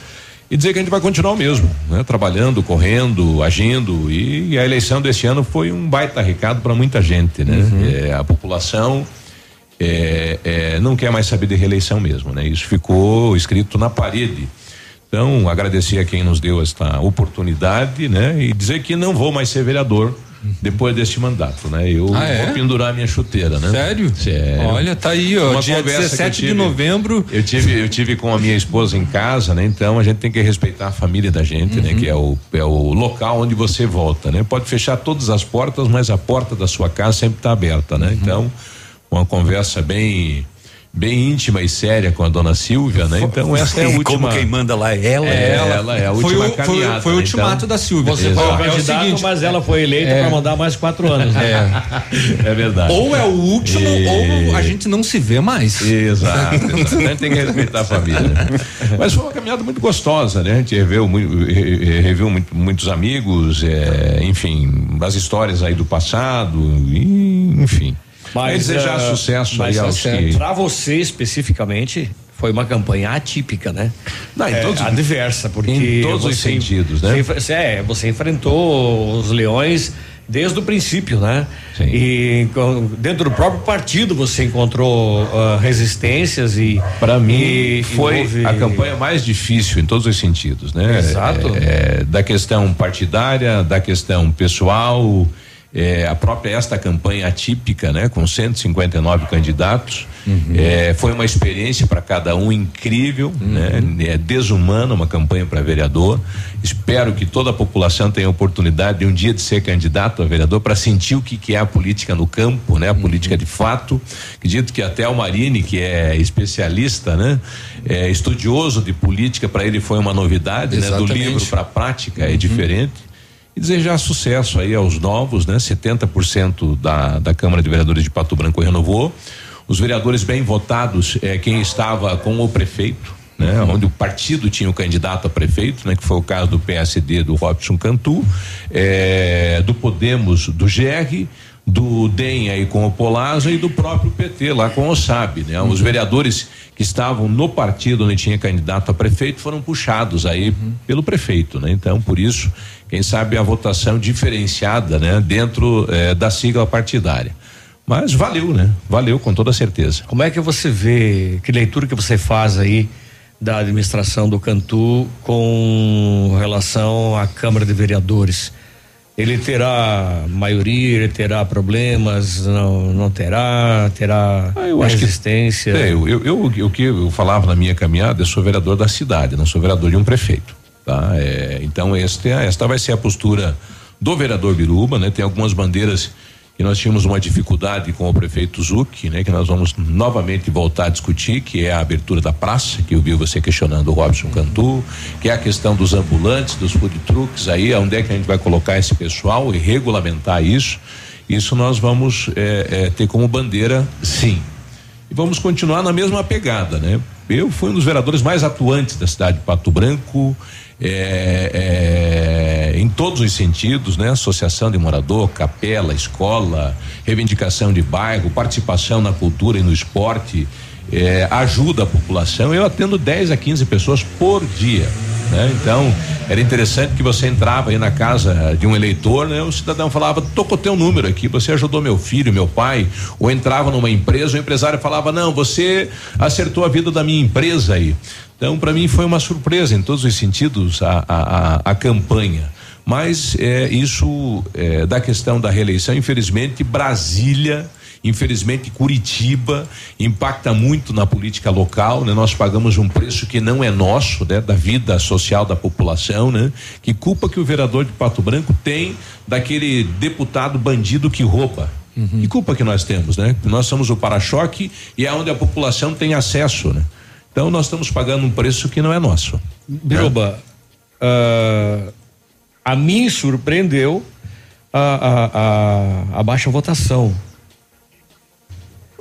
Speaker 31: E dizer que a gente vai continuar o mesmo, né? Trabalhando, correndo, agindo e, a eleição desse ano foi um baita recado para muita gente, né? É, a população é, é, não quer mais saber de reeleição mesmo, né? Isso ficou escrito na parede. Então, agradecer a quem nos deu esta oportunidade, né? E dizer que não vou mais ser vereador depois deste mandato, né? Eu
Speaker 3: Ah, é?
Speaker 31: vou pendurar minha chuteira, né?
Speaker 3: Sério?
Speaker 31: Sério.
Speaker 3: Olha, tá aí, ó.
Speaker 31: Uma
Speaker 3: dia
Speaker 31: conversa que eu
Speaker 3: 17 de
Speaker 31: tive-
Speaker 3: novembro.
Speaker 31: Eu tive, eu tive com a minha esposa em casa, né? Então a gente tem que respeitar a família da gente, né? Que é o, é o local onde você volta, né? Pode fechar todas as portas, mas a porta da sua casa sempre está aberta, né? Então, uma conversa bem bem íntima e séria com a dona Silvia, né? Então essa é a última.
Speaker 2: como quem manda lá é ela.
Speaker 31: É ela, é a
Speaker 3: Foi
Speaker 31: última
Speaker 3: o- foi o-
Speaker 31: caminhada.
Speaker 3: foi o
Speaker 31: né?
Speaker 3: ultimato
Speaker 31: Então,
Speaker 3: da Silvia.
Speaker 4: Você foi o
Speaker 3: É o
Speaker 4: candidato,
Speaker 3: seguinte,
Speaker 4: mas ela foi eleita
Speaker 3: é.
Speaker 4: para mandar mais quatro anos. né?
Speaker 31: É verdade.
Speaker 3: Ou é o último,
Speaker 31: E-
Speaker 3: ou a gente não se vê mais.
Speaker 31: Exato, exato. A gente tem que respeitar a família. né? Mas foi uma caminhada muito gostosa, né? A gente reviu, reviu muito- muitos amigos, é, enfim, as histórias aí do passado, e, enfim.
Speaker 4: Mas
Speaker 31: desejar
Speaker 4: ah,
Speaker 31: sucesso
Speaker 4: mas
Speaker 31: aí aos que.
Speaker 4: Para você especificamente, foi uma campanha atípica, né?
Speaker 31: Não, em
Speaker 4: É,
Speaker 31: todos-
Speaker 4: adversa, porque
Speaker 31: em todos os
Speaker 4: você-
Speaker 31: sentidos, né?
Speaker 4: Você, é, você enfrentou os leões desde o princípio, né? E com- dentro do próprio partido você encontrou ah, resistências e
Speaker 31: Para mim
Speaker 4: e- e
Speaker 31: foi a campanha mais difícil em todos os sentidos, né?
Speaker 4: Exato.
Speaker 31: É, é, da questão partidária, da questão pessoal, é, a própria esta campanha atípica, né? Com 159 candidatos, é, foi uma experiência para cada um incrível, né? É desumana uma campanha para vereador. Espero que toda a população tenha a oportunidade de um dia de ser candidato a vereador para sentir o que, que é a política no campo, né? A política de fato. Acredito que até o Marini, que é especialista, né? É, estudioso de política, para ele foi uma novidade, né? Do
Speaker 3: Exatamente.
Speaker 31: livro para a prática é diferente. E desejar sucesso aí aos novos, né? 70% da, da Câmara de Vereadores de Pato Branco renovou. Os vereadores bem votados é quem estava com o prefeito, né? Onde o partido tinha o candidato a prefeito, né? Que foi o caso do PSD do Robson Cantu, é, do Podemos do GR, do DEM aí com o Polasa e do próprio PT lá com o SAB, né? Os vereadores que estavam no partido onde tinha candidato a prefeito foram puxados aí pelo prefeito, né? Então, por isso, quem sabe a votação diferenciada, né? Dentro eh, da sigla partidária. Mas valeu, né? Valeu com toda certeza.
Speaker 4: Como é que você vê, que leitura que você faz aí da administração do Cantu com relação à Câmara de Vereadores? Ele terá maioria, ele terá problemas, não, não terá, terá
Speaker 31: Ah, eu acho que-
Speaker 4: resistência.
Speaker 31: É, eu, eu, eu- o que eu falava na minha caminhada, eu sou vereador da cidade, não sou vereador de um prefeito, tá? É, então este, é- esta vai ser a postura do vereador Biruba, né? Tem algumas bandeiras que nós tínhamos uma dificuldade com o prefeito Zuc, né? Que nós vamos novamente voltar a discutir, que é a abertura da praça, que eu vi você questionando o Robson Cantu, que é a questão dos ambulantes, dos food trucks, aí onde é que a gente vai colocar esse pessoal e regulamentar isso. Isso nós vamos é, é, ter como bandeira, sim. E vamos continuar na mesma pegada, né? Eu fui um dos vereadores mais atuantes da cidade de Pato Branco, é, é, em todos os sentidos, né? Associação de morador, capela, escola, reivindicação de bairro, participação na cultura e no esporte, é, ajuda a população. Eu atendo 10 a 15 pessoas por dia, né? Então, Era interessante que você entrava aí na casa de um eleitor, né? O cidadão falava, tô com o teu número aqui, você ajudou meu filho, meu pai, ou entrava numa empresa, o empresário falava, não, você acertou a vida da minha empresa aí. Então, para mim foi uma surpresa em todos os sentidos a, a, a, a campanha. Mas é isso é, da questão da reeleição, infelizmente, Brasília Infelizmente, Curitiba impacta muito na política local, né? Nós pagamos um preço que não é nosso, né? Da vida social da população, né? Que culpa que o vereador de Pato Branco tem daquele deputado bandido que rouba? Uhum. Que culpa que nós temos, né? Nós somos o para-choque e é onde a população tem acesso, né? Então nós estamos pagando um preço que não é nosso.
Speaker 4: Biruba, né? uh, a mim surpreendeu a, a, a, a baixa votação.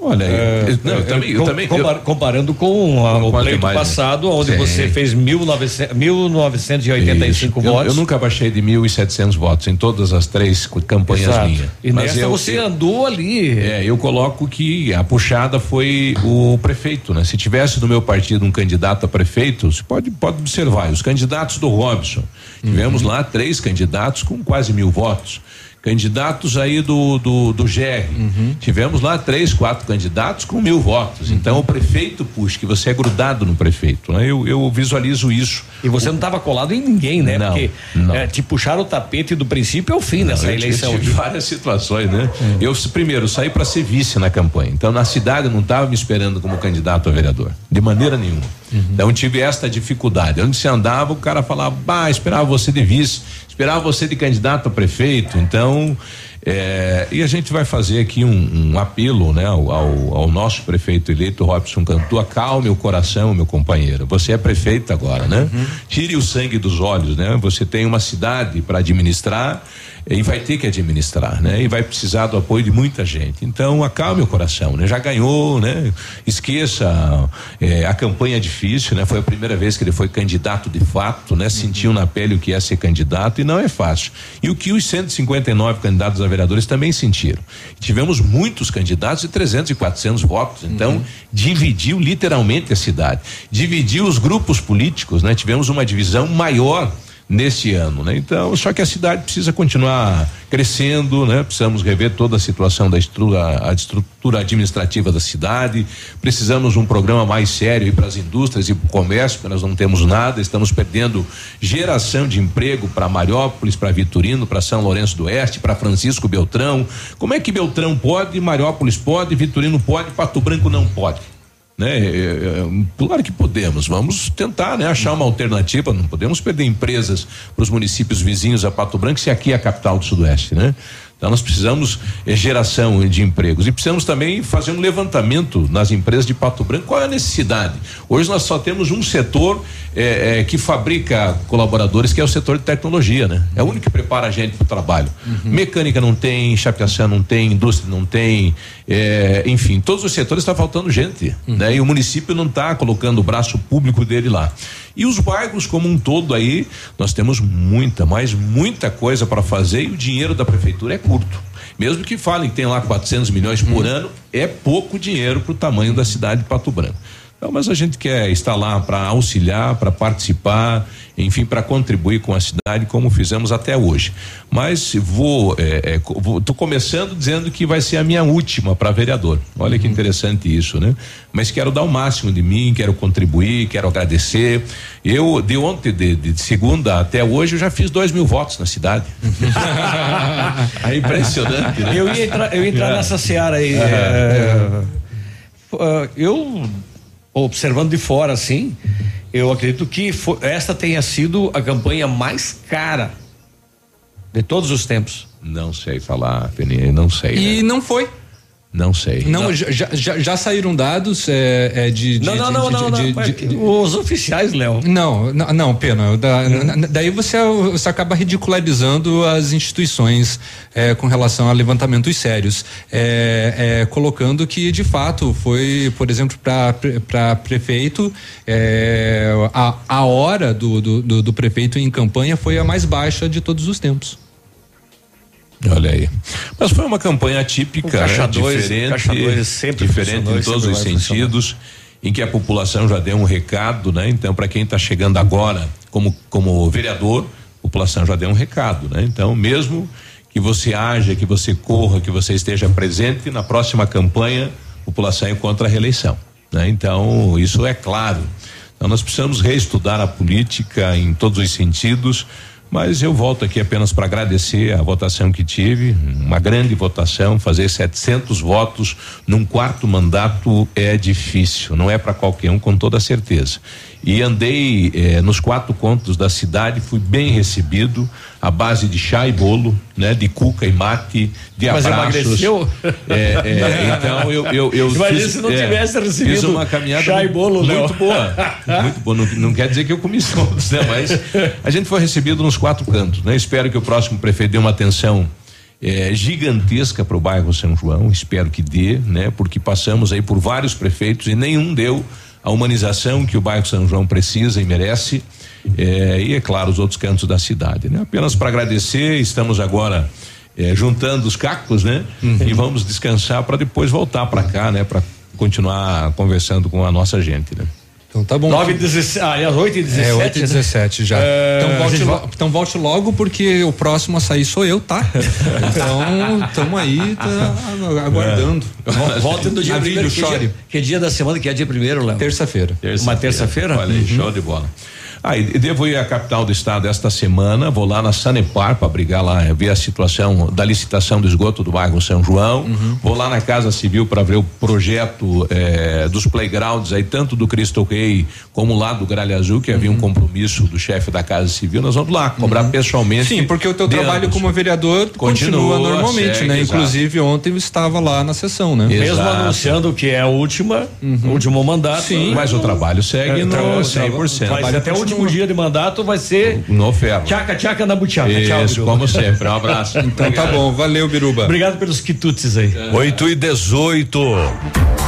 Speaker 31: Olha,
Speaker 4: é, não, eu, também, eu, também compar, comparando com a, o pleito mais, passado, né? onde Sim. você fez 1900, 1985 Isso. votos.
Speaker 31: Eu, eu, nunca baixei de 1.700 votos em todas as três campanhas Exato. minhas.
Speaker 4: E Mas nessa eu, você andou ali.
Speaker 31: É, eu coloco que a puxada foi o prefeito, né? Se tivesse no meu partido um candidato a prefeito, você pode pode observar os candidatos do Robson. Tivemos uhum. lá três candidatos com quase mil votos candidatos aí do do, do GR. Uhum. Tivemos lá três, quatro candidatos com mil votos. Uhum. Então o prefeito puxa, que você é grudado no prefeito. Né? Eu, eu visualizo isso.
Speaker 4: E você o... não estava colado em ninguém, né?
Speaker 31: Não,
Speaker 4: Porque
Speaker 31: não.
Speaker 4: É, te puxaram o tapete do princípio ao fim não, nessa eleição.
Speaker 31: Tive várias situações, né? Uhum. Eu primeiro saí para ser vice na campanha. Então na cidade eu não estava me esperando como candidato a vereador, de maneira nenhuma. Uhum. Então tive esta dificuldade. Onde você andava, o cara falava, bah, esperava você de vice esperava você de candidato a prefeito, então é, e a gente vai fazer aqui um, um apelo, né, ao, ao, nosso prefeito eleito Robson Cantu, acalme o coração, meu companheiro. Você é prefeito agora, né? Uhum. Tire o sangue dos olhos, né? Você tem uma cidade para administrar e vai ter que administrar, né? E vai precisar do apoio de muita gente. Então, acalme o coração, né? Já ganhou, né? Esqueça é, a campanha difícil, né? Foi a primeira vez que ele foi candidato de fato, né? Sentiu na pele o que é ser candidato e não é fácil. E o que os 159 candidatos a vereadores também sentiram. Tivemos muitos candidatos de 300 e 400 votos, então uhum. dividiu literalmente a cidade, dividiu os grupos políticos, né? Tivemos uma divisão maior neste ano, né? Então, só que a cidade precisa continuar crescendo, né? Precisamos rever toda a situação da estrutura, a estrutura administrativa da cidade. Precisamos um programa mais sério para as indústrias e para o comércio, porque nós não temos nada. Estamos perdendo geração de emprego para Mariópolis, para Vitorino, para São Lourenço do Oeste, para Francisco Beltrão. Como é que Beltrão pode, Mariópolis pode, Vitorino pode, Pato Branco não pode? Né? É, é, é, claro que podemos, vamos tentar, né? Achar uma alternativa, não podemos perder empresas para os municípios vizinhos a Pato Branco se aqui é a capital do Sudoeste, né? Então nós precisamos é, geração de empregos e precisamos também fazer um levantamento nas empresas de Pato Branco. Qual é a necessidade? Hoje nós só temos um setor é, é, que fabrica colaboradores, que é o setor de tecnologia, né? É o único que prepara a gente para o trabalho. Uhum. Mecânica não tem, chapeação não tem, indústria não tem, enfim, todos os setores está faltando gente, uhum. né? E o município não está colocando o braço público dele lá. E os bairros como um todo aí, nós temos muita, mas muita coisa para fazer e o dinheiro da prefeitura é curto. Mesmo que falem que tem lá 400 milhões por hum. ano, é pouco dinheiro para o tamanho da cidade de Pato Branco. Então, mas a gente quer estar lá para auxiliar, para participar, enfim, para contribuir com a cidade como fizemos até hoje. Mas vou, é, é, vou, tô começando dizendo que vai ser a minha última para vereador. Olha uhum. que interessante isso, né? Mas quero dar o máximo de mim, quero contribuir, quero agradecer. Eu de ontem, de, de segunda até hoje, eu já fiz dois mil votos na cidade. é impressionante. Né?
Speaker 4: Eu ia entrar, eu ia entrar é. nessa seara aí. É, é, eu observando de fora assim, eu acredito que for, esta tenha sido a campanha mais cara de todos os tempos.
Speaker 31: Não sei falar, Peninha, não sei.
Speaker 3: E né? não foi.
Speaker 31: Não sei.
Speaker 3: Não, não. Já, já, já, saíram dados é, é de, de,
Speaker 4: Não, não, não, não, de, não, Os oficiais, Léo.
Speaker 3: Não, não, não, pena. Da, hum. Daí você, você acaba ridicularizando as instituições é, com relação a levantamentos sérios. É, é, colocando que, de fato, foi, por exemplo, para prefeito, é, a, a hora do, do, do, do prefeito em campanha foi a mais baixa de todos os tempos.
Speaker 31: Olha aí. Mas foi uma campanha típica,
Speaker 4: caixa
Speaker 31: né?
Speaker 4: dois,
Speaker 31: diferente,
Speaker 4: caixa dois sempre
Speaker 31: diferente em todos os sentidos, em que a população já deu um recado, né? Então, para quem está chegando agora, como, como vereador, a população já deu um recado, né? Então, mesmo que você haja, que você corra, que você esteja presente, na próxima campanha, a população encontra a reeleição. Né? Então, isso é claro. Então, nós precisamos reestudar a política em todos os sentidos, mas eu volto aqui apenas para agradecer a votação que tive, uma grande votação, fazer 700 votos num quarto mandato é difícil, não é para qualquer um, com toda certeza. E andei eh, nos quatro contos da cidade, fui bem recebido, à base de chá e bolo, né, de cuca e mate, de
Speaker 4: Mas
Speaker 31: abraços.
Speaker 4: emagreceu?
Speaker 31: É, é, então eu eu, eu
Speaker 4: Imagina
Speaker 31: fiz,
Speaker 4: se não
Speaker 31: é,
Speaker 4: tivesse recebido
Speaker 31: fiz uma caminhada
Speaker 4: chá e bolo, Léo.
Speaker 31: muito boa, muito boa. Não, não quer dizer que eu comi todos, né? Mas a gente foi recebido nos quatro cantos, né? Espero que o próximo prefeito dê uma atenção é, gigantesca para o bairro São João, espero que dê, né? Porque passamos aí por vários prefeitos e nenhum deu a humanização que o bairro São João precisa e merece. É, e é claro, os outros cantos da cidade, né? Apenas para agradecer, estamos agora é, juntando os cacos, né? E vamos descansar para depois voltar para cá, né? Para continuar conversando com a nossa gente, né?
Speaker 3: Então tá bom.
Speaker 4: 9 e 17, aliás, 8 e 17.
Speaker 3: É, 8 e 17 já.
Speaker 4: É,
Speaker 3: então, volte lo-
Speaker 4: vai-
Speaker 3: então volte logo, porque o próximo a sair sou eu, tá? Então, estamos aí, tá aguardando.
Speaker 4: Vol- Volta no dia
Speaker 3: Navilho,
Speaker 4: primeiro. Que
Speaker 3: chore.
Speaker 4: dia, que dia da semana que é dia primeiro, Léo?
Speaker 3: Terça-feira.
Speaker 4: Uma terça-feira?
Speaker 31: Olha aí,
Speaker 4: Uhum.
Speaker 31: show de bola. Ah, e devo ir à capital do estado esta semana, vou lá na Sanepar para brigar lá, eh, ver a situação da licitação do esgoto do bairro São João.
Speaker 4: Uhum.
Speaker 31: Vou lá na Casa Civil para ver o projeto eh, dos playgrounds aí, tanto do Cristo Rei como lá do Gralha Azul, que havia um
Speaker 4: Uhum.
Speaker 31: compromisso do chefe da Casa Civil. Nós vamos lá cobrar pessoalmente.
Speaker 3: Sim, porque o teu trabalho
Speaker 31: ambos.
Speaker 3: como vereador continua,
Speaker 31: Continua,
Speaker 3: normalmente,
Speaker 31: segue,
Speaker 3: né?
Speaker 31: exato.
Speaker 3: Inclusive ontem eu estava lá na sessão, né?
Speaker 4: Mesmo anunciando que é a última, o último mandato.
Speaker 31: Sim. Mas o trabalho segue no
Speaker 4: tra-
Speaker 31: 100%.
Speaker 4: Vai até o último dia de mandato vai ser
Speaker 31: No ferro.
Speaker 4: tchaca tchaca na. Tchau,
Speaker 31: Isso,
Speaker 4: Biruba.
Speaker 31: como sempre. Um abraço.
Speaker 3: Então tá bom, valeu, Biruba.
Speaker 4: Obrigado pelos quitutes aí.
Speaker 2: 8 e 18.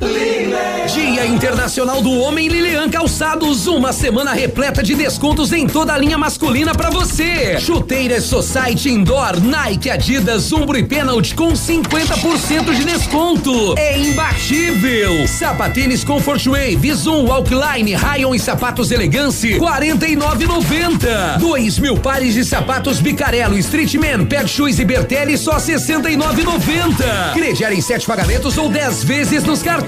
Speaker 32: Dia Internacional do Homem Lilian Calçados, uma semana repleta de descontos em toda a linha masculina pra você. Chuteiras Society Indoor, Nike, Adidas, Umbro e Penalty com 50% de desconto. É imbatível. Sapatênis Comfort Wave, Zoom, Walkline, Rayon e sapatos Elegance, 49,90. Dois mil pares de sapatos Bicarello, Streetman, Pet Shoes e Bertelli só 69,90. Crediar em sete pagamentos ou 10 vezes nos cartões.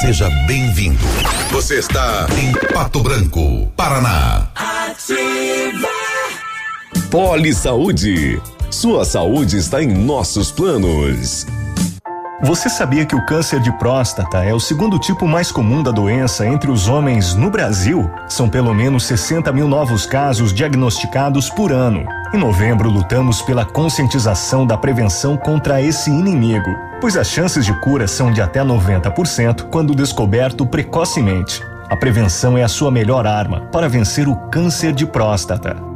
Speaker 33: Seja bem-vindo. Você está em Pato Branco, Paraná.
Speaker 14: Ativa.
Speaker 30: Poli Saúde. Sua saúde está em nossos planos.
Speaker 25: Você sabia que o câncer de próstata é o segundo tipo mais comum da doença entre os homens no Brasil? São pelo menos 60 mil novos casos diagnosticados por ano. Em novembro, lutamos pela conscientização da prevenção contra esse inimigo, pois as chances de cura são de até 90% quando descoberto precocemente. A prevenção é a sua melhor arma para vencer o câncer de próstata.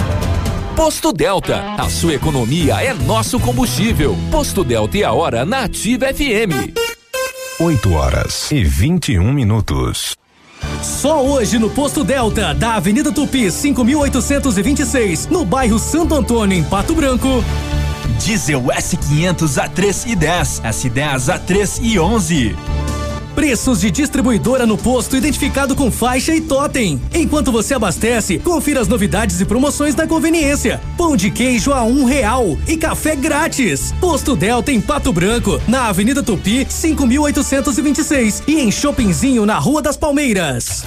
Speaker 34: Posto Delta, a sua economia é nosso combustível. Posto Delta e a hora na Ativa FM.
Speaker 16: 8 horas e 21 minutos.
Speaker 22: Só hoje no Posto Delta, da Avenida Tupi, 5826, no bairro Santo Antônio, em Pato Branco.
Speaker 27: Diesel S500 A3 e 10, S10 A3 e 11.
Speaker 22: Preços de distribuidora no posto identificado com faixa e totem. Enquanto você abastece, confira as novidades e promoções da conveniência. Pão de queijo a um real e café grátis. Posto Delta em Pato Branco, na Avenida Tupi, 5826 e em Shoppingzinho na Rua das Palmeiras.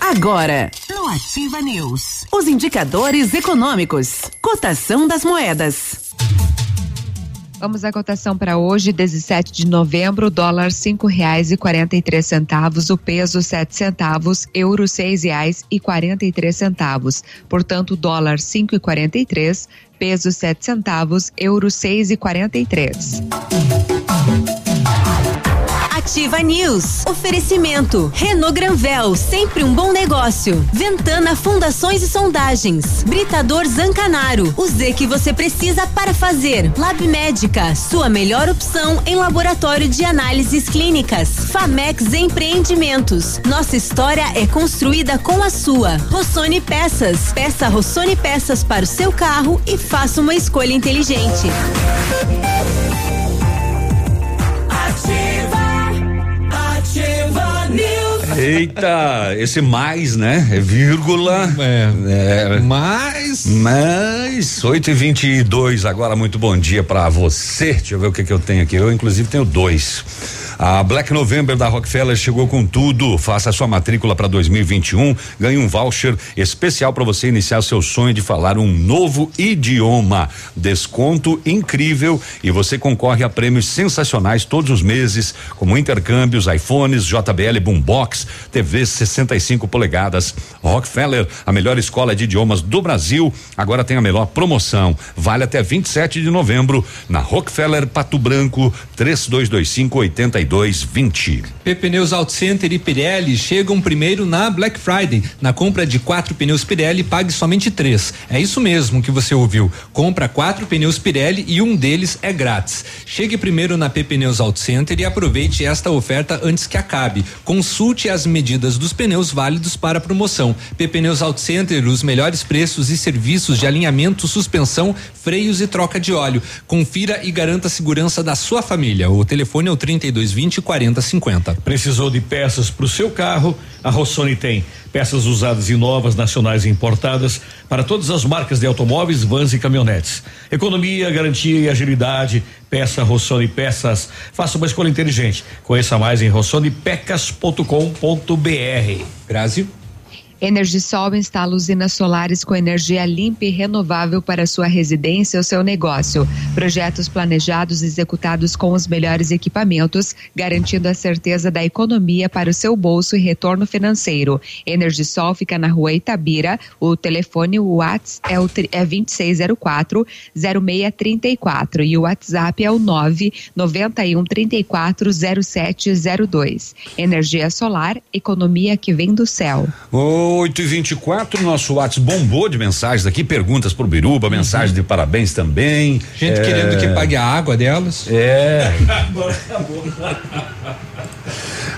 Speaker 35: Agora, no Ativa News, os indicadores econômicos, cotação das moedas.
Speaker 23: Vamos à cotação para hoje, 17 de novembro, dólar cinco reais e quarenta e três centavos, o peso sete centavos, euro seis reais e quarenta e três centavos. Portanto, dólar cinco e quarenta e três, peso sete centavos, euro seis e quarenta e três.
Speaker 1: Ativa News. Oferecimento. Renault Granvel, sempre um bom negócio. Ventana Fundações e Sondagens. Britador Zancanaro. O Z que você precisa para fazer. Lab Médica, sua melhor opção em laboratório de análises clínicas. Famex Empreendimentos. Nossa história é construída com a sua. Rossoni Peças. Peça Rossoni Peças para o seu carro e faça uma escolha inteligente.
Speaker 2: Eita, esse mais, né? É vírgula. É.
Speaker 3: mais.
Speaker 2: Mais. 8 e 22 agora, muito bom dia pra você. Deixa eu ver o que, que eu tenho aqui. Eu, inclusive, tenho dois. A Black November da Rockefeller chegou com tudo. Faça sua matrícula para 2021. Ganhe um voucher especial para você iniciar seu sonho de falar um novo idioma. Desconto incrível e você concorre a prêmios sensacionais todos os meses, como intercâmbios, iPhones, JBL Boombox, TVs 65 polegadas. Rockefeller, a melhor escola de idiomas do Brasil, agora tem a melhor promoção. Vale até 27 de novembro na Rockefeller Pato Branco 3225 82 20.
Speaker 3: PP Pneus Auto Center e Pirelli chegam primeiro na Black Friday. Na compra de quatro pneus Pirelli, pague somente três. É isso mesmo que você ouviu. Compra quatro pneus Pirelli e um deles é grátis. Chegue primeiro na PP Pneus Auto Center e aproveite esta oferta antes que acabe. Consulte as medidas dos pneus válidos para a promoção. PP Pneus Auto Center, os melhores preços e serviços de alinhamento, suspensão, freios e troca de óleo. Confira e garanta a segurança da sua família. O telefone é o 3220 4050.
Speaker 4: Precisou de peças para o seu carro? A Rossoni tem peças usadas e novas, nacionais e importadas para todas as marcas de automóveis, vans e caminhonetes. Economia, garantia e agilidade. Peça Rossoni Peças. Faça uma escolha inteligente. Conheça mais em rossonipecas.com.br.
Speaker 3: Brasil.
Speaker 23: Energisol instala usinas solares com energia limpa e renovável para sua residência ou seu negócio. Projetos planejados e executados com os melhores equipamentos, garantindo a certeza da economia para o seu bolso e retorno financeiro. Energisol fica na rua Itabira. O telefone, o WhatsApp é, o, é 2604 0634 e o WhatsApp é o 991 34 0702. Energia solar, economia que vem do céu.
Speaker 2: 8 e 24 nosso WhatsApp bombou de mensagens aqui, perguntas pro Biruba,
Speaker 3: Uhum.
Speaker 2: mensagens de parabéns também.
Speaker 3: Gente
Speaker 2: É,
Speaker 3: querendo que pague a água delas.
Speaker 2: É.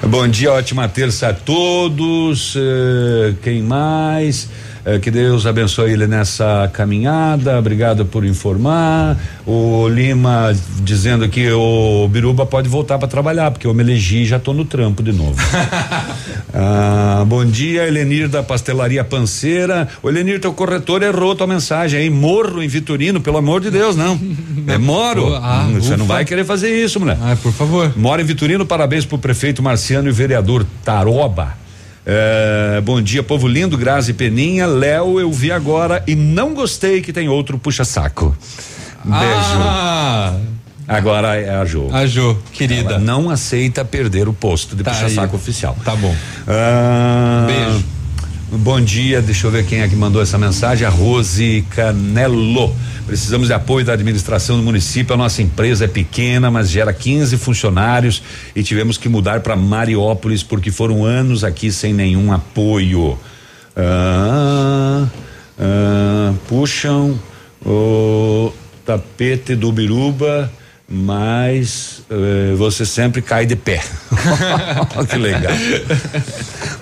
Speaker 2: Bom dia, ótima terça a todos. eh, quem mais? Eh, que Deus abençoe ele nessa caminhada. Obrigado por informar. O Lima dizendo que o Biruba pode voltar para trabalhar, porque eu me elegi e já tô no trampo de novo. Ah, bom dia, Elenir da Pastelaria Panceira. O Elenir, teu corretor errou tua mensagem aí. Morro em Vitorino, pelo amor de Deus, não. É moro.
Speaker 3: Ah,
Speaker 2: Hum, Você não vai querer fazer isso, mulher.
Speaker 3: Ah, por favor.
Speaker 2: Mora em Vitorino, parabéns pro prefeito Marciano e vereador Taroba. É, bom dia, povo lindo, Grazi Peninha. Léo, eu vi agora e não gostei que tem outro puxa-saco. Beijo.
Speaker 3: Ah,
Speaker 2: Agora é a Jo.
Speaker 3: a Jo, querida.
Speaker 2: Ela não aceita perder o posto de
Speaker 3: Tá
Speaker 2: puxa-saco oficial.
Speaker 3: Tá bom.
Speaker 2: Ah,
Speaker 3: Beijo.
Speaker 2: Bom dia, deixa eu ver quem é que mandou essa mensagem. A Rose Canelo. Precisamos de apoio da administração do município. A nossa empresa é pequena, mas gera 15 funcionários e tivemos que mudar para Mariópolis porque foram anos aqui sem nenhum apoio. Ah, ah, puxam o tapete do Biruba mas você sempre cai de pé. que legal.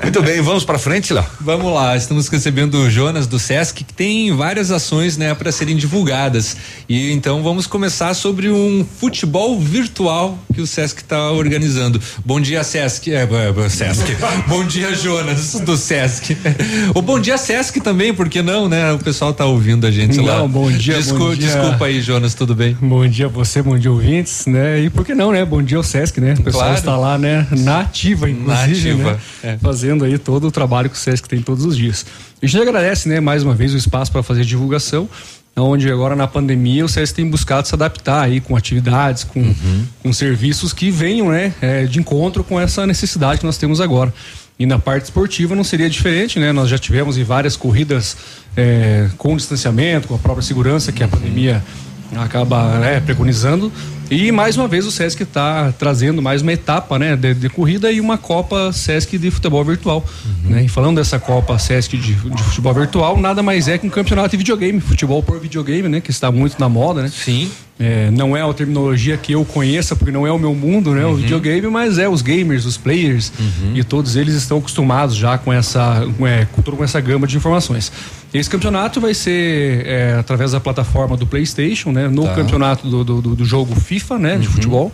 Speaker 2: Muito bem, vamos para frente, Léo.
Speaker 3: Vamos lá, estamos recebendo o Jonas do Sesc que tem várias ações, né, para serem divulgadas. E então vamos começar sobre um futebol virtual que o Sesc está organizando. Bom dia, Sesc. É, é, é, Sesc. bom dia, Jonas do Sesc. O bom dia, Sesc também, porque não, né? O pessoal tá ouvindo a gente
Speaker 36: não,
Speaker 3: lá.
Speaker 36: Bom dia,
Speaker 3: Descul
Speaker 36: bom dia.
Speaker 3: Desculpa aí, Jonas, tudo bem?
Speaker 36: Bom dia a você, bom dia ouvintes, né? E por que não, né? Bom dia ao Sesc, né? O pessoal
Speaker 3: Claro.
Speaker 36: está lá, né? Na ativa, inclusive,
Speaker 3: Na ativa,
Speaker 36: né?
Speaker 3: é.
Speaker 36: Fazendo aí todo o trabalho que o Sesc tem todos os dias. A gente agradece, né? Mais uma vez o espaço para fazer divulgação, onde agora na pandemia o Sesc tem buscado se adaptar aí com atividades, com,
Speaker 3: Uhum.
Speaker 36: com serviços que venham, né? é, de encontro com essa necessidade que nós temos agora. E na parte esportiva não seria diferente, né? Nós já tivemos em várias corridas é, com distanciamento, com a própria segurança que a pandemia acaba né, preconizando. E mais uma vez o Sesc está trazendo mais uma etapa né, de, de corrida e uma Copa Sesc de futebol virtual. Né? E falando dessa Copa Sesc de, de futebol virtual, nada mais é que um campeonato de videogame, futebol por videogame, né? Que está muito na moda, né?
Speaker 3: Sim.
Speaker 36: É, não é a terminologia que eu conheça, porque não é o meu mundo, né? O videogame, mas é os gamers, os players, e todos eles estão acostumados já com essa, com, é, com toda essa gama de informações. Esse campeonato vai ser é, através da plataforma do PlayStation, né? No
Speaker 3: Tá.
Speaker 36: campeonato do, do, do- jogo FIFA, né? De futebol.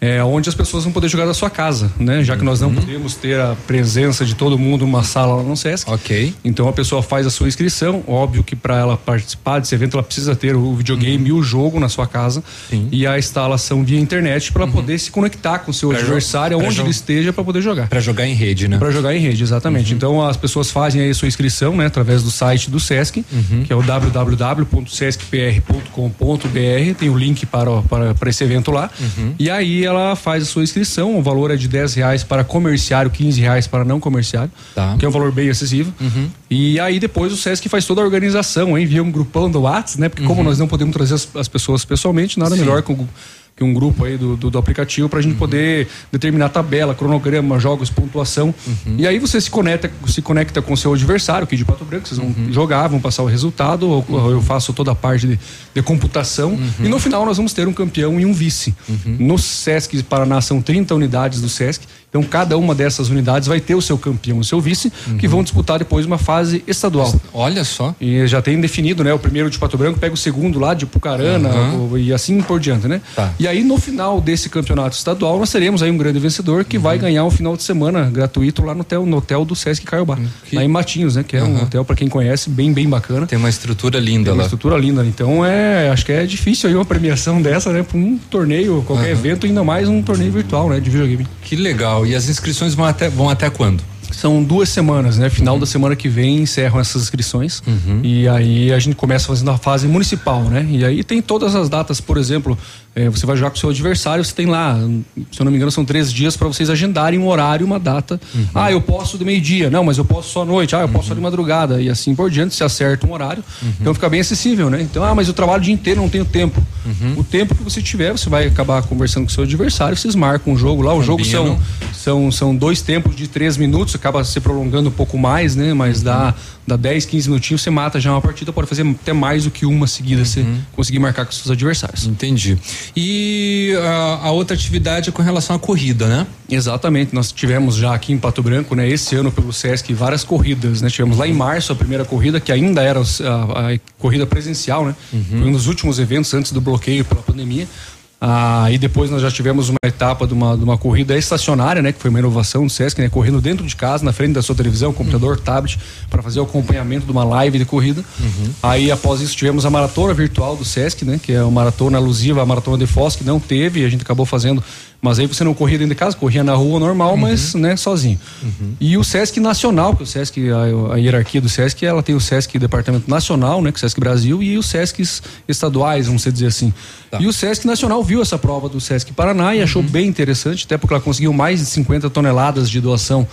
Speaker 36: É, onde as pessoas vão poder jogar da sua casa, né? Já que nós não podemos ter a presença de todo mundo numa sala lá no Sesc.
Speaker 3: Ok.
Speaker 36: Então a pessoa faz a sua inscrição. Óbvio que para ela participar desse evento, ela precisa ter o videogame e o jogo na sua casa. E a instalação via internet para poder se conectar com o seu
Speaker 3: Pra
Speaker 36: adversário, onde ele esteja, para poder jogar.
Speaker 3: Para jogar em rede, né?
Speaker 36: Para jogar em rede, exatamente. Então as pessoas fazem aí a sua inscrição, né, através do site do SESC, que é o www.sescpr.com.br, tem o link para, para, para esse evento lá. E aí ela faz a sua inscrição, o valor é de 10 reais para comerciário, 15 reais para não comerciário, que é um valor bem acessível. E aí depois o SESC faz toda a organização, envia um grupão do WhatsApp, né? Porque como nós não podemos trazer as, as pessoas pessoalmente, nada
Speaker 3: Sim.
Speaker 36: melhor que o que um grupo aí do, do, do aplicativo para a gente poder determinar tabela, cronograma, jogos, pontuação. E aí você se conecta, se conecta com o seu adversário aqui de Pato Branco, vocês vão jogar, vão passar o resultado, ou- ou eu faço toda a parte de, de computação. E no final nós vamos ter um campeão e um vice. No Sesc Paraná são 30 unidades do Sesc. Então cada uma dessas unidades vai ter o seu campeão o seu vice, que vão disputar depois uma fase estadual.
Speaker 3: Olha só.
Speaker 36: E já tem definido, né? O primeiro de Pato Branco pega o segundo lá de Pucarana e assim por diante, né?
Speaker 3: Tá.
Speaker 36: E aí no final desse campeonato estadual nós teremos aí um grande vencedor que vai ganhar um final de semana gratuito lá no hotel, no hotel do Sesc Caiobá, lá em Matinhos, né? Que é um hotel para quem conhece bem bem bacana.
Speaker 3: Tem uma estrutura linda
Speaker 36: Tem uma
Speaker 3: lá.
Speaker 36: estrutura linda. Então é, acho que é difícil aí uma premiação dessa, né? Para um torneio, qualquer
Speaker 3: Aham.
Speaker 36: evento, ainda mais um torneio virtual, né? De videogame.
Speaker 3: Que legal. E as inscrições vão até, vão até quando?
Speaker 36: São duas semanas, né? Final da semana que vem encerram essas inscrições. E aí a gente começa fazendo a fase municipal, né? E aí tem todas as datas, por exemplo, eh, você vai jogar com o seu adversário, você tem lá, se eu não me engano, são três dias para vocês agendarem um horário, uma data. Ah, eu posso do meio-dia, não, mas eu posso só à noite, ah, eu posso só de madrugada, e assim por diante, se acerta um horário. Então fica bem acessível, né? Então, ah, mas eu trabalho o dia inteiro, não tenho tempo. O tempo que você tiver, você vai acabar conversando com o seu adversário, vocês marcam um jogo lá. O jogo são, são, são dois tempos de três minutos, acaba se prolongando um pouco mais, né? Mas dá, dá 10, 15 minutinhos, você mata já uma partida, pode fazer até mais do que uma seguida, você conseguir marcar com seus adversários.
Speaker 3: Entendi. E a, a outra atividade é com relação à corrida, né?
Speaker 36: Exatamente, nós tivemos já aqui em Pato Branco, né, esse ano pelo Sesc, várias corridas, né? Tivemos lá em março a primeira corrida, que ainda era os- a, a corrida presencial, né? Foi um dos últimos eventos antes do bloqueio pela pandemia. Ah, e depois nós já tivemos uma etapa de uma, de uma corrida estacionária, né? Que foi uma inovação do Sesc, né? Correndo dentro de casa, na frente da sua televisão, computador, tablet, para fazer o acompanhamento de uma live de corrida. Aí após isso tivemos a maratona virtual do Sesc, né? Que é uma maratona alusiva à maratona de Foz, que não teve, a gente acabou fazendo. Mas aí você não corria dentro de casa, corria na rua normal, mas né, sozinho. E o Sesc Nacional, que o Sesc, a, a hierarquia do Sesc, ela tem o Sesc Departamento Nacional, né? Que é o Sesc Brasil, e os Sescs estaduais, vamos dizer assim. E o Sesc Nacional viu essa prova do Sesc Paraná e achou bem interessante, até porque ela conseguiu mais de 50 toneladas de doação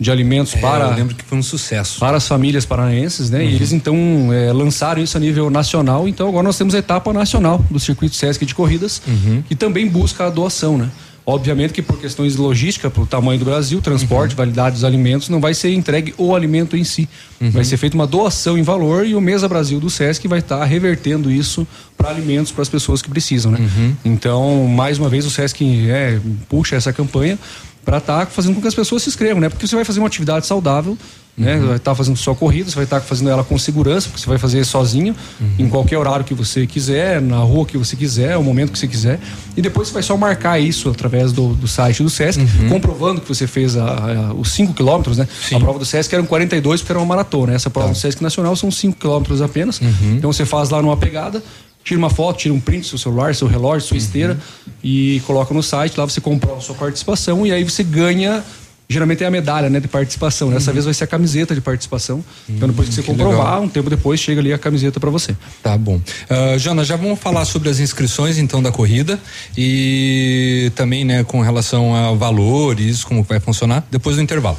Speaker 36: de alimentos para
Speaker 3: É, eu lembro que foi um sucesso.
Speaker 36: para as famílias paranaenses, né? E eles então eh, lançaram isso a nível nacional. Então agora nós temos a etapa nacional do circuito Sesc de corridas, que também busca a doação, né? Obviamente que por questões de logística, pelo tamanho do Brasil, transporte, validade dos alimentos, não vai ser entregue o alimento em si. Vai ser feita uma doação em valor e o Mesa Brasil do SESC vai estar revertendo isso para alimentos para as pessoas que precisam, né? Então, mais uma vez, o SESC é, puxa essa campanha para estar fazendo com que as pessoas se inscrevam, né? Porque você vai fazer uma atividade saudável, né? Vai estar fazendo sua corrida, você vai estar fazendo ela com segurança, porque você vai fazer sozinho, em qualquer horário que você quiser, na rua que você quiser, o momento que você quiser. E depois você vai só marcar isso através do, do site do SESC, comprovando que você fez a- a- os 5 quilômetros, né? A prova do SESC eram 42 porque era uma maratona. Essa prova do SESC Nacional são 5 quilômetros apenas. Então você faz lá numa pegada, tira uma foto, tira um print do seu celular, seu relógio, sua esteira e coloca no site. Lá você comprova sua participação e aí você ganha. Geralmente é a medalha né, de participação. Dessa vez vai ser a camiseta de participação. Então, depois que você
Speaker 3: que
Speaker 36: comprovar,
Speaker 3: legal.
Speaker 36: um tempo depois chega ali a camiseta para você.
Speaker 3: Tá bom. Ah, Jonas, já vamos falar sobre as inscrições então da corrida e também, né, com relação a valores, como vai funcionar, depois do intervalo.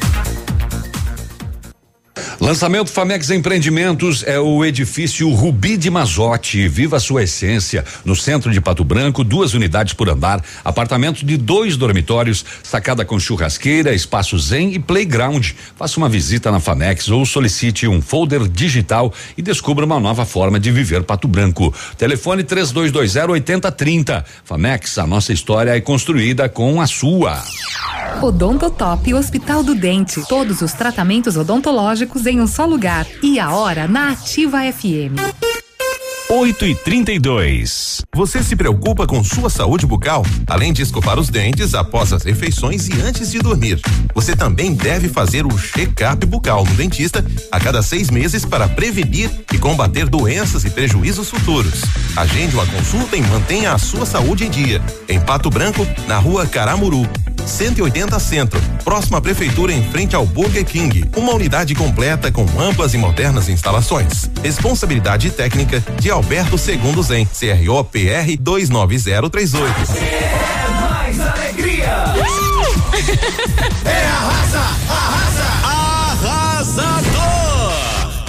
Speaker 2: Lançamento Famex Empreendimentos é o edifício Rubi de Mazote. Viva a sua essência. No centro de Pato Branco, duas unidades por andar, apartamento de dois dormitórios, sacada com churrasqueira, espaço zen e playground. Faça uma visita na Famex ou solicite um folder digital e descubra uma nova forma de viver Pato Branco. Telefone 3220 8030. Famex, a nossa história é construída com a sua.
Speaker 37: Odontotop Hospital do Dente. Todos os tratamentos odontológicos em um só lugar. E a hora na Ativa FM.
Speaker 38: 8 e 32 Você se preocupa com sua saúde bucal? Além de escovar os dentes após as refeições e antes de dormir. Você também deve fazer o check-up bucal no dentista a cada seis meses para prevenir e combater doenças e prejuízos futuros. Agende uma consulta e mantenha a sua saúde em dia. Em Pato Branco, na rua Caramuru. 180 Centro, próxima prefeitura em frente ao Burger King. Uma unidade completa com amplas e modernas instalações. Responsabilidade técnica de Alberto Segundo Zen, CRO PR 29038.
Speaker 14: mais alegria. É arrasa, arrasa.
Speaker 39: Arrasador!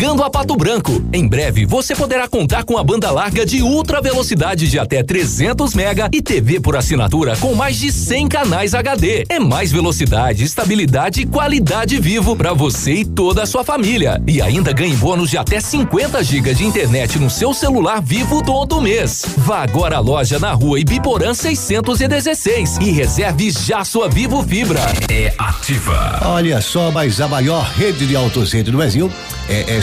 Speaker 34: a Pato Branco. Em breve você poderá contar com a banda larga de ultra velocidade de até 300 mega e TV por assinatura com mais de 100 canais HD. É mais velocidade, estabilidade e qualidade vivo para você e toda a sua família. E ainda ganhe bônus de até 50 GB de internet no seu celular vivo todo mês. Vá agora à loja na rua Ibiporã 616 e reserve já sua Vivo Fibra. É ativa.
Speaker 40: Olha só, mas a maior rede de autocentro do Brasil é, é,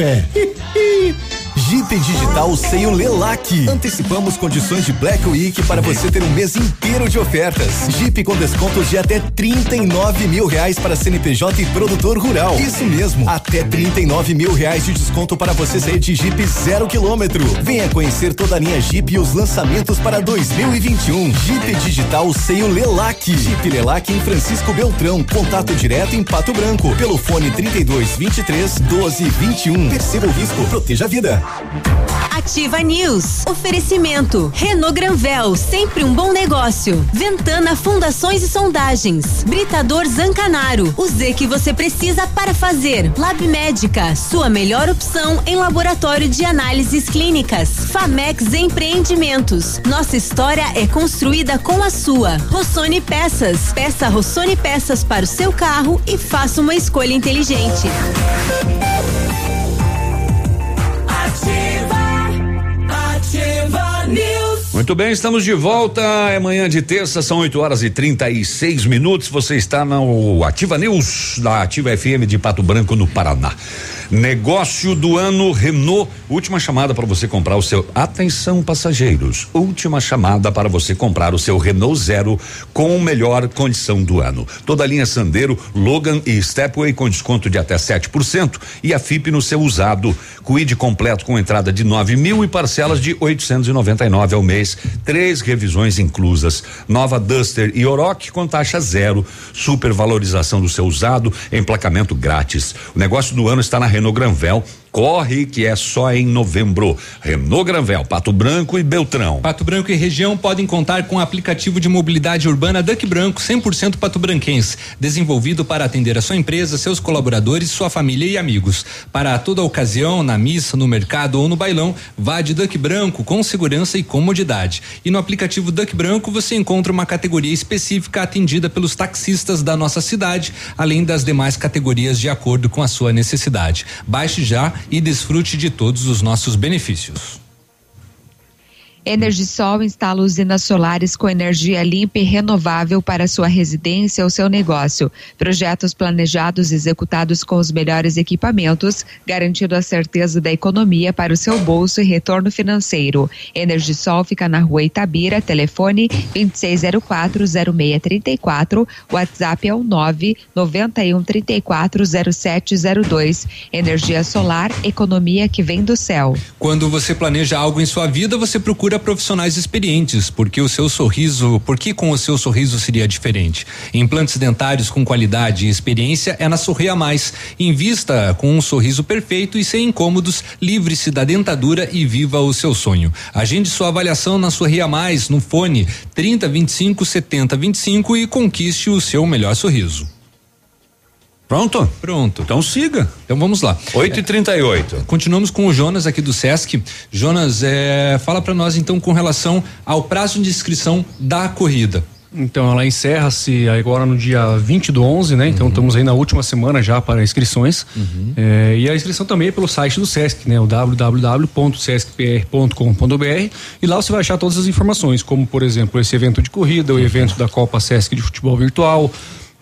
Speaker 40: é.
Speaker 41: Jeep Digital Seio Lelac. Antecipamos condições de Black Week para você ter um mês inteiro de ofertas. Jeep com descontos de até 39 mil reais para CNPJ e produtor rural. Isso mesmo, até 39 mil reais de desconto para você sair de Jeep zero quilômetro. Venha conhecer toda a linha Jeep e os lançamentos para 2021. Jeep Digital Seio Lelac. Jeep Lelac em Francisco Beltrão. Contato direto em Pato Branco. Pelo fone 32 23 12 21. Perceba o risco, proteja a vida.
Speaker 1: Ativa News. Oferecimento. Renault Granvel, sempre um bom negócio. Ventana Fundações e Sondagens. Britador Zancanaro. O Z que você precisa para fazer. Lab Médica, sua melhor opção em laboratório de análises clínicas. Famex Empreendimentos. Nossa história é construída com a sua. Rossoni Peças. Peça Rossoni Peças para o seu carro e faça uma escolha inteligente.
Speaker 2: Muito bem, estamos de volta. É manhã de terça, são 8 horas e 36 minutos. Você está no Ativa News, da Ativa FM de Pato Branco, no Paraná. Negócio do ano Renault. Última chamada para você comprar o seu. Atenção, passageiros. Última chamada para você comprar o seu Renault Zero com melhor condição do ano. Toda a linha Sandero, Logan e Stepway com desconto de até 7% e a FIP no seu usado. Quid completo com entrada de 9 mil e parcelas de 899 ao mês. Três revisões inclusas. Nova Duster e Oroch com taxa zero. Supervalorização do seu usado, emplacamento grátis. O negócio do ano está na Renault Granvel. Corre que é só em novembro. Renault Granvel, Pato Branco e Beltrão.
Speaker 3: Pato Branco e região podem contar com o aplicativo de mobilidade urbana Duck Branco 100% patobranquense, desenvolvido para atender a sua empresa, seus colaboradores, sua família e amigos. Para toda ocasião, na missa, no mercado ou no bailão, vá de Duck Branco com segurança e comodidade. E no aplicativo Duck Branco você encontra uma categoria específica atendida pelos taxistas da nossa cidade, além das demais categorias de acordo com a sua necessidade. Baixe já e desfrute de todos os nossos benefícios.
Speaker 23: Energisol instala usinas solares com energia limpa e renovável para sua residência ou seu negócio. Projetos planejados e executados com os melhores equipamentos, garantindo a certeza da economia para o seu bolso e retorno financeiro. Energisol fica na rua Itabira, telefone 26040634, WhatsApp é o 991340702. Energia solar, economia que vem do céu.
Speaker 3: Quando você planeja algo em sua vida, você procura profissionais experientes, porque o seu sorriso, porque com o seu sorriso seria diferente. Implantes dentários com qualidade e experiência é na Sorria Mais. Invista com um sorriso perfeito e sem incômodos, livre-se da dentadura e viva o seu sonho. Agende sua avaliação na Sorria Mais no fone 30 25 70 25 e conquiste o seu melhor sorriso.
Speaker 2: Pronto?
Speaker 3: Pronto.
Speaker 2: Então siga.
Speaker 3: Então vamos lá.
Speaker 2: 8 e 38
Speaker 3: Continuamos com o Jonas aqui do Sesc. Jonas, é, fala para nós então com relação ao prazo de inscrição da corrida.
Speaker 36: Então, ela encerra-se agora no dia 20 do 11, né? Então, estamos aí na última semana já para inscrições. É, e a inscrição também é pelo site do SESC, né? O www.sescpr.com.br. E lá você vai achar todas as informações, como, por exemplo, esse evento de corrida, o evento da Copa SESC de futebol virtual.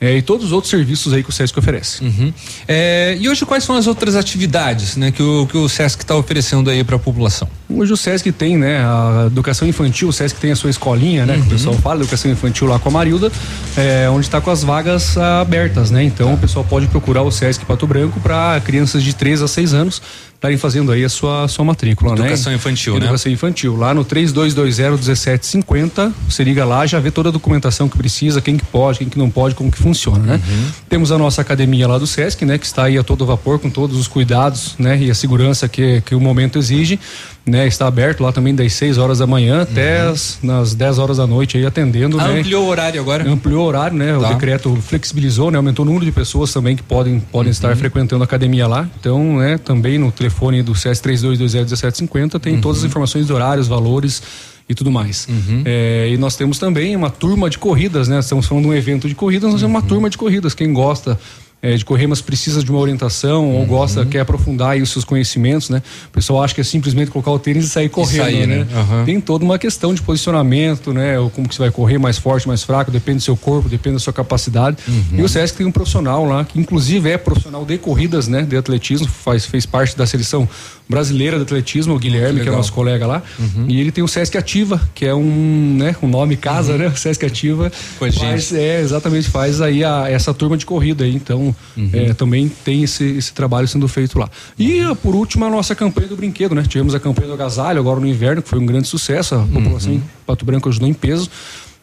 Speaker 36: É, e todos os outros serviços aí que o SESC oferece.
Speaker 3: Uhum. É, e hoje quais são as outras atividades, né, que o que o Sesc está oferecendo aí para a população?
Speaker 36: Hoje o SESC tem, né, a educação infantil, o SESC tem a sua escolinha, né, que o pessoal fala, educação infantil lá com a Marilda, é, onde está com as vagas abertas, né? Então o pessoal pode procurar o SESC Pato Branco para crianças de 3 a 6 anos estarem fazendo aí a sua sua matrícula, né?
Speaker 3: Educação infantil, né?
Speaker 36: Educação infantil, lá no 32201750, você liga lá, já vê toda a documentação que precisa, quem que pode, quem que não pode, como que funciona, né? Temos a nossa academia lá do SESC, né, que está aí a todo vapor com todos os cuidados, né, e a segurança que que o momento exige, né? Está aberto lá também das 6 horas da manhã até as, nas 10 horas da noite aí atendendo,
Speaker 3: Ah,
Speaker 36: né?
Speaker 3: ampliou o horário agora?
Speaker 36: Ampliou o horário, né? O
Speaker 3: Tá.
Speaker 36: decreto flexibilizou, né? Aumentou o número de pessoas também que podem, podem estar frequentando a academia lá. Então, né? Também no telefone do CS 32201750 tem todas as informações de horários, valores e tudo mais. É, e nós temos também uma turma de corridas, né? Estamos falando de um evento de corridas, nós temos uma turma de corridas. Quem gosta é, de correr, mas precisa de uma orientação ou gosta, quer aprofundar aí os seus conhecimentos, né? O pessoal acha que é simplesmente colocar o tênis e sair correndo,
Speaker 3: sair,
Speaker 36: né?
Speaker 3: né? Aham.
Speaker 36: Tem toda uma questão de posicionamento, né? Ou como que você vai correr, mais forte, mais fraco, depende do seu corpo, depende da sua capacidade. E o SESC tem um profissional lá, que inclusive é profissional de corridas, né? De atletismo, faz, fez parte da seleção brasileira de atletismo, o Guilherme, que é
Speaker 3: legal.
Speaker 36: nosso colega lá. E ele tem o SESC Ativa, que é um, né? Um nome casa, né? O SESC Ativa.
Speaker 3: Com a gente.
Speaker 36: faz, é, exatamente, faz aí a- essa turma de corrida aí. Então, é, também tem esse, esse trabalho sendo feito lá. E, ah, por último, a nossa campanha do brinquedo, né? Tivemos a campanha do agasalho agora no inverno, que foi um grande sucesso. A população em Pato Branco ajudou em peso.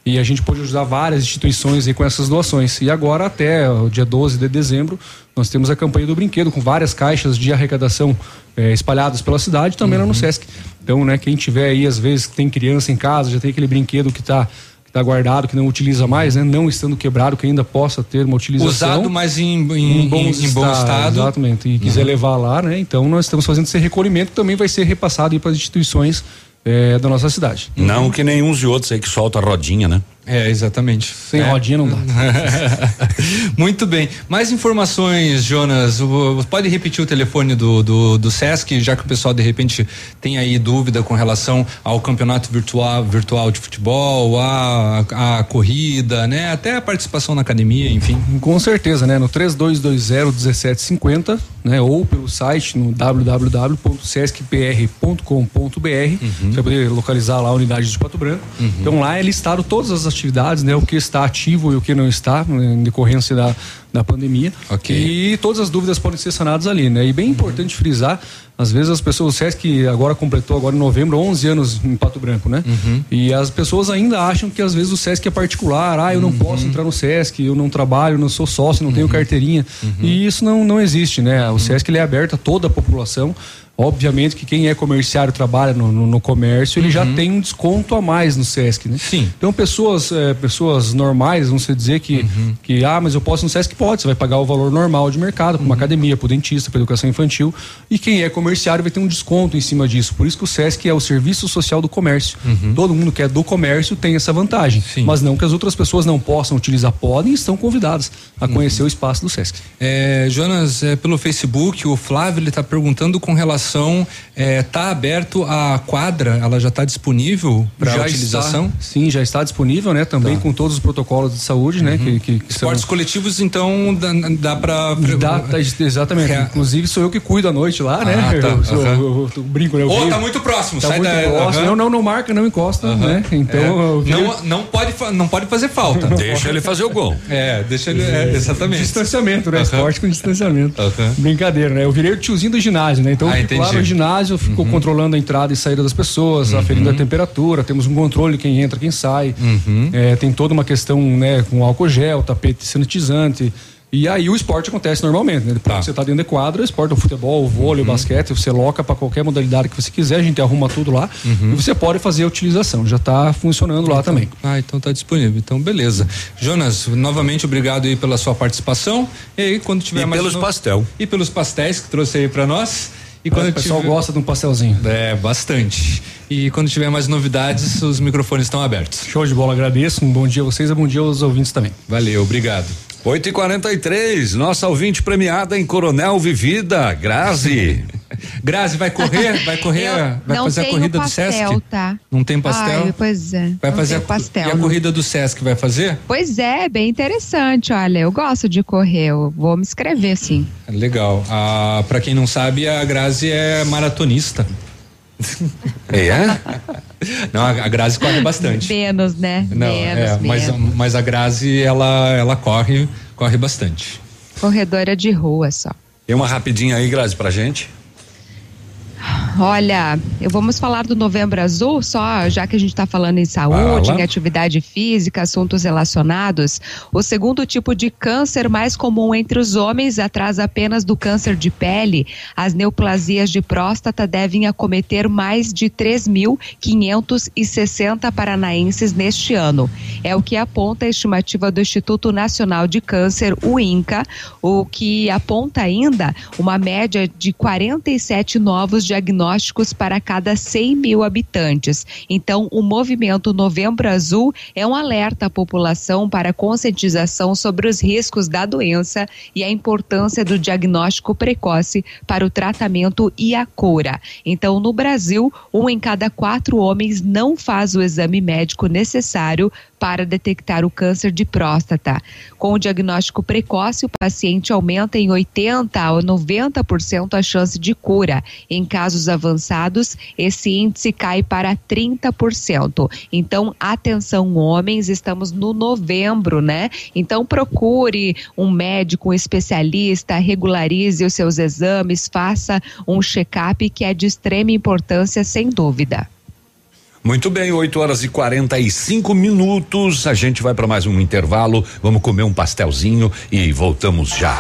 Speaker 36: E a gente pôde ajudar várias instituições aí com essas doações. E agora, até o dia 12 de dezembro, nós temos a campanha do brinquedo, com várias caixas de arrecadação eh, espalhadas pela cidade, também lá no Sesc. Então, né, quem tiver aí, às vezes, tem criança em casa, já tem aquele brinquedo que está que tá guardado, que não utiliza mais, né? Não estando quebrado, que ainda possa ter uma utilização.
Speaker 3: Usado, mas em, em, em bom, estado.
Speaker 36: Exatamente. E quiser levar lá, né? Então nós estamos fazendo esse recolhimento que também vai ser repassado para as instituições eh, da nossa cidade.
Speaker 2: Não que nem uns e outros aí que solta a rodinha, né?
Speaker 3: É, exatamente.
Speaker 36: Sem
Speaker 3: É.
Speaker 36: rodinha não dá.
Speaker 3: Muito bem. Mais informações, Jonas. Pode repetir o telefone do, do, do Sesc, já que o pessoal de repente tem aí dúvida com relação ao campeonato virtual, virtual de futebol, a, a corrida, né? Até a participação na academia, enfim.
Speaker 36: Com certeza, né? No 3220-1750, né? Ou pelo site no www.sescpr.com.br. Você vai poder localizar lá a unidade de Pato Branco. Então lá é listado todas as atividades, né? O que está ativo e o que não está, né, em decorrência da, da pandemia. E todas as dúvidas podem ser sanadas ali, né? E bem importante frisar, às vezes as pessoas, o SESC agora completou agora em novembro 11 anos em Pato Branco, né? E as pessoas ainda acham que às vezes o SESC é particular, ah, eu não posso entrar no SESC, eu não trabalho, não sou sócio, não tenho carteirinha. E isso não, não existe, né? O SESC ele é aberto a toda a população. Obviamente que quem é comerciário trabalha no, no- no comércio, ele já tem um desconto a mais no SESC, né?
Speaker 3: Sim.
Speaker 36: Então pessoas, eh, pessoas normais, vão se dizer que, que, ah, mas eu posso no SESC? Pode, você vai pagar o valor normal de mercado, para uma academia, para o dentista, para educação infantil. E quem é comerciário vai ter um desconto em cima disso. Por isso que o SESC é o serviço social do comércio. Todo mundo que é do comércio tem essa vantagem. Mas não que as outras pessoas não possam utilizar, podem e estão convidadas a conhecer o espaço do SESC.
Speaker 3: É, Jonas, é, pelo Facebook, o Flávio ele está perguntando com relação, é, tá aberto a quadra, ela já está disponível para utilização?
Speaker 36: está, sim, já está disponível, né? Também com todos os protocolos de saúde, né? Que, que, que são-
Speaker 3: Esportes coletivos, então dá, dá para
Speaker 36: Dá, tá, exatamente. Inclusive sou eu que cuido à noite lá, né?
Speaker 3: Ah, tá.
Speaker 36: Eu, sou-
Speaker 3: Aham.
Speaker 36: eu- eu- eu brinco, né? Eu
Speaker 3: Ô,
Speaker 36: vi-
Speaker 3: tá muito próximo,
Speaker 36: Tá
Speaker 3: sai
Speaker 36: muito
Speaker 3: da-
Speaker 36: próximo.
Speaker 3: aham.
Speaker 36: Não, não, não marca, não encosta, né? Então
Speaker 3: É. não, não, pode, não pode fazer falta.
Speaker 2: Deixa ele fazer o gol.
Speaker 3: É, deixa ele. é, exatamente.
Speaker 36: Distanciamento, né? Esporte com distanciamento. Brincadeira, né? Eu virei o tiozinho do ginásio, né? Então
Speaker 3: Ah,
Speaker 36: lá
Speaker 3: entendi. Uhum.
Speaker 36: no ginásio, eu fico controlando a entrada e saída das pessoas, aferindo a temperatura, temos um controle quem entra, quem sai.
Speaker 3: Uhum.
Speaker 36: É, tem toda uma questão, né, com álcool gel, tapete sanitizante. E aí o esporte acontece normalmente, né? Depois que você tá dentro de quadra, o esporte, o futebol, o vôlei,
Speaker 3: Uhum.
Speaker 36: o basquete, você loca para qualquer modalidade que você quiser, a gente arruma tudo lá
Speaker 3: Uhum.
Speaker 36: e você pode fazer a utilização, já tá funcionando lá também.
Speaker 3: Ah, então tá disponível. Então, beleza. Jonas, novamente obrigado aí pela sua participação. E aí, quando tiver
Speaker 2: E
Speaker 3: mais.
Speaker 2: pelos
Speaker 3: no-
Speaker 2: pastel.
Speaker 3: E pelos pastéis que trouxe aí pra nós. E quando
Speaker 36: o pessoal
Speaker 3: tiver-
Speaker 36: gosta de um pastelzinho.
Speaker 3: É, bastante. E quando tiver mais novidades, os microfones estão abertos.
Speaker 36: Show de bola, agradeço. Um bom dia a vocês e bom dia aos ouvintes também.
Speaker 3: Valeu, obrigado.
Speaker 2: 8 e 43 nossa ouvinte premiada em Coronel Vivida, Grazi.
Speaker 3: Grazi, vai correr? Vai correr? Vai fazer a corrida
Speaker 23: pastel,
Speaker 3: do Sesc?
Speaker 23: Tá?
Speaker 3: Não tem pastel?
Speaker 23: Ai, pois é.
Speaker 3: Vai
Speaker 23: não
Speaker 3: fazer a,
Speaker 23: pastel.
Speaker 3: E a corrida do Sesc vai fazer?
Speaker 23: Pois é, bem interessante. Olha, eu gosto de correr. Eu vou me inscrever, sim.
Speaker 3: Legal. Ah, para quem não sabe, a Grazi é maratonista.
Speaker 2: É?
Speaker 3: Não, a a Grazi corre bastante.
Speaker 23: Menos, né?
Speaker 3: Não,
Speaker 23: menos,
Speaker 3: é, mas,
Speaker 23: menos.
Speaker 3: mas a Grazi, ela, ela corre, corre bastante.
Speaker 23: Corredora de rua só.
Speaker 2: Tem uma rapidinha aí, Grazi, pra gente.
Speaker 23: Olha, eu vamos falar do Novembro Azul, só já que a gente está falando em saúde,
Speaker 2: Fala.
Speaker 23: em atividade física, assuntos relacionados. O segundo tipo de câncer mais comum entre os homens, atrás apenas do câncer de pele, as neoplasias de próstata devem acometer mais de 3.560 paranaenses neste ano. É o que aponta a estimativa do Instituto Nacional de Câncer, o INCA, o que aponta ainda uma média de 47 novos diagnósticos para cada 100 mil habitantes. Então, o movimento Novembro Azul é um alerta à população para conscientização sobre os riscos da doença e a importância do diagnóstico precoce para o tratamento e a cura. Então, no Brasil, um em cada quatro homens não faz o exame médico necessário para detectar o câncer de próstata. Com o diagnóstico precoce, o paciente aumenta em 80 a 90% a chance de cura. Em casos avançados, esse índice cai para 30%. Então, atenção, homens, estamos no novembro, né? Então, procure um médico, um especialista, regularize os seus exames, faça um check-up que é de extrema importância, sem dúvida.
Speaker 2: Muito bem, 8 horas e 45 minutos. A gente vai para mais um intervalo. Vamos comer um pastelzinho e voltamos já.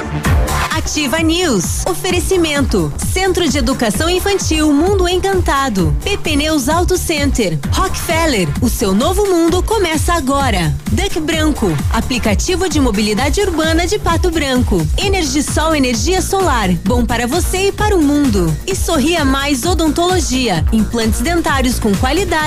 Speaker 1: Ativa News. Oferecimento. Centro de Educação Infantil Mundo Encantado. PP Neus Auto Center. Rockefeller. O seu novo mundo começa agora. Duck Branco. Aplicativo de mobilidade urbana de Pato Branco. Energisol Energia Solar. Bom para você e para o mundo. E Sorria Mais Odontologia. Implantes dentários com qualidade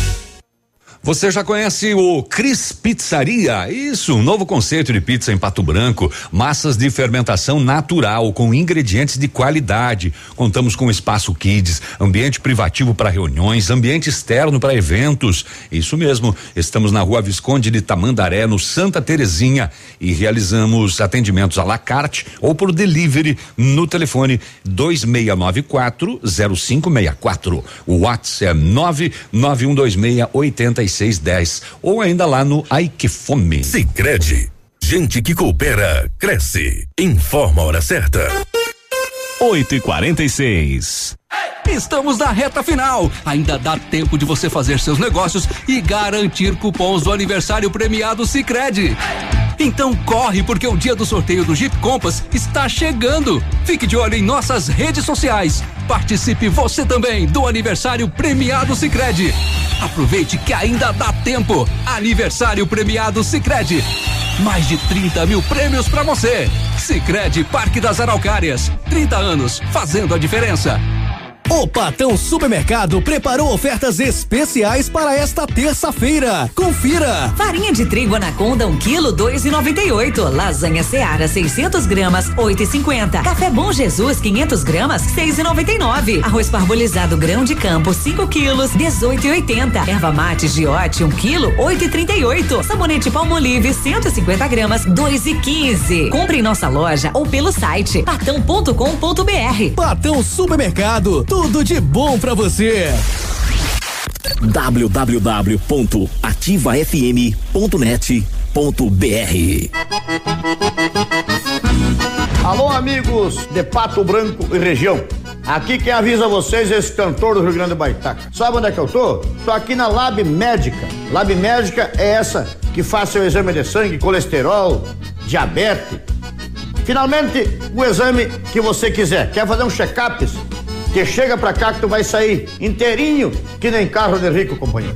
Speaker 2: Você já conhece o Cris Pizzaria? Isso, um novo conceito de pizza em Pato Branco. Massas de fermentação natural, com ingredientes de qualidade. Contamos com espaço kids, ambiente privativo para reuniões, ambiente externo para eventos. Isso mesmo, estamos na rua Visconde de Tamandaré, no Santa Terezinha, e realizamos atendimentos à la carte ou por delivery no telefone 2694 0564. O WhatsApp é 99126 86 3610 ou ainda lá no Aikefome.
Speaker 42: Sicredi, gente que coopera cresce. Informa a hora certa.
Speaker 43: 8 e 46
Speaker 34: Estamos na reta final. Ainda dá tempo de você fazer seus negócios e garantir cupons do aniversário premiado Sicredi. Então corre porque o dia do sorteio do Jeep Compass está chegando. Fique de olho em nossas redes sociais. Participe você também do aniversário premiado Sicredi. Aproveite que ainda dá tempo. Aniversário premiado Sicredi. Mais de 30 mil prêmios para você. Sicredi Parque das Araucárias. 30 anos fazendo a diferença.
Speaker 22: O Patão Supermercado preparou ofertas especiais para esta terça-feira. Confira!
Speaker 19: Farinha de trigo Anaconda 1 kg 2,98. Lasanha Seara 600 gramas 8,50. Café Bom Jesus 500 gramas 6,99. Arroz parbolizado grão de campo 5 quilos 18,80. Erva mate Giote 1 kg 8,38. Sabonete Palmolive 150 gramas 2,15. Compre em nossa loja ou pelo site patão.com.br.
Speaker 22: Patão Supermercado tudo de bom para você.
Speaker 44: www.ativafm.net.br
Speaker 13: Alô, amigos de Pato Branco e região. Aqui quem avisa vocês é esse cantor do Rio Grande do Baitaca. Sabe onde é que eu tô? Tô aqui na Lab Médica. Lab Médica é essa que faz seu exame de sangue, colesterol, diabetes. Finalmente, o exame que você quiser. Quer fazer um check-up? Que chega pra cá que tu vai sair inteirinho, que nem carro de rico, companheiro.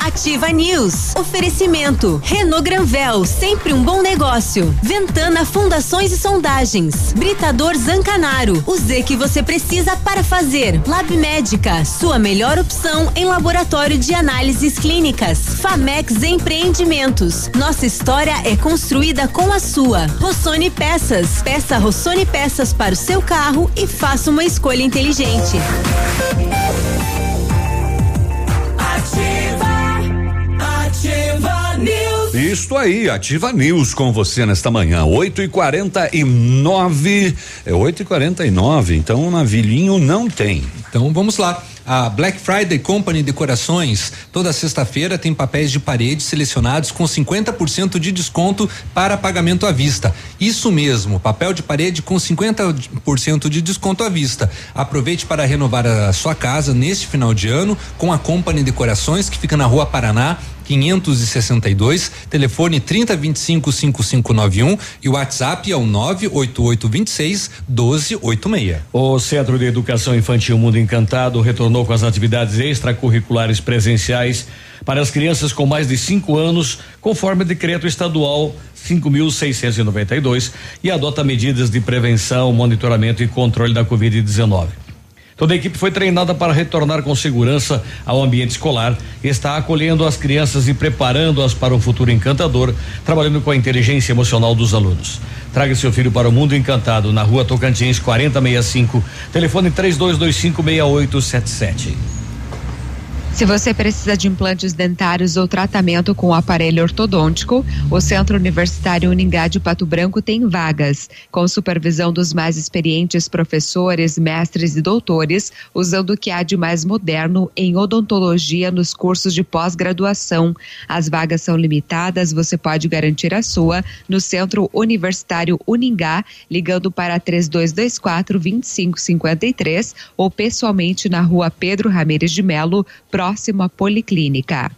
Speaker 1: Ativa News. Oferecimento. Renault Granvel, sempre um bom negócio. Ventana Fundações e Sondagens. Britador Zancanaro. O Z que você precisa para fazer. Lab Médica, sua melhor opção em laboratório de análises clínicas. Famex Empreendimentos. Nossa história é construída com a sua. Rossoni Peças. Peça Rossoni Peças para o seu carro e faça uma escolha inteligente.
Speaker 2: Isto aí, Ativa News com você nesta manhã, 8 e 49 É 8 e 49 então o navilhinho não tem.
Speaker 3: Então vamos lá. A Black Friday Company Decorações, toda sexta-feira tem papéis de parede selecionados com 50% de desconto para pagamento à vista. Isso mesmo, papel de parede com 50% de desconto à vista. Aproveite para renovar a sua casa neste final de ano com a Company Decorações, que fica na Rua Paraná, 562, telefone 3025 5591 e o WhatsApp é o 98826 1286.
Speaker 4: O Centro de Educação Infantil Mundo Encantado retornou com as atividades extracurriculares presenciais para as crianças com mais de 5 anos, conforme decreto estadual 5.692, e adota medidas de prevenção, monitoramento e controle da Covid-19. Toda a equipe foi treinada para retornar com segurança ao ambiente escolar e está acolhendo as crianças e preparando-as para um futuro encantador, trabalhando com a inteligência emocional dos alunos. Traga seu filho para o mundo encantado na rua Tocantins 4065, telefone 32256877.
Speaker 23: Se você precisa de implantes dentários ou tratamento com aparelho ortodôntico, o Centro Universitário Uningá de Pato Branco tem vagas, com supervisão dos mais experientes professores, mestres e doutores, usando o que há de mais moderno em odontologia nos cursos de pós-graduação. As vagas são limitadas, você pode garantir a sua no Centro Universitário Uningá, ligando para 3224 2553 ou pessoalmente na rua Pedro Ramires de Melo, próximo à Policlínica.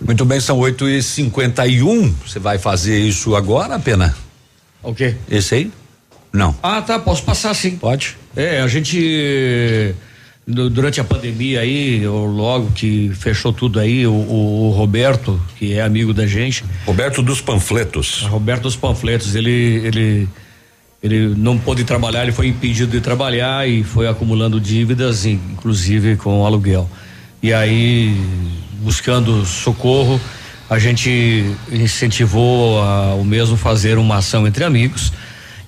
Speaker 2: Muito bem, são 8 e 51 Você vai fazer isso agora, Pena?
Speaker 4: O quê?
Speaker 2: Esse aí? Não.
Speaker 4: Ah, tá, posso passar sim.
Speaker 2: Pode.
Speaker 4: É, a gente du- durante a pandemia aí, ou logo que fechou tudo aí, o, o- o Roberto, que é amigo da gente.
Speaker 2: Roberto dos panfletos.
Speaker 4: Roberto dos panfletos, ele ele ele não pôde trabalhar, ele foi impedido de trabalhar e foi acumulando dívidas, in- inclusive com aluguel. E aí, buscando socorro, a gente incentivou a, o mesmo fazer uma ação entre amigos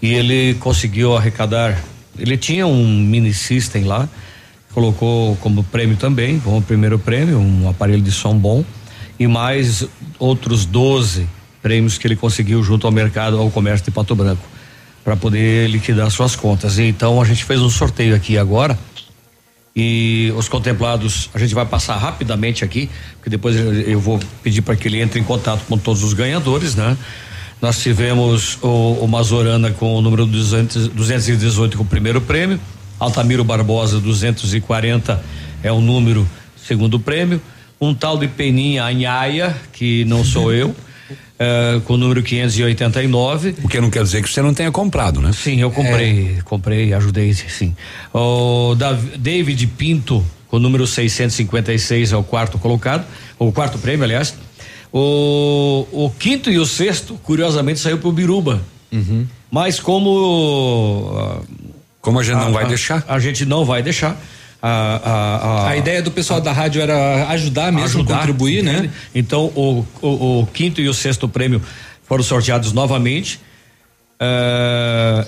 Speaker 4: e ele conseguiu arrecadar. Ele tinha um mini system lá, colocou como prêmio também, como primeiro prêmio, um aparelho de som bom e mais outros 12 prêmios que ele conseguiu junto ao mercado, ao comércio de Pato Branco, para poder liquidar suas contas. E então a gente fez um sorteio aqui agora e os contemplados a gente vai passar rapidamente aqui, porque depois eu, eu vou pedir para que ele entre em contato com todos os ganhadores, né? Nós tivemos o, o Mazorana com o número 200, 218 com o primeiro prêmio, Altamiro Barbosa 240 é o número segundo prêmio, um tal de Peninha Anhaia, que não sou eu, eh, com o número 589.
Speaker 2: O que não quer dizer que você não tenha comprado, né?
Speaker 4: Sim, eu comprei, comprei, ajudei, sim. O Dav- David Pinto, com o número 656, é o quarto colocado, o quarto prêmio, aliás. O, o quinto e o sexto, curiosamente, saiu pro Biruba. Mas como. ah,
Speaker 2: Como a gente não vai deixar?
Speaker 4: A gente não vai deixar. A, a, a,
Speaker 3: A ideia do pessoal da rádio era ajudar mesmo, contribuir, né?
Speaker 4: Então, o, o, o quinto e o sexto prêmio foram sorteados novamente.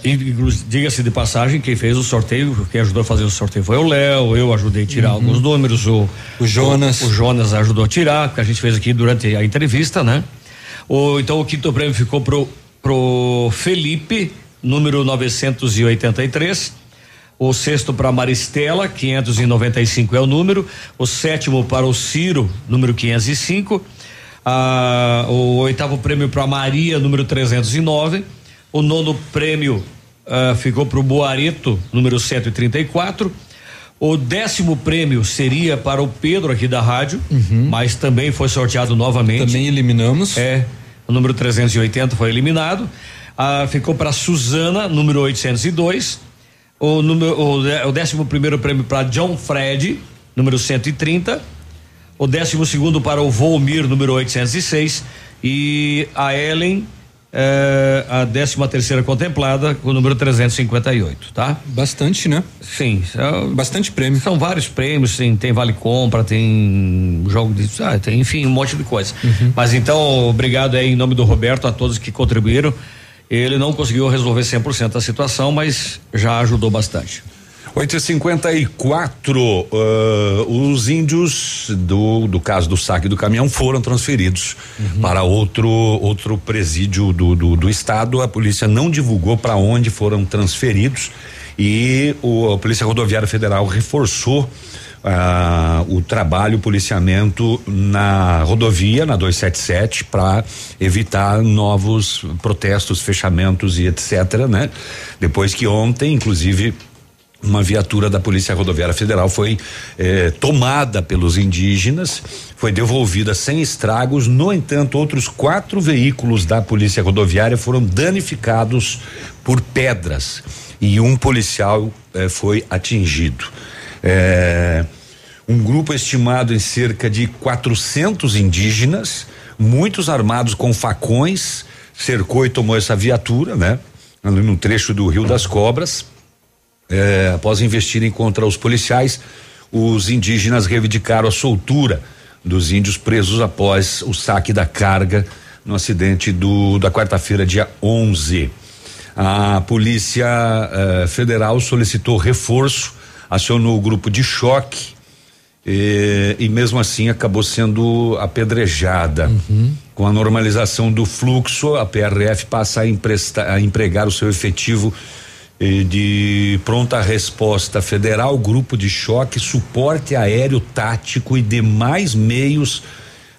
Speaker 4: E, inclu- Diga-se de passagem, quem fez o sorteio, quem ajudou a fazer o sorteio foi o Léo, eu ajudei a tirar alguns números, o,
Speaker 3: o Jonas.
Speaker 4: O, o Jonas ajudou a tirar, porque a gente fez aqui durante a entrevista, né? O, então o quinto prêmio ficou pro, pro Felipe, número 983. O sexto para Maristela, 595 é o número. O sétimo para o Ciro, número 505. Ah, o oitavo prêmio para Maria, número 309. O nono prêmio ah, ficou para o Boareto, número 134. O décimo prêmio seria para o Pedro aqui da rádio, mas também foi sorteado novamente.
Speaker 3: Também eliminamos.
Speaker 4: É, o número 380 foi eliminado. Ah, ficou para Suzana, número 802. O, número, o, o décimo primeiro prêmio para John Fred, número 130. O décimo segundo para o Volmir, número 806. E a Ellen, eh, a décima terceira contemplada, com o número 358, tá?
Speaker 3: Bastante, né?
Speaker 4: Sim.
Speaker 3: Bastante prêmio.
Speaker 4: São vários prêmios, sim, tem vale compra, tem jogo de. Ah, tem, enfim, um monte de coisa. Mas então, obrigado aí em nome do Roberto a todos que contribuíram. Ele não conseguiu resolver 100% da situação, mas já ajudou bastante.
Speaker 2: 8 e 54 ah, os índios do, do caso do saque do caminhão foram transferidos para outro outro presídio do, do, do estado. A polícia não divulgou para onde foram transferidos e o, a Polícia Rodoviária Federal reforçou ah, o trabalho, o policiamento na rodovia, na 277, para evitar novos protestos, fechamentos e etc, né? Depois que ontem, inclusive, uma viatura da Polícia Rodoviária Federal foi eh, tomada pelos indígenas, foi devolvida sem estragos. No entanto, outros quatro veículos da Polícia Rodoviária foram danificados por pedras e um policial eh, foi atingido. Eh, Um grupo estimado em cerca de 400 indígenas, muitos armados com facões, cercou e tomou essa viatura, né? Ali no trecho do Rio das Cobras. É, após investirem contra os policiais, os indígenas reivindicaram a soltura dos índios presos após o saque da carga no acidente do da quarta-feira, dia 11. A Polícia eh, Federal solicitou reforço, acionou o grupo de choque e, e mesmo assim acabou sendo apedrejada. Com a normalização do fluxo, a PRF passa a, emprestar, a empregar o seu efetivo eh, de pronta resposta federal, grupo de choque, suporte aéreo tático e demais meios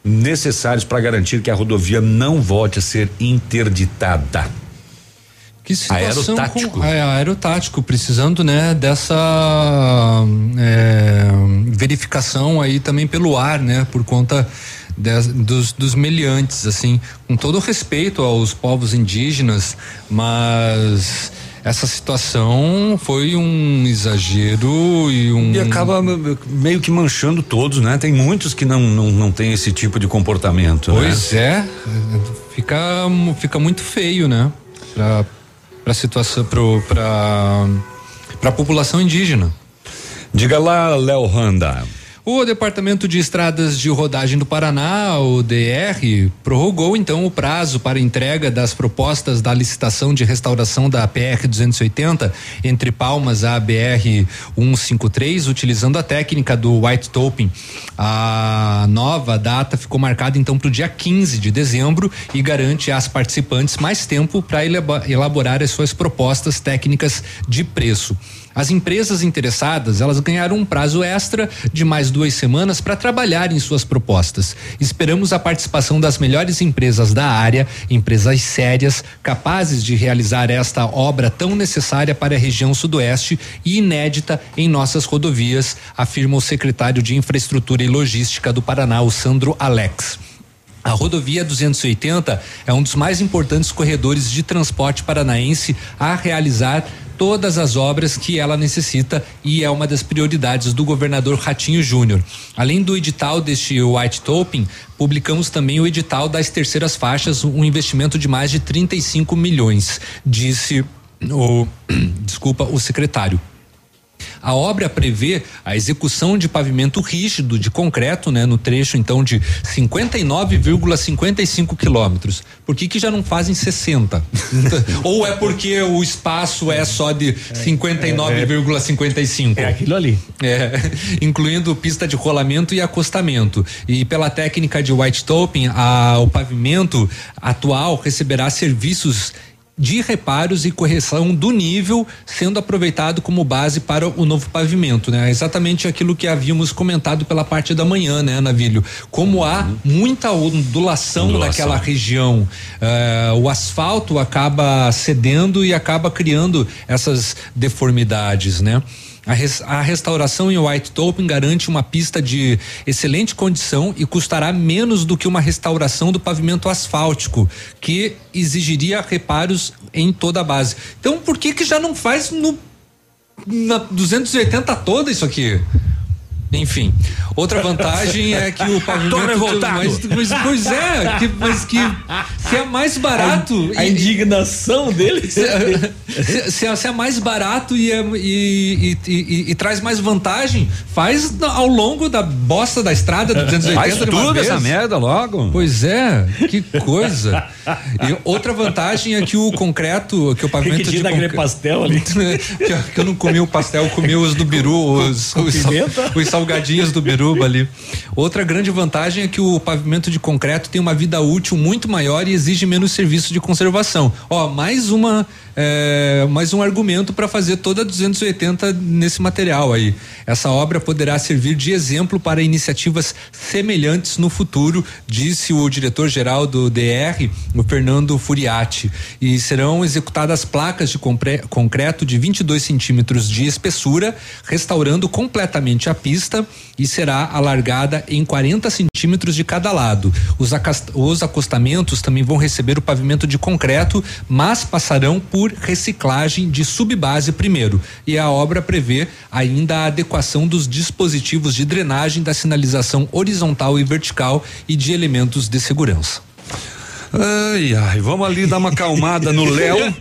Speaker 2: necessários para garantir que a rodovia não volte a ser interditada.
Speaker 3: Que situação
Speaker 2: Aerotático.
Speaker 3: Com, é, aerotático, precisando, né, dessa é, verificação aí também pelo ar, né, por conta des- dos, dos meliantes, assim, com todo respeito aos povos indígenas, mas essa situação foi um exagero e um
Speaker 2: E acaba me- meio que manchando todos, né? Tem muitos que não não, não tem esse tipo de comportamento.
Speaker 3: Pois
Speaker 2: né?
Speaker 3: é, fica fica muito feio, né? Pra, pra situação, pro, pra, pra população indígena.
Speaker 2: Diga lá, Léo Randa.
Speaker 3: O Departamento de Estradas de Rodagem do Paraná, o DR, prorrogou então o prazo para entrega das propostas da licitação de restauração da PR 280 entre Palmas à BR 153, utilizando a técnica do white topping. A nova data ficou marcada então para o dia 15 de dezembro e garante às participantes mais tempo para elaborar as suas propostas técnicas de preço. As empresas interessadas, elas ganharam um prazo extra de mais duas semanas para trabalhar em suas propostas. Esperamos a participação das melhores empresas da área, empresas sérias, capazes de realizar esta obra tão necessária para a região sudoeste e inédita em nossas rodovias, afirma o secretário de Infraestrutura e Logística do Paraná, o Sandro Alex. A rodovia 280 é um dos mais importantes corredores de transporte paranaense a realizar todas as obras que ela necessita e é uma das prioridades do governador Ratinho Júnior. Além do edital deste white topping, publicamos também o edital das terceiras faixas, um investimento de mais de 35 milhões, disse o desculpa, o secretário. A obra prevê a execução de pavimento rígido de concreto, né, no trecho então de 59,55 quilômetros. Por que que já não fazem 60? Ou é porque o espaço é só de 59,55?
Speaker 4: É aquilo ali.
Speaker 3: É, incluindo pista de rolamento e acostamento. E pela técnica de white topping, a, o pavimento atual receberá serviços de reparos e correção do nível, sendo aproveitado como base para o novo pavimento, né? Exatamente aquilo que havíamos comentado pela parte da manhã, né, Navilho? Como há muita ondulação,
Speaker 2: Ondulação.
Speaker 3: naquela região, eh, o asfalto acaba cedendo e acaba criando essas deformidades, né? A, res- a restauração em White Topping garante uma pista de excelente condição e custará menos do que uma restauração do pavimento asfáltico, que exigiria reparos em toda a base. Então, por que que já não faz no na 280 toda isso aqui? Enfim, outra vantagem é que o pavimento.
Speaker 4: Revoltado.
Speaker 3: Mas, mas, pois é, que- mas que se é mais barato.
Speaker 4: A indignação deles.
Speaker 3: Se, se- se é- se é mais barato e, é- e- e- e- e traz mais vantagem, faz ao longo da bosta da estrada do 280
Speaker 2: Faz
Speaker 3: de
Speaker 2: tudo essa merda logo.
Speaker 3: Pois é, que coisa. E outra vantagem é que o concreto, que o pavimento
Speaker 4: que
Speaker 3: de
Speaker 4: tinha naquele
Speaker 3: concre-
Speaker 4: pastel ali.
Speaker 3: que, eu- que eu não comi o pastel, comi os do Biru, os, os, sal-
Speaker 4: pimenta?
Speaker 3: os salgadinhos do Biruba ali. Outra grande vantagem é que o pavimento de concreto tem uma vida útil muito maior e exige menos serviço de conservação. Ó, mais uma é, mais um argumento para fazer toda a 280 nesse material aí. Essa obra poderá servir de exemplo para iniciativas semelhantes no futuro, disse o diretor-geral do DR, o Fernando Furiati. E serão executadas placas de concreto de 22 centímetros de espessura, restaurando completamente a pista pista e será alargada em 40 centímetros de cada lado. Os, os acostamentos também vão receber o pavimento de concreto, mas passarão por reciclagem de subbase primeiro. E a obra prevê ainda a adequação dos dispositivos de drenagem da sinalização horizontal e vertical e de elementos de segurança.
Speaker 2: Ai, ai, vamos ali dar uma acalmada no Léo.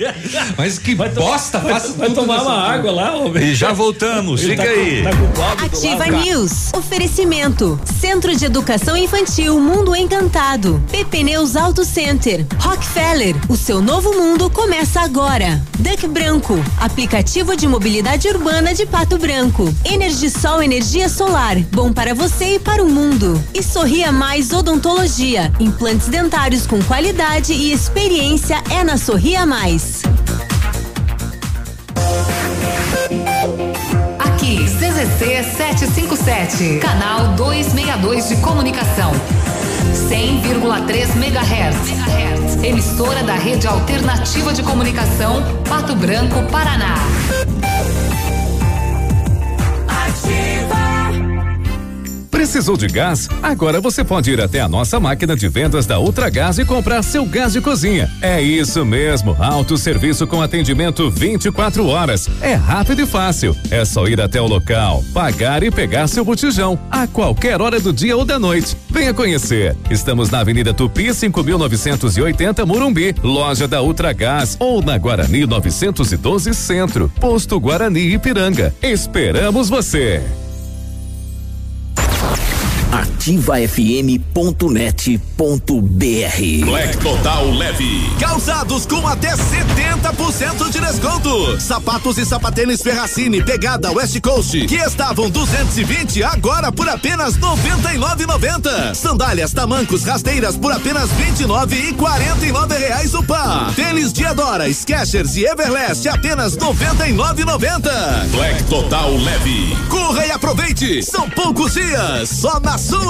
Speaker 3: Mas que
Speaker 4: vai
Speaker 3: bosta,
Speaker 4: vai,
Speaker 3: faça
Speaker 4: vai tomar uma água lá, homem.
Speaker 2: E já voltamos,
Speaker 4: Ele
Speaker 2: fica
Speaker 4: tá com-
Speaker 2: aí.
Speaker 4: tá com do
Speaker 1: Ativa
Speaker 4: lado.
Speaker 1: News. Oferecimento. Centro de Educação Infantil Mundo Encantado. PP Neus Auto Center. Rockefeller. O seu novo mundo começa agora. Duck Branco. Aplicativo de mobilidade urbana de Pato Branco. Energisol Energia Solar. Bom para você e para o mundo. E Sorria Mais Odontologia. Implantes dentários com qualidade e experiência é na Sorria Mais.
Speaker 24: Aqui, CZC 757, canal 262 de comunicação. 100,3 MHz. Emissora da Rede Alternativa de Comunicação, Pato Branco, Paraná.
Speaker 31: Precisou de gás? Agora você pode ir até a nossa máquina de vendas da Ultragás e comprar seu gás de cozinha. É isso mesmo, autosserviço com atendimento 24 horas. É rápido e fácil. É só ir até o local, pagar e pegar seu botijão a qualquer hora do dia ou da noite. Venha conhecer. Estamos na Avenida Tupi, 5980 Morumbi, loja da Ultragás ou na Guarani 912 Centro, posto Guarani Ipiranga. Esperamos você. Art.
Speaker 45: ativafm.net.br
Speaker 39: Black Total Leve. Calçados com até 70% de desconto. Sapatos e sapatênis Ferracini pegada West Coast que estavam 220 agora por apenas 99,90. Sandálias tamancos rasteiras por apenas 29 e 49 reais o par. Tênis Diadora, Skechers e Everlast apenas 99,90. Black Total Leve. Corra e aproveite. São poucos dias só na sua.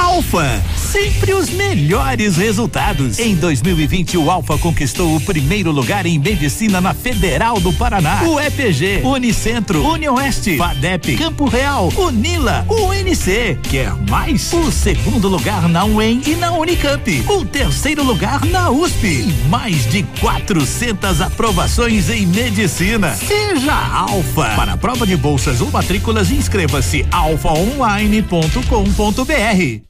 Speaker 27: Alfa, sempre os melhores resultados. Em 2020, o Alfa conquistou o primeiro lugar em medicina na Federal do Paraná. O EPG, Unicentro, Unioeste, FADEP, Campo Real, Unila, UNC. Quer mais? O segundo lugar na UEM e na Unicamp. O terceiro lugar na USP. E mais de 400 aprovações em medicina. Seja Alfa. Para a prova de bolsas ou matrículas, inscreva-se alfaonline.com.br.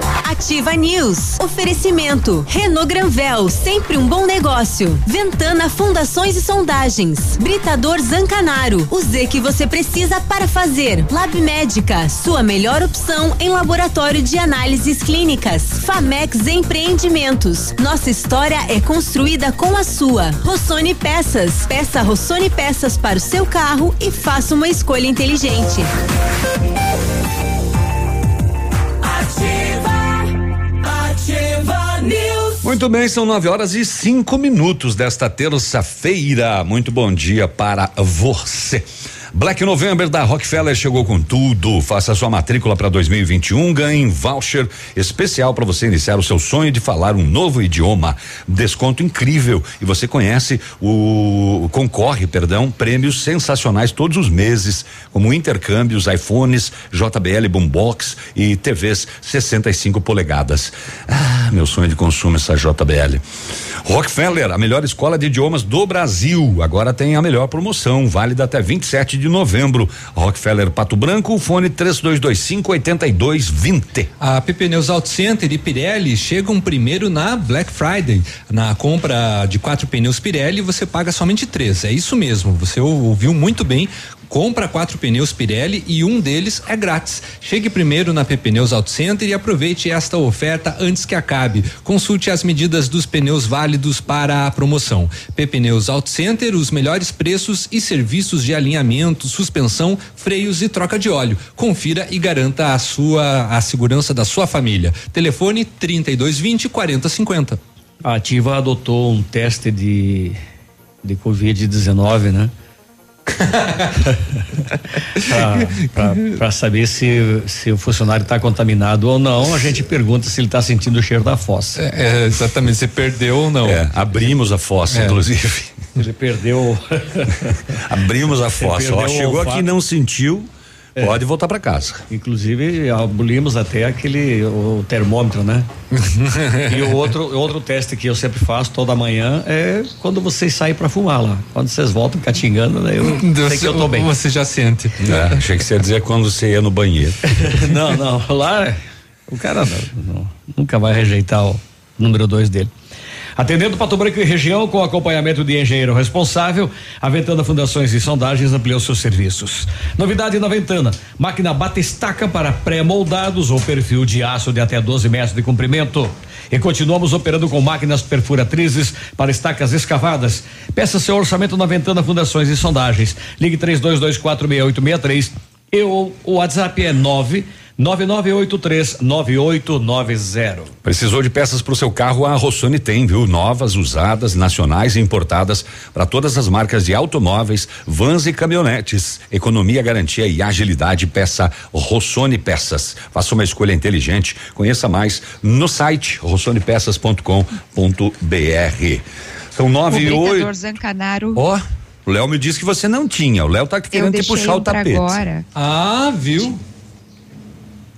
Speaker 1: Ativa News. Oferecimento. Renault Granvel, sempre um bom negócio. Ventana Fundações e Sondagens. Britador Zancanaro. O Z que você precisa para fazer. Lab Médica, sua melhor opção em laboratório de análises clínicas. Famex Empreendimentos. Nossa história é construída com a sua. Rossoni Peças. Peça Rossoni Peças para o seu carro e faça uma escolha inteligente.
Speaker 2: Muito bem, são nove horas e cinco minutos desta terça-feira. Muito bom dia para você. Black November da Rockefeller chegou com tudo. Faça sua matrícula para 2021, ganhe voucher especial para você iniciar o seu sonho de falar um novo idioma. Desconto incrível e você conhece o concorre, perdão, prêmios sensacionais todos os meses, como intercâmbios, iPhones, JBL Boombox e TVs 65 polegadas. Ah, meu sonho de consumo essa JBL. Rockefeller, a melhor escola de idiomas do Brasil. Agora tem a melhor promoção, válida até 27 de novembro. Rockefeller Pato Branco, fone 3225 8220.
Speaker 3: A PP Neus Auto Center e Pirelli chegam primeiro na Black Friday. Na compra de quatro pneus Pirelli, você paga somente três. É isso mesmo, você ouviu muito bem. Compra quatro pneus Pirelli e um deles é grátis. Chegue primeiro na PP Neus Auto Center e aproveite esta oferta antes que acabe. Consulte as medidas dos pneus válidos para a promoção. PP Neus Auto Center, os melhores preços e serviços de alinhamento, suspensão, freios e troca de óleo. Confira e garanta a sua a segurança da sua família. Telefone 3220 4050.
Speaker 4: A Ativa adotou um teste de de Covid-19, né? Para saber se, se o funcionário está contaminado ou não, a gente pergunta se ele está sentindo o cheiro da fossa.
Speaker 3: É, é, exatamente, se perdeu ou não.
Speaker 2: É, abrimos a fossa,
Speaker 4: É.
Speaker 2: inclusive.
Speaker 4: Ele perdeu.
Speaker 2: Abrimos a fossa. Ó, chegou aqui e não sentiu,
Speaker 4: É.
Speaker 2: pode voltar para casa.
Speaker 4: Inclusive, abolimos até aquele o termômetro, né? e o outro, outro teste que eu sempre faço toda manhã é quando vocês saem para fumar lá. Quando vocês voltam catingando, né? Eu sei que eu tô bem.
Speaker 3: Você já sente.
Speaker 2: É, achei que você ia dizer quando você ia no banheiro.
Speaker 4: não, não. Lá o cara não- não- nunca vai rejeitar o número dois dele. Atendendo Pato Branco e região com acompanhamento de engenheiro responsável, a Ventana Fundações e Sondagens ampliou seus serviços. Novidade na Ventana: máquina bate-estaca para pré-moldados ou perfil de aço de até 12 metros de comprimento. E continuamos operando com máquinas perfuratrizes para estacas escavadas. Peça seu orçamento na Ventana Fundações e Sondagens. Ligue 32246863 e o, o WhatsApp é 9 9983 9890.
Speaker 2: Precisou de peças para o seu carro? A Rossoni tem, viu? Novas, usadas, nacionais e importadas para todas as marcas de automóveis, vans e caminhonetes. Economia, garantia e agilidade. Peça Rossoni Peças. Faça uma escolha inteligente. Conheça mais no site rossonepeças.com.br. São nove
Speaker 23: o
Speaker 2: e oito.
Speaker 23: Zancanaro.
Speaker 2: Ó, o Léo me disse que você não tinha. O Léo tá querendo te puxar o tapete.
Speaker 23: agora.
Speaker 3: Ah, viu?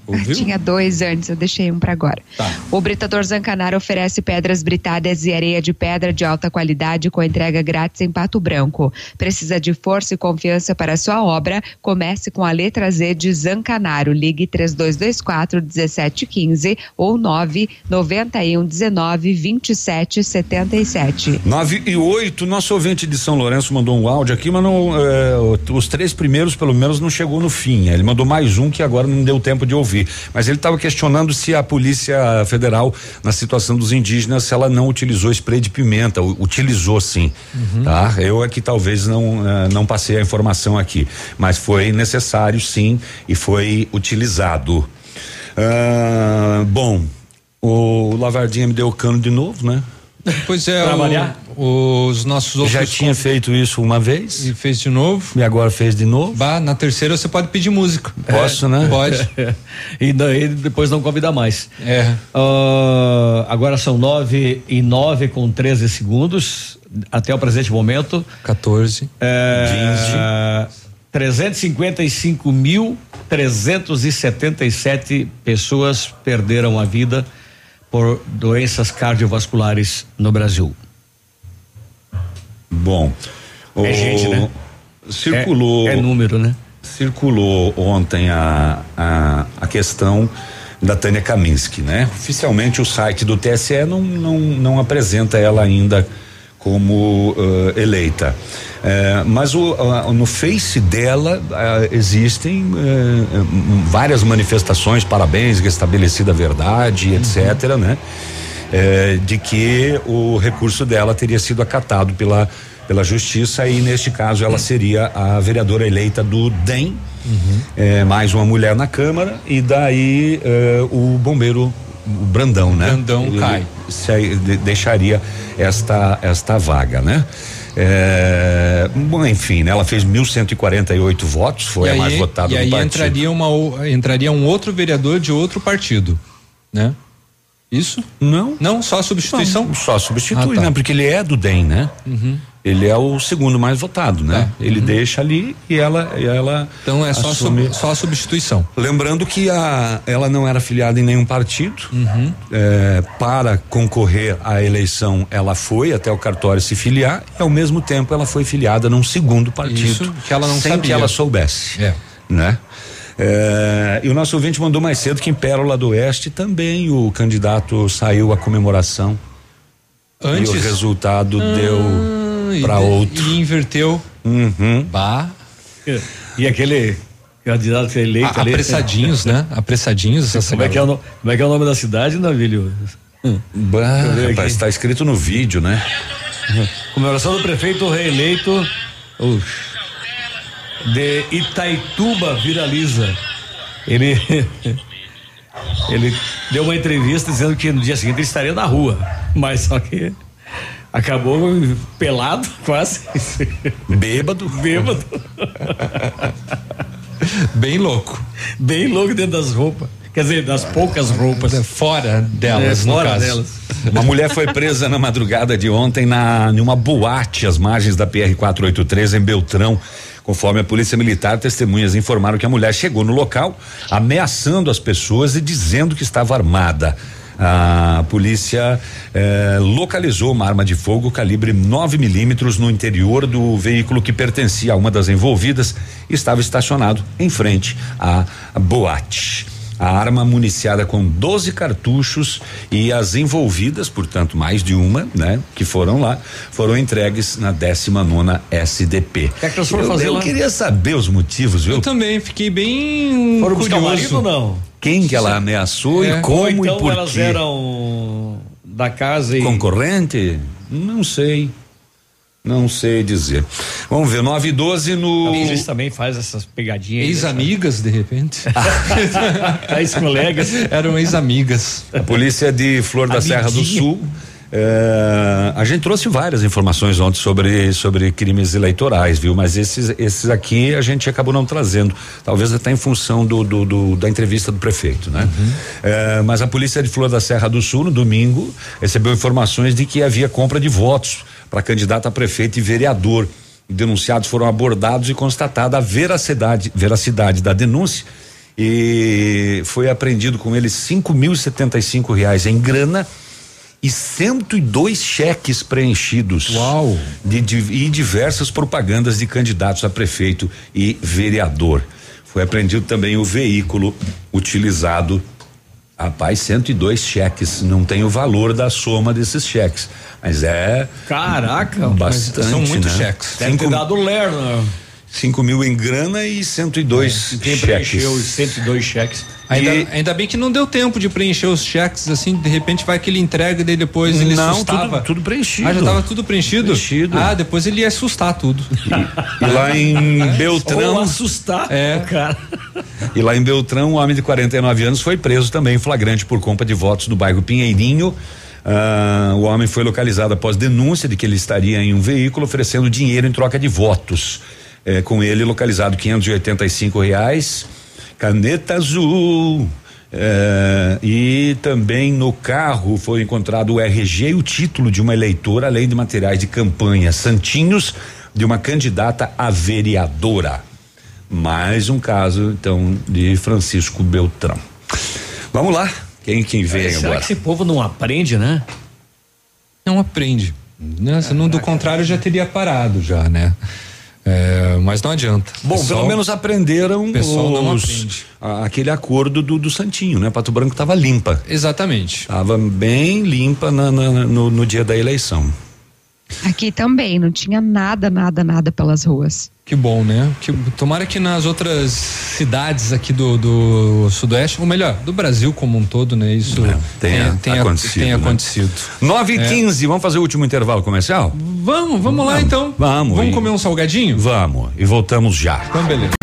Speaker 3: Ouviu?
Speaker 23: Tinha dois antes, eu deixei um para agora.
Speaker 3: Tá.
Speaker 23: O Britador Zancanaro oferece pedras britadas e areia de pedra de alta qualidade com entrega grátis em Pato Branco. Precisa de força e confiança para sua obra? Comece com a letra Z de Zancanaro. Ligue 3224 1715 ou 991 19 27 77.
Speaker 2: 9 e 8, nosso ouvinte de São Lourenço mandou um áudio aqui, mas não, eh, os três primeiros, pelo menos, não chegou no fim. Ele mandou mais um que agora não deu tempo de ouvir. Mas ele estava questionando se a Polícia Federal, na situação dos indígenas, se ela não utilizou spray de pimenta. Utilizou sim. Tá? Eu aqui talvez não, eh, não passei a informação aqui. Mas foi necessário sim e foi utilizado. Ah, bom, o Lavardinha me deu o cano de novo, né?
Speaker 3: Pois é,
Speaker 2: Trabalhar?
Speaker 3: o- os nossos outros
Speaker 2: Já tinha feito isso uma vez.
Speaker 3: E fez de novo.
Speaker 2: E agora fez de novo.
Speaker 3: Bah, na terceira você pode pedir música.
Speaker 2: Posso, né?
Speaker 3: Pode.
Speaker 4: e daí depois não convida mais.
Speaker 3: É.
Speaker 4: Ah, agora são nove e nove com 13 segundos. Até o presente momento.
Speaker 3: 14.
Speaker 4: É, 355.377 pessoas perderam a vida por doenças cardiovasculares no Brasil.
Speaker 2: Bom.
Speaker 4: É gente, né?
Speaker 2: Circulou.
Speaker 4: É- é número, né?
Speaker 2: Circulou ontem a, a, a questão da Tânia Kaminski, né? Oficialmente o site do TSE não, não, não apresenta ela ainda como uh, eleita. Eh, mas o, uh, no Face dela uh, existem várias manifestações, parabéns, restabelecida a verdade, uhum. etc., né? Eh, de que o recurso dela teria sido acatado pela pela justiça e neste caso ela seria a vereadora eleita do DEM, uhum. Eh, mais uma mulher na Câmara e daí o bombeiro o Brandão, né?
Speaker 3: Brandão Ele cai.
Speaker 2: Se, de, deixaria esta esta vaga, né? É, bom, enfim, né, ela fez 1.148 votos, foi
Speaker 3: e
Speaker 2: a
Speaker 3: aí,
Speaker 2: mais votada
Speaker 3: e
Speaker 2: do
Speaker 3: aí
Speaker 2: partido.
Speaker 3: entraria uma entraria um outro vereador de outro partido, né? Isso?
Speaker 2: Não.
Speaker 3: Não, só a substituição?
Speaker 2: Não, só substitui,
Speaker 3: Ah, tá.
Speaker 2: né? Porque ele é do DEM, né?
Speaker 3: Uhum.
Speaker 2: Ele é o segundo mais votado, né?
Speaker 3: Tá.
Speaker 2: Ele
Speaker 3: Uhum.
Speaker 2: deixa ali e ela e ela
Speaker 3: Então é só,
Speaker 2: assume.
Speaker 3: só a substituição.
Speaker 2: Lembrando que a, ela não era filiada em nenhum partido.
Speaker 3: Uhum.
Speaker 2: É, para concorrer à eleição, ela foi até o cartório se filiar e, ao mesmo tempo, ela foi filiada num segundo partido.
Speaker 3: Isso que ela não
Speaker 2: sem
Speaker 3: sabia.
Speaker 2: que ela soubesse.
Speaker 3: É.
Speaker 2: Né? É, e o nosso ouvinte mandou mais cedo que em Pérola do Oeste também o candidato saiu à comemoração.
Speaker 3: Antes?
Speaker 2: E o resultado deu
Speaker 3: Ah, e
Speaker 2: outro.
Speaker 3: E inverteu.
Speaker 2: Uhum.
Speaker 3: Bah.
Speaker 4: E aquele candidato que é eleito
Speaker 3: A-
Speaker 4: ali.
Speaker 3: apressadinhos, né? Apressadinhos. essa
Speaker 4: Como é, que é o, como é que é o nome da cidade, Navilho?
Speaker 2: Bah,
Speaker 4: eu ver
Speaker 2: rapaz, está escrito no vídeo, né?
Speaker 4: Comemoração do prefeito reeleito ux, de Itaituba viraliza. Ele ele deu uma entrevista dizendo que no dia seguinte ele estaria na rua, mas só que acabou pelado quase.
Speaker 2: Bêbado.
Speaker 4: Bêbado.
Speaker 3: Bem louco.
Speaker 4: Bem louco dentro das roupas. Quer dizer, das poucas roupas.
Speaker 3: Fora delas,
Speaker 4: É, fora
Speaker 3: caso.
Speaker 4: delas.
Speaker 2: Uma mulher foi presa na madrugada de ontem na numa boate às margens da PR 483 em Beltrão. Conforme a polícia militar, testemunhas informaram que a mulher chegou no local ameaçando as pessoas e dizendo que estava armada. A polícia eh, localizou uma arma de fogo calibre 9 milímetros no interior do veículo que pertencia a uma das envolvidas e estava estacionado em frente à boate. A arma municiada com 12 cartuchos e as envolvidas, portanto, mais de uma, né, que foram lá, foram entregues na 19 SDP.
Speaker 4: O que é que elas foram
Speaker 2: eu,
Speaker 4: fazer
Speaker 2: eu
Speaker 4: lá?
Speaker 2: queria saber os motivos, viu?
Speaker 3: Eu também fiquei bem
Speaker 4: Foram buscar o
Speaker 3: curioso.
Speaker 4: marido ou não?
Speaker 2: Quem que ela ameaçou
Speaker 3: É.
Speaker 2: e como
Speaker 4: Ou então
Speaker 2: e por
Speaker 4: elas
Speaker 2: quê?
Speaker 4: eram da casa e.
Speaker 2: Concorrente? Não sei. Não sei dizer. Vamos ver, 9 e 12 no.
Speaker 4: Eles também faz essas pegadinhas. aí?
Speaker 3: Ex-amigas, de repente.
Speaker 4: Ex-colegas.
Speaker 3: Eram ex-amigas.
Speaker 2: A polícia de Flor da Serra do. Sul. Eh, a gente trouxe várias informações ontem sobre sobre crimes eleitorais, viu? Mas esses esses aqui a gente acabou não trazendo, talvez até em função do, do- do- da entrevista do prefeito, né? Eh, mas a polícia de Flor da Serra do Sul no domingo recebeu informações de que havia compra de votos para candidato a prefeito e vereador. Denunciados foram abordados e constatada a veracidade veracidade da denúncia e foi apreendido com eles cinco mil e setenta e cinco reais em grana e 102 cheques preenchidos.
Speaker 3: Uau!
Speaker 2: De, de, e diversas propagandas de candidatos a prefeito e vereador. Foi apreendido também o veículo utilizado. Rapaz, 102 cheques. Não tem o valor da soma desses cheques. Mas é.
Speaker 4: Caraca!
Speaker 2: Bastante.
Speaker 3: São muitos
Speaker 2: né?
Speaker 3: cheques.
Speaker 4: Tem
Speaker 2: que
Speaker 4: dar do Lerner.
Speaker 2: 5 mil em grana e 102 é, e
Speaker 4: quem
Speaker 2: cheques.
Speaker 4: preencheu os 102 cheques.
Speaker 3: Ainda,
Speaker 2: e...
Speaker 3: ainda bem que não deu tempo de preencher os cheques, assim, de repente vai que ele entrega e depois ele
Speaker 2: não,
Speaker 3: assustava.
Speaker 2: Tudo, tudo preenchido.
Speaker 3: Ah, já estava tudo preenchido?
Speaker 2: preenchido?
Speaker 3: Ah, depois ele ia assustar tudo.
Speaker 2: E, e lá em
Speaker 4: é.
Speaker 2: Beltrão.
Speaker 4: Ou assustar
Speaker 3: é.
Speaker 4: o cara.
Speaker 2: E lá em Beltrão, um homem de 49 anos foi preso também, flagrante por compra de votos no bairro Pinheirinho. Ah, o homem foi localizado após denúncia de que ele estaria em um veículo oferecendo dinheiro em troca de votos. Eh, com ele localizado 585 reais, caneta azul. eh, e também no carro foi encontrado o RG e o título de uma eleitora, além de materiais de campanha santinhos de uma candidata a vereadora. Mais um caso, então, de Francisco Beltrão. Vamos lá. Quem quem vem
Speaker 4: Será
Speaker 2: agora?
Speaker 4: que esse povo não aprende, né?
Speaker 3: Não aprende. Né? Se não, do contrário, já teria parado já, né? É, mas não adianta.
Speaker 2: Bom,
Speaker 3: Pessoal-
Speaker 2: pelo menos aprenderam
Speaker 3: pessoal não
Speaker 2: os- a- aquele acordo do, do Santinho, né? Pato Branco estava limpa.
Speaker 3: Exatamente.
Speaker 2: Estava bem limpa na- na- no, no dia da eleição.
Speaker 23: Aqui também, não tinha nada, nada, nada pelas ruas.
Speaker 3: Que bom, né? Que, tomara que nas outras cidades aqui do, do Sudoeste, ou melhor, do Brasil como um todo, né? Isso
Speaker 2: tenha
Speaker 3: tenha,
Speaker 2: acontecido,
Speaker 3: tenha
Speaker 2: né?
Speaker 3: acontecido.
Speaker 2: 9 e
Speaker 3: É.
Speaker 2: 15 vamos fazer o último intervalo comercial?
Speaker 3: Vamos, vamos lá então.
Speaker 2: Vamos.
Speaker 3: Vamos
Speaker 2: e-
Speaker 3: comer um salgadinho?
Speaker 2: Vamos, e voltamos já.
Speaker 3: Então, beleza.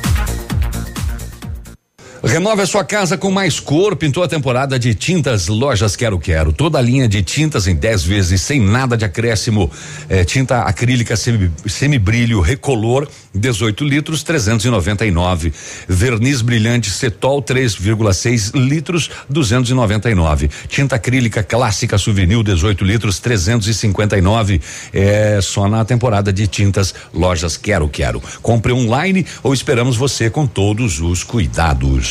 Speaker 2: Renove a sua casa com mais cor. Pintou a temporada de tintas Lojas Quero Quero. Toda a linha de tintas em 10 vezes, sem nada de acréscimo. É, tinta acrílica semi, semibrilho recolor, 18 litros, 399. Verniz brilhante Cetol 3,6 litros, 299. Tinta acrílica clássica Souvenir 18 litros, 359. É só na temporada de tintas Lojas Quero Quero. Compre online ou esperamos você com todos os cuidados.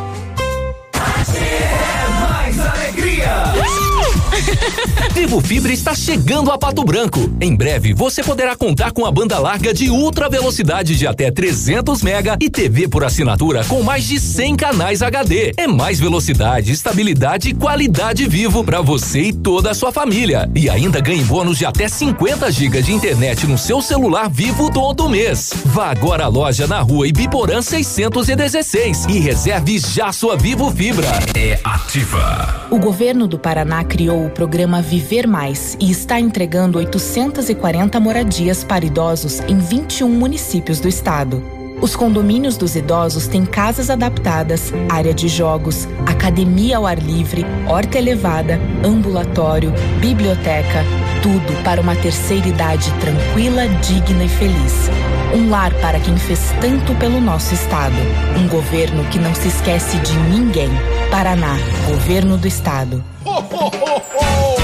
Speaker 31: Vivo Fibra está chegando a Pato Branco. Em breve você poderá contar com a banda larga de ultra velocidade de até 300 mega e TV por assinatura com mais de 100 canais HD. É mais velocidade, estabilidade e qualidade vivo para você e toda a sua família. E ainda ganhe bônus de até 50 GB de internet no seu celular vivo todo mês. Vá agora à loja na rua Ibiporã 616 e reserve já sua Vivo Fibra.
Speaker 46: É ativa.
Speaker 20: O governo do Paraná criou o programa Viver Mais e está entregando 840 moradias para idosos em 21 municípios do estado. Os condomínios dos idosos têm casas adaptadas, área de jogos, academia ao ar livre, horta elevada, ambulatório, biblioteca, tudo para uma terceira idade tranquila, digna e feliz. Um lar para quem fez tanto pelo nosso estado. Um governo que não se esquece de ninguém. Paraná, Governo do Estado.
Speaker 47: Mais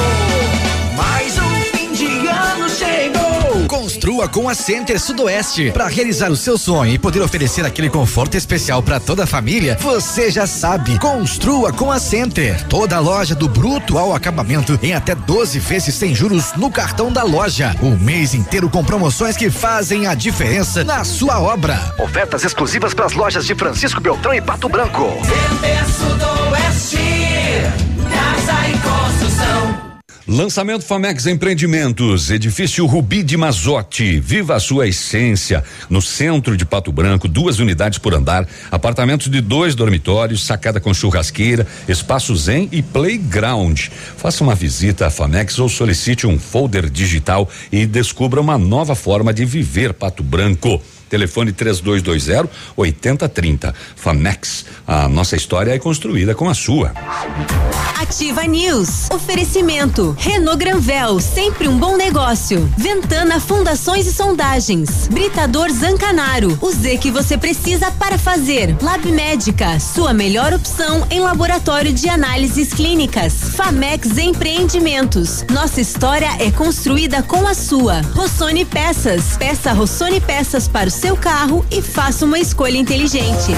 Speaker 47: Construa com a Center Sudoeste. Para realizar o seu sonho e poder oferecer aquele conforto especial para toda a família, você já sabe. Construa com a Center. Toda a loja do bruto ao acabamento em até 12 vezes sem juros no cartão da loja. O mês inteiro com promoções que fazem a diferença na sua obra. Ofertas exclusivas para as lojas de Francisco Beltrão e Pato Branco.
Speaker 48: Center Sudoeste, casa e.
Speaker 2: Lançamento Famex Empreendimentos, edifício Rubi de Mazotti. Viva a sua essência. No centro de Pato Branco, duas unidades por andar, apartamentos de dois dormitórios, sacada com churrasqueira, espaço zen e playground. Faça uma visita à Famex ou solicite um folder digital e descubra uma nova forma de viver Pato Branco. Telefone 3220 8030. Famex, a nossa história é construída com a sua.
Speaker 1: Ativa News. Oferecimento. Renault Granvel, sempre um bom negócio. Ventana Fundações e Sondagens. Britador Zancanaro. O Z que você precisa para fazer. Lab Médica, sua melhor opção em laboratório de análises clínicas. Famex Empreendimentos. Nossa história é construída com a sua. Rossoni Peças. Peça Rossoni Peças para o seu carro e faça uma escolha inteligente.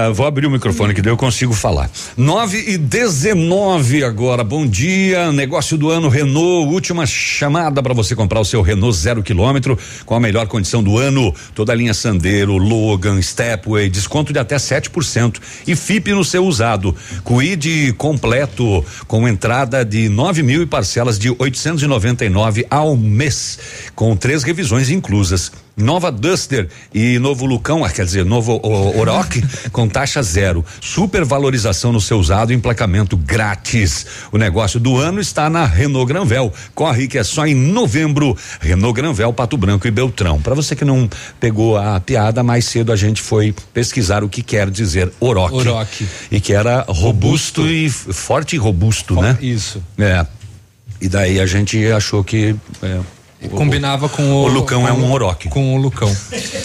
Speaker 2: Ah, vou abrir o microfone que daí eu consigo falar. 9 e 19 agora. Bom dia. Negócio do ano Renault. Última chamada para você comprar o seu Renault zero quilômetro com a melhor condição do ano. Toda a linha Sandero, Logan, Stepway, desconto de até 7% e FIP no seu usado. Cuide completo com entrada de 9 mil e parcelas de 899 ao mês, com três revisões inclusas. Nova Duster e novo Lucão, ah, quer dizer, novo o, Oroch com taxa zero. Supervalorização no seu usado e emplacamento grátis. O negócio do ano está na Renault Granvel. Corre que é só em novembro. Renault Granvel, Pato Branco e Beltrão. Para você que não pegou a piada, mais cedo a gente foi pesquisar o que quer dizer Oroch.
Speaker 3: Oroch.
Speaker 2: E que era robusto, robusto. e forte e robusto, For, né?
Speaker 3: Isso.
Speaker 2: É. E daí a gente achou que é,
Speaker 3: Combinava com o.
Speaker 2: O Lucão é um oroque.
Speaker 3: Com o Lucão.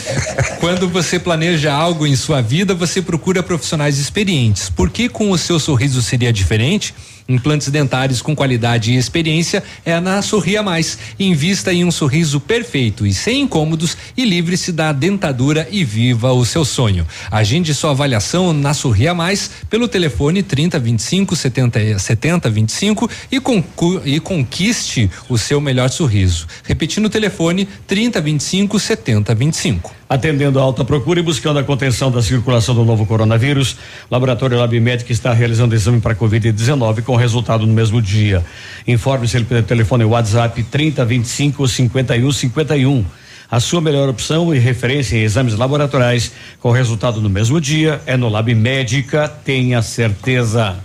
Speaker 3: Quando você planeja algo em sua vida, você procura profissionais experientes. Por que com o seu sorriso seria diferente? Implantes dentários com qualidade e experiência é na Sorria Mais. Invista em um sorriso perfeito e sem incômodos e livre-se da dentadura e viva o seu sonho. Agende sua avaliação na Sorria Mais pelo telefone 30 25 70 70 25 e, concu, e conquiste o seu melhor sorriso. Repetindo o telefone 30 25 70 25.
Speaker 4: Atendendo a alta procura e buscando a contenção da circulação do novo coronavírus, Laboratório Lab Médica está realizando exame para Covid-19 com resultado no mesmo dia. Informe-se pelo telefone WhatsApp 3025 5151. A sua melhor opção e referência em exames laboratoriais com resultado no mesmo dia é no Lab Médica, tenha certeza.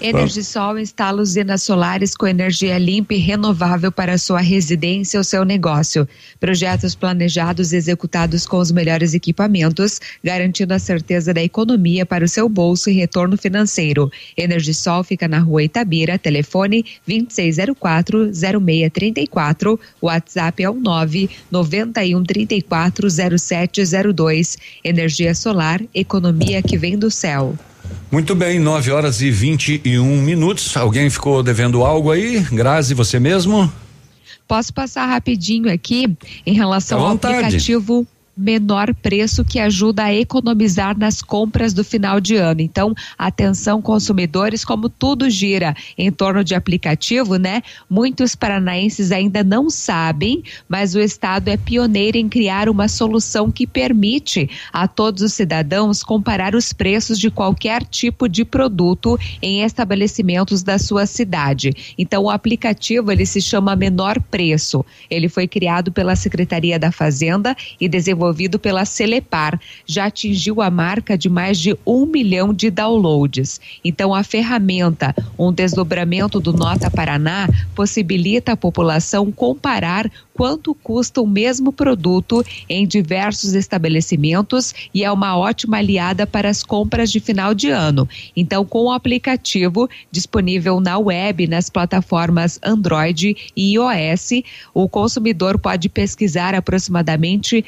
Speaker 23: Energisol instala usinas solares com energia limpa e renovável para sua residência ou seu negócio. Projetos planejados e executados com os melhores equipamentos, garantindo a certeza da economia para o seu bolso e retorno financeiro. Energisol fica na rua Itabira, telefone 2604-0634, WhatsApp é o 9 91 34 0702. Energia solar, economia que vem do céu.
Speaker 2: Muito bem, 9 horas e 21 um minutos. Alguém ficou devendo algo aí? Grazi, você mesmo?
Speaker 23: Posso passar rapidinho aqui em relação ao aplicativo menor preço que ajuda a economizar nas compras do final de ano. Então, atenção consumidores, como tudo gira em torno de aplicativo, né? Muitos paranaenses ainda não sabem, mas o estado é pioneiro em criar uma solução que permite a todos os cidadãos comparar os preços de qualquer tipo de produto em estabelecimentos da sua cidade. Então, o aplicativo ele se chama Menor Preço. Ele foi criado pela Secretaria da Fazenda e desenvolvido pela Celepar já atingiu a marca de mais de um milhão de downloads. Então, a ferramenta, um desdobramento do Nota Paraná, possibilita a população comparar quanto custa o mesmo produto em diversos estabelecimentos e é uma ótima aliada para as compras de final de ano. Então, com o aplicativo disponível na web, nas plataformas Android e iOS, o consumidor pode pesquisar aproximadamente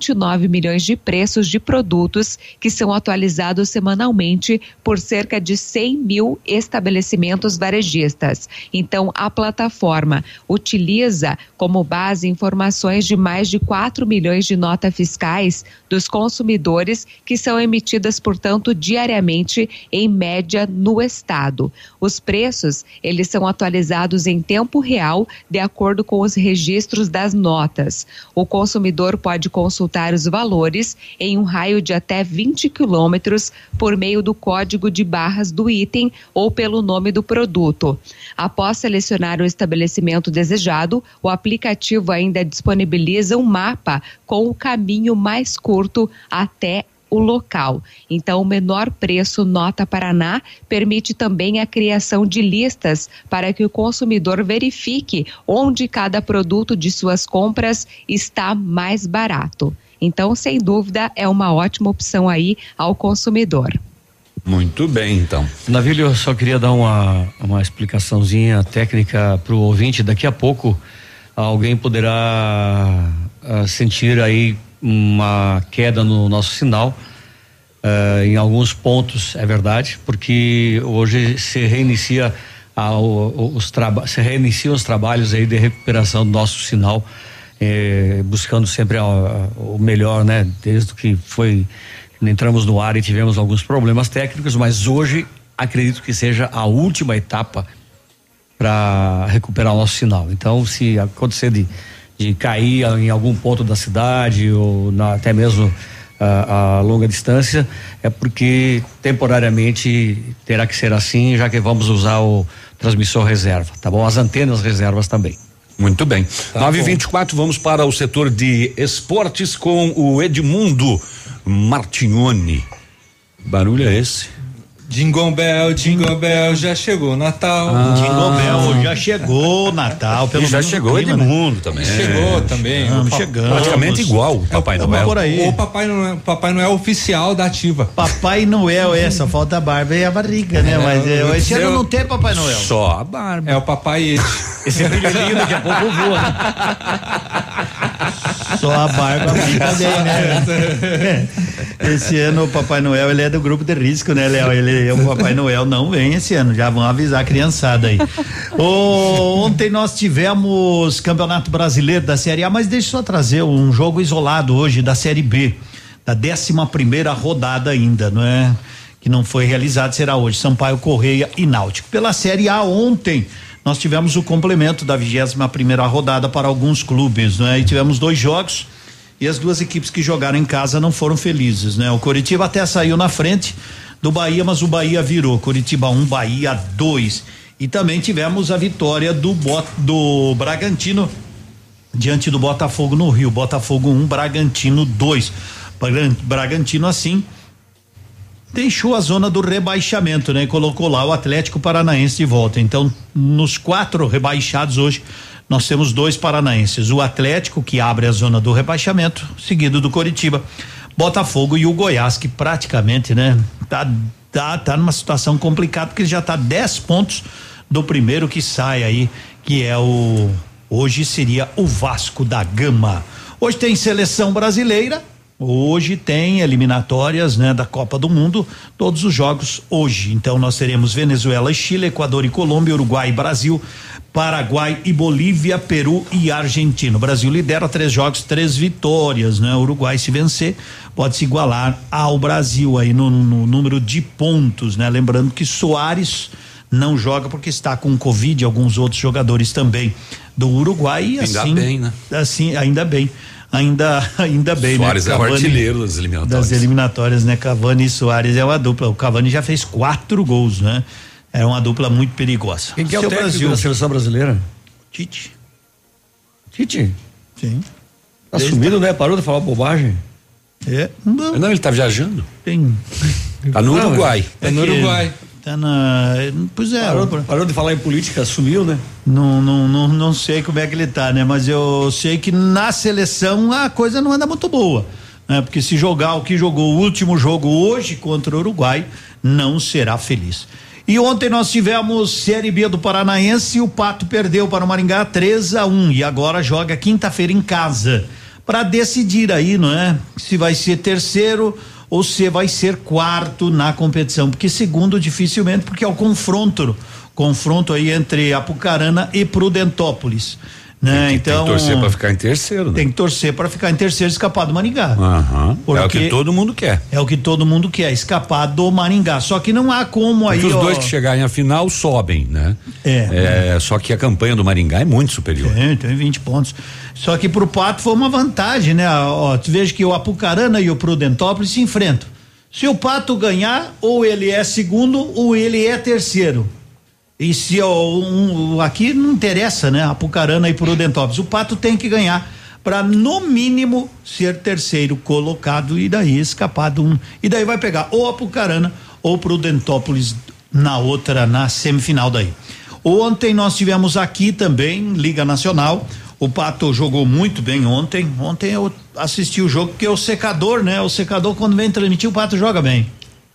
Speaker 23: 29 milhões de preços de produtos que são atualizados semanalmente por cerca de 100 mil estabelecimentos varejistas. Então, a plataforma utiliza como base informações de mais de 4 milhões de notas fiscais dos consumidores que são emitidas, portanto, diariamente em média no estado. Os preços, eles são atualizados em tempo real de acordo com os registros das notas. O consumidor pode consultar os valores em um raio de até 20 quilômetros por meio do código de barras do item ou pelo nome do produto. Após selecionar o estabelecimento desejado, o aplicativo ainda disponibiliza um mapa com o caminho mais curto até o local. Então, o menor preço Nota Paraná permite também a criação de listas para que o consumidor verifique onde cada produto de suas compras está mais barato. Então, sem dúvida, é uma ótima opção aí ao consumidor.
Speaker 2: Muito bem, então.
Speaker 4: Navilho, eu só queria dar uma, uma explicaçãozinha técnica para o ouvinte. Daqui a pouco alguém poderá uh, sentir aí uma queda no nosso sinal. Uh, em alguns pontos é verdade, porque hoje se reinicia a, os se reiniciam os trabalhos aí de recuperação do nosso sinal, eh, buscando sempre a, a, o melhor, né? Desde que foi entramos no ar e tivemos alguns problemas técnicos, mas hoje acredito que seja a última etapa para recuperar o nosso sinal. Então, se acontecer de, de cair em algum ponto da cidade ou na, até mesmo a, a, longa distância, é porque temporariamente terá que ser assim, já que vamos usar o transmissor reserva, tá bom? As antenas reservas também.
Speaker 2: Muito bem. Tá 9 e 24 vamos para o setor de esportes com o Edmundo Martignoni. Barulho é esse?
Speaker 3: Jingle Bell, Jingle Bell, já chegou o Natal.
Speaker 49: Ah. Jingle Bell, já chegou o Natal. Pelo
Speaker 2: e já chegou
Speaker 49: clima,
Speaker 2: Edmundo
Speaker 49: né?
Speaker 2: também.
Speaker 3: Chegou também.
Speaker 49: Chegamos, chegamos.
Speaker 2: Praticamente igual o Papai
Speaker 49: Tamo
Speaker 2: Noel.
Speaker 49: por aí.
Speaker 3: O Papai Noel, Papai Noel oficial da Ativa.
Speaker 49: Papai Noel, é, só falta a barba e a barriga, né? Mas é, esse ano não tem Papai Noel.
Speaker 2: Só a barba.
Speaker 3: É o Papai Ed.
Speaker 49: Esse filhinho daqui a pouco voa. Só a barba fica bem, né? Esse ano o Papai Noel ele é do grupo de risco, né, Léo? Ele o Papai Noel não vem esse ano, já vão avisar a criançada aí. Ô, ontem nós tivemos Campeonato Brasileiro da Série A, mas deixa eu só trazer um jogo isolado hoje da Série B, da 11 primeira rodada ainda, não é? Que não foi realizado, será hoje, Sampaio Correia e Náutico. Pela Série A ontem, nós tivemos o complemento da 21 primeira rodada para alguns clubes, né? E tivemos dois jogos e as duas equipes que jogaram em casa não foram felizes, né? O Coritiba até saiu na frente do Bahia, mas o Bahia virou. Coritiba 1, um, Bahia 2. E também tivemos a vitória do do Bragantino diante do Botafogo no Rio. Botafogo 1, um, Bragantino 2. Bragantino assim deixou a zona do rebaixamento, né? E colocou lá o Atlético Paranaense de volta. Então, nos quatro rebaixados hoje, nós temos dois paranaenses, o Atlético que abre a zona do rebaixamento, seguido do Coritiba, Botafogo e o Goiás que praticamente, né, tá tá tá numa situação complicada porque já tá 10 pontos do primeiro que sai aí, que é o hoje seria o Vasco da Gama. Hoje tem seleção brasileira, Hoje tem eliminatórias, né, da Copa do Mundo, todos os jogos hoje. Então nós teremos Venezuela e Chile, Equador e Colômbia, Uruguai e Brasil, Paraguai e Bolívia, Peru e Argentina. O Brasil lidera três jogos, três vitórias, né? O Uruguai se vencer pode se igualar ao Brasil aí no, no número de pontos, né? Lembrando que Soares não joga porque está com Covid, alguns outros jogadores também do Uruguai e
Speaker 2: Ainda
Speaker 49: assim,
Speaker 2: bem, né?
Speaker 49: assim, ainda bem ainda ainda bem
Speaker 2: Soares
Speaker 49: né?
Speaker 2: é o artilheiro das eliminatórias.
Speaker 49: das eliminatórias né Cavani e Soares é uma dupla o Cavani já fez quatro gols né é uma dupla muito perigosa
Speaker 4: Quem que é o técnico
Speaker 49: Brasil
Speaker 4: da seleção brasileira?
Speaker 49: Tite
Speaker 4: Tite?
Speaker 49: sim
Speaker 4: Tá sumido, né? Parou de falar bobagem?
Speaker 49: é não,
Speaker 2: Não, ele tá viajando.
Speaker 49: tem
Speaker 2: Tá no
Speaker 4: Não,
Speaker 2: Uruguai.
Speaker 3: É no
Speaker 49: que
Speaker 3: Uruguai.
Speaker 49: Pois é
Speaker 4: Parou, parou de falar em política, sumiu, né?
Speaker 49: Não, não, não, não sei como é que ele tá, né? Mas eu sei que na seleção a coisa não anda muito boa. Né? Porque se jogar o que jogou o último jogo hoje contra o Uruguai, não será feliz. E ontem nós tivemos Série B do Paranaense e o Pato perdeu para o Maringá 3 a 1 e agora joga quinta-feira em casa para decidir aí, não é? Se vai ser terceiro ou se vai ser quarto na competição, porque segundo dificilmente, porque é o confronto, confronto aí entre Apucarana e Prudentópolis, né?
Speaker 2: Tem
Speaker 49: então
Speaker 2: que torcer pra ficar em terceiro, né?
Speaker 49: tem que torcer para ficar em terceiro e escapar do Maringá.
Speaker 2: Aham. É o que todo mundo quer.
Speaker 49: É o que todo mundo quer, escapar do Maringá. Só que não há como aí.
Speaker 2: Porque os
Speaker 49: ó,
Speaker 2: dois que chegarem à final sobem, né?
Speaker 49: É.
Speaker 2: Só que a campanha do Maringá é muito superior.
Speaker 49: Tem, tem 20 pontos. Só que pro Pato foi uma vantagem, né? Ó, tu veja que o Apucarana e o Prudentópolis se enfrentam. Se o Pato ganhar, ou ele é segundo, ou ele é terceiro. E se um, aqui não interessa, né? Apucarana e Prudentópolis. O Pato tem que ganhar para no mínimo ser terceiro colocado e daí escapar de um. E daí vai pegar ou Apucarana ou Prudentópolis na outra, na semifinal daí. Ontem nós tivemos aqui também, Liga Nacional. O Pato jogou muito bem ontem. Ontem eu assisti o jogo, porque o secador, né? O secador, quando vem transmitir, o Pato joga bem.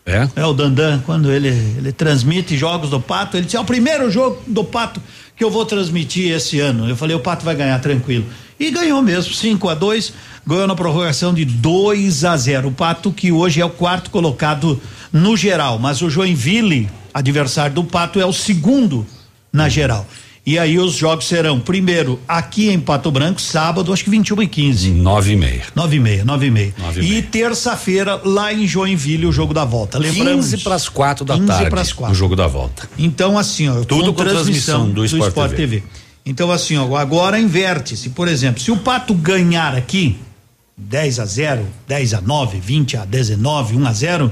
Speaker 2: É?
Speaker 49: É o Dandan, quando ele, ele transmite jogos do Pato, ele disse: é o primeiro jogo do Pato que eu vou transmitir esse ano. Eu falei: o Pato vai ganhar tranquilo. E ganhou mesmo, 5 a 2 ganhou na prorrogação de 2 a 0 O Pato, que hoje é o quarto colocado no geral, mas o Joinville, adversário do Pato, é o segundo na geral. E aí os jogos serão, primeiro, aqui em Pato Branco, sábado, acho que 21 e 15.
Speaker 2: Nove e meia.
Speaker 49: Nove e meia, nove e meia.
Speaker 2: Nove e
Speaker 49: E terça-feira, lá em Joinville, o jogo da volta. Lembramos
Speaker 2: 15 para as quatro da
Speaker 49: 15
Speaker 2: tarde.
Speaker 49: pras quatro.
Speaker 2: O jogo da volta.
Speaker 49: Então, assim, ó,
Speaker 2: Tudo com transmissão do Sport TV.
Speaker 49: Então, assim, ó, agora inverte-se. Por exemplo, se o Pato ganhar aqui 10 a 0, 10 a 9, 20 a 19, 1 a 0,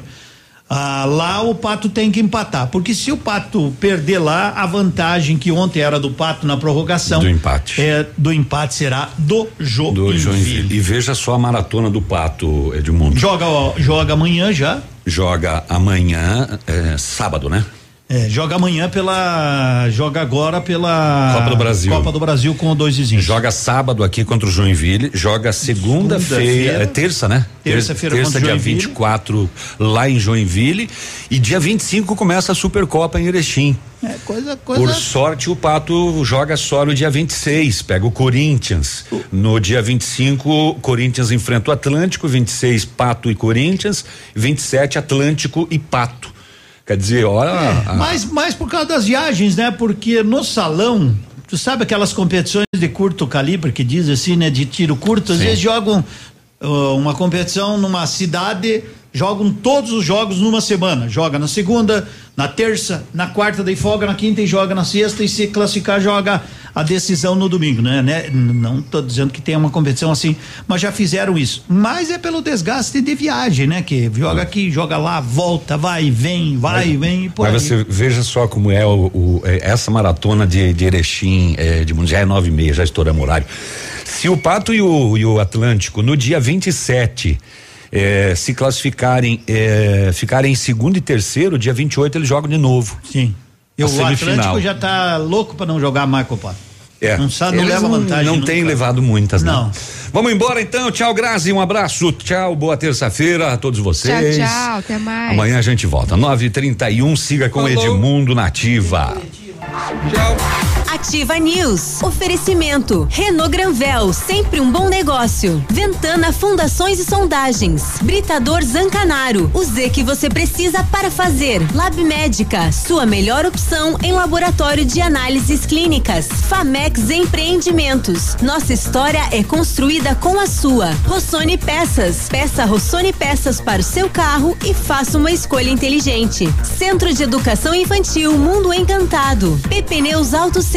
Speaker 49: Ah, lá o Pato tem que empatar, porque se o Pato perder lá, a vantagem que ontem era do Pato na prorrogação
Speaker 2: Do empate.
Speaker 49: é do empate será do Joinville.
Speaker 2: Do Joinville. E veja só a maratona do Pato, Edmundo.
Speaker 49: Joga ó, joga amanhã já.
Speaker 2: Joga amanhã, é, sábado, né?
Speaker 49: É, joga amanhã pela. Joga agora pela.
Speaker 2: Copa do Brasil.
Speaker 49: Copa do Brasil com dois vizinhos.
Speaker 2: Joga sábado aqui contra o Joinville, joga segunda-feira,
Speaker 49: Segunda-feira.
Speaker 2: é terça, né?
Speaker 49: Terça-feira
Speaker 2: terça,
Speaker 49: o
Speaker 2: dia
Speaker 49: Joinville.
Speaker 2: 24 lá em Joinville e dia 25 começa a Supercopa em Erechim.
Speaker 49: É, coisa, coisa.
Speaker 2: Por sorte, o Pato joga só no dia 26, pega o Corinthians. No dia 25, o Corinthians enfrenta o Atlântico, 26, Pato e Corinthians, 27, Atlântico e Pato. Quer dizer, olha. a-
Speaker 49: Mas, mas por causa das viagens, né? Porque no salão, tu sabe aquelas competições de curto calibre que diz assim, né? De tiro curto, às
Speaker 2: Sim.
Speaker 49: vezes jogam uma competição numa cidade, jogam todos os jogos numa semana. Joga na segunda, na terça, na quarta, daí folga na quinta e joga na sexta e se classificar joga a decisão no domingo, né? né? Não tô dizendo que tem uma competição assim, mas já fizeram isso. Mas é pelo desgaste de viagem, né? Que joga aqui, joga lá, volta, vai, vem, vai, vem e por
Speaker 2: Mas
Speaker 49: aí.
Speaker 2: você veja só como é o, o- é, essa maratona de, de Erechim, é, de já é nove e meia, já estouramos horário. Se o Pato e o, e o Atlântico no dia 27 é, se classificarem, é, ficarem em segundo e terceiro, dia 28 eles jogam de novo.
Speaker 49: Sim. E o
Speaker 2: semifinal.
Speaker 49: Atlântico já tá louco pra não jogar mais Copa.
Speaker 2: É.
Speaker 49: Não sabe, não
Speaker 2: Eles
Speaker 49: leva vantagem.
Speaker 2: Não
Speaker 49: nunca.
Speaker 2: tem levado muitas, não.
Speaker 49: Não.
Speaker 2: Vamos embora então. Tchau, Grazi. Um abraço. Tchau, boa terça-feira a todos vocês.
Speaker 23: Tchau, tchau, até mais.
Speaker 2: Amanhã a gente volta. 9h31, siga com Edmundo Nativa.
Speaker 1: Ativa News. Oferecimento. Renault Granvel, sempre um bom negócio. Ventana Fundações e Sondagens. Britador Zancanaro. O Z que você precisa para fazer. Lab Médica, sua melhor opção em laboratório de análises clínicas. Famex Empreendimentos. Nossa história é construída com a sua. Rossoni Peças. Peça Rossoni Peças para o seu carro e faça uma escolha inteligente. Centro de Educação Infantil Mundo Encantado. PP Neus Auto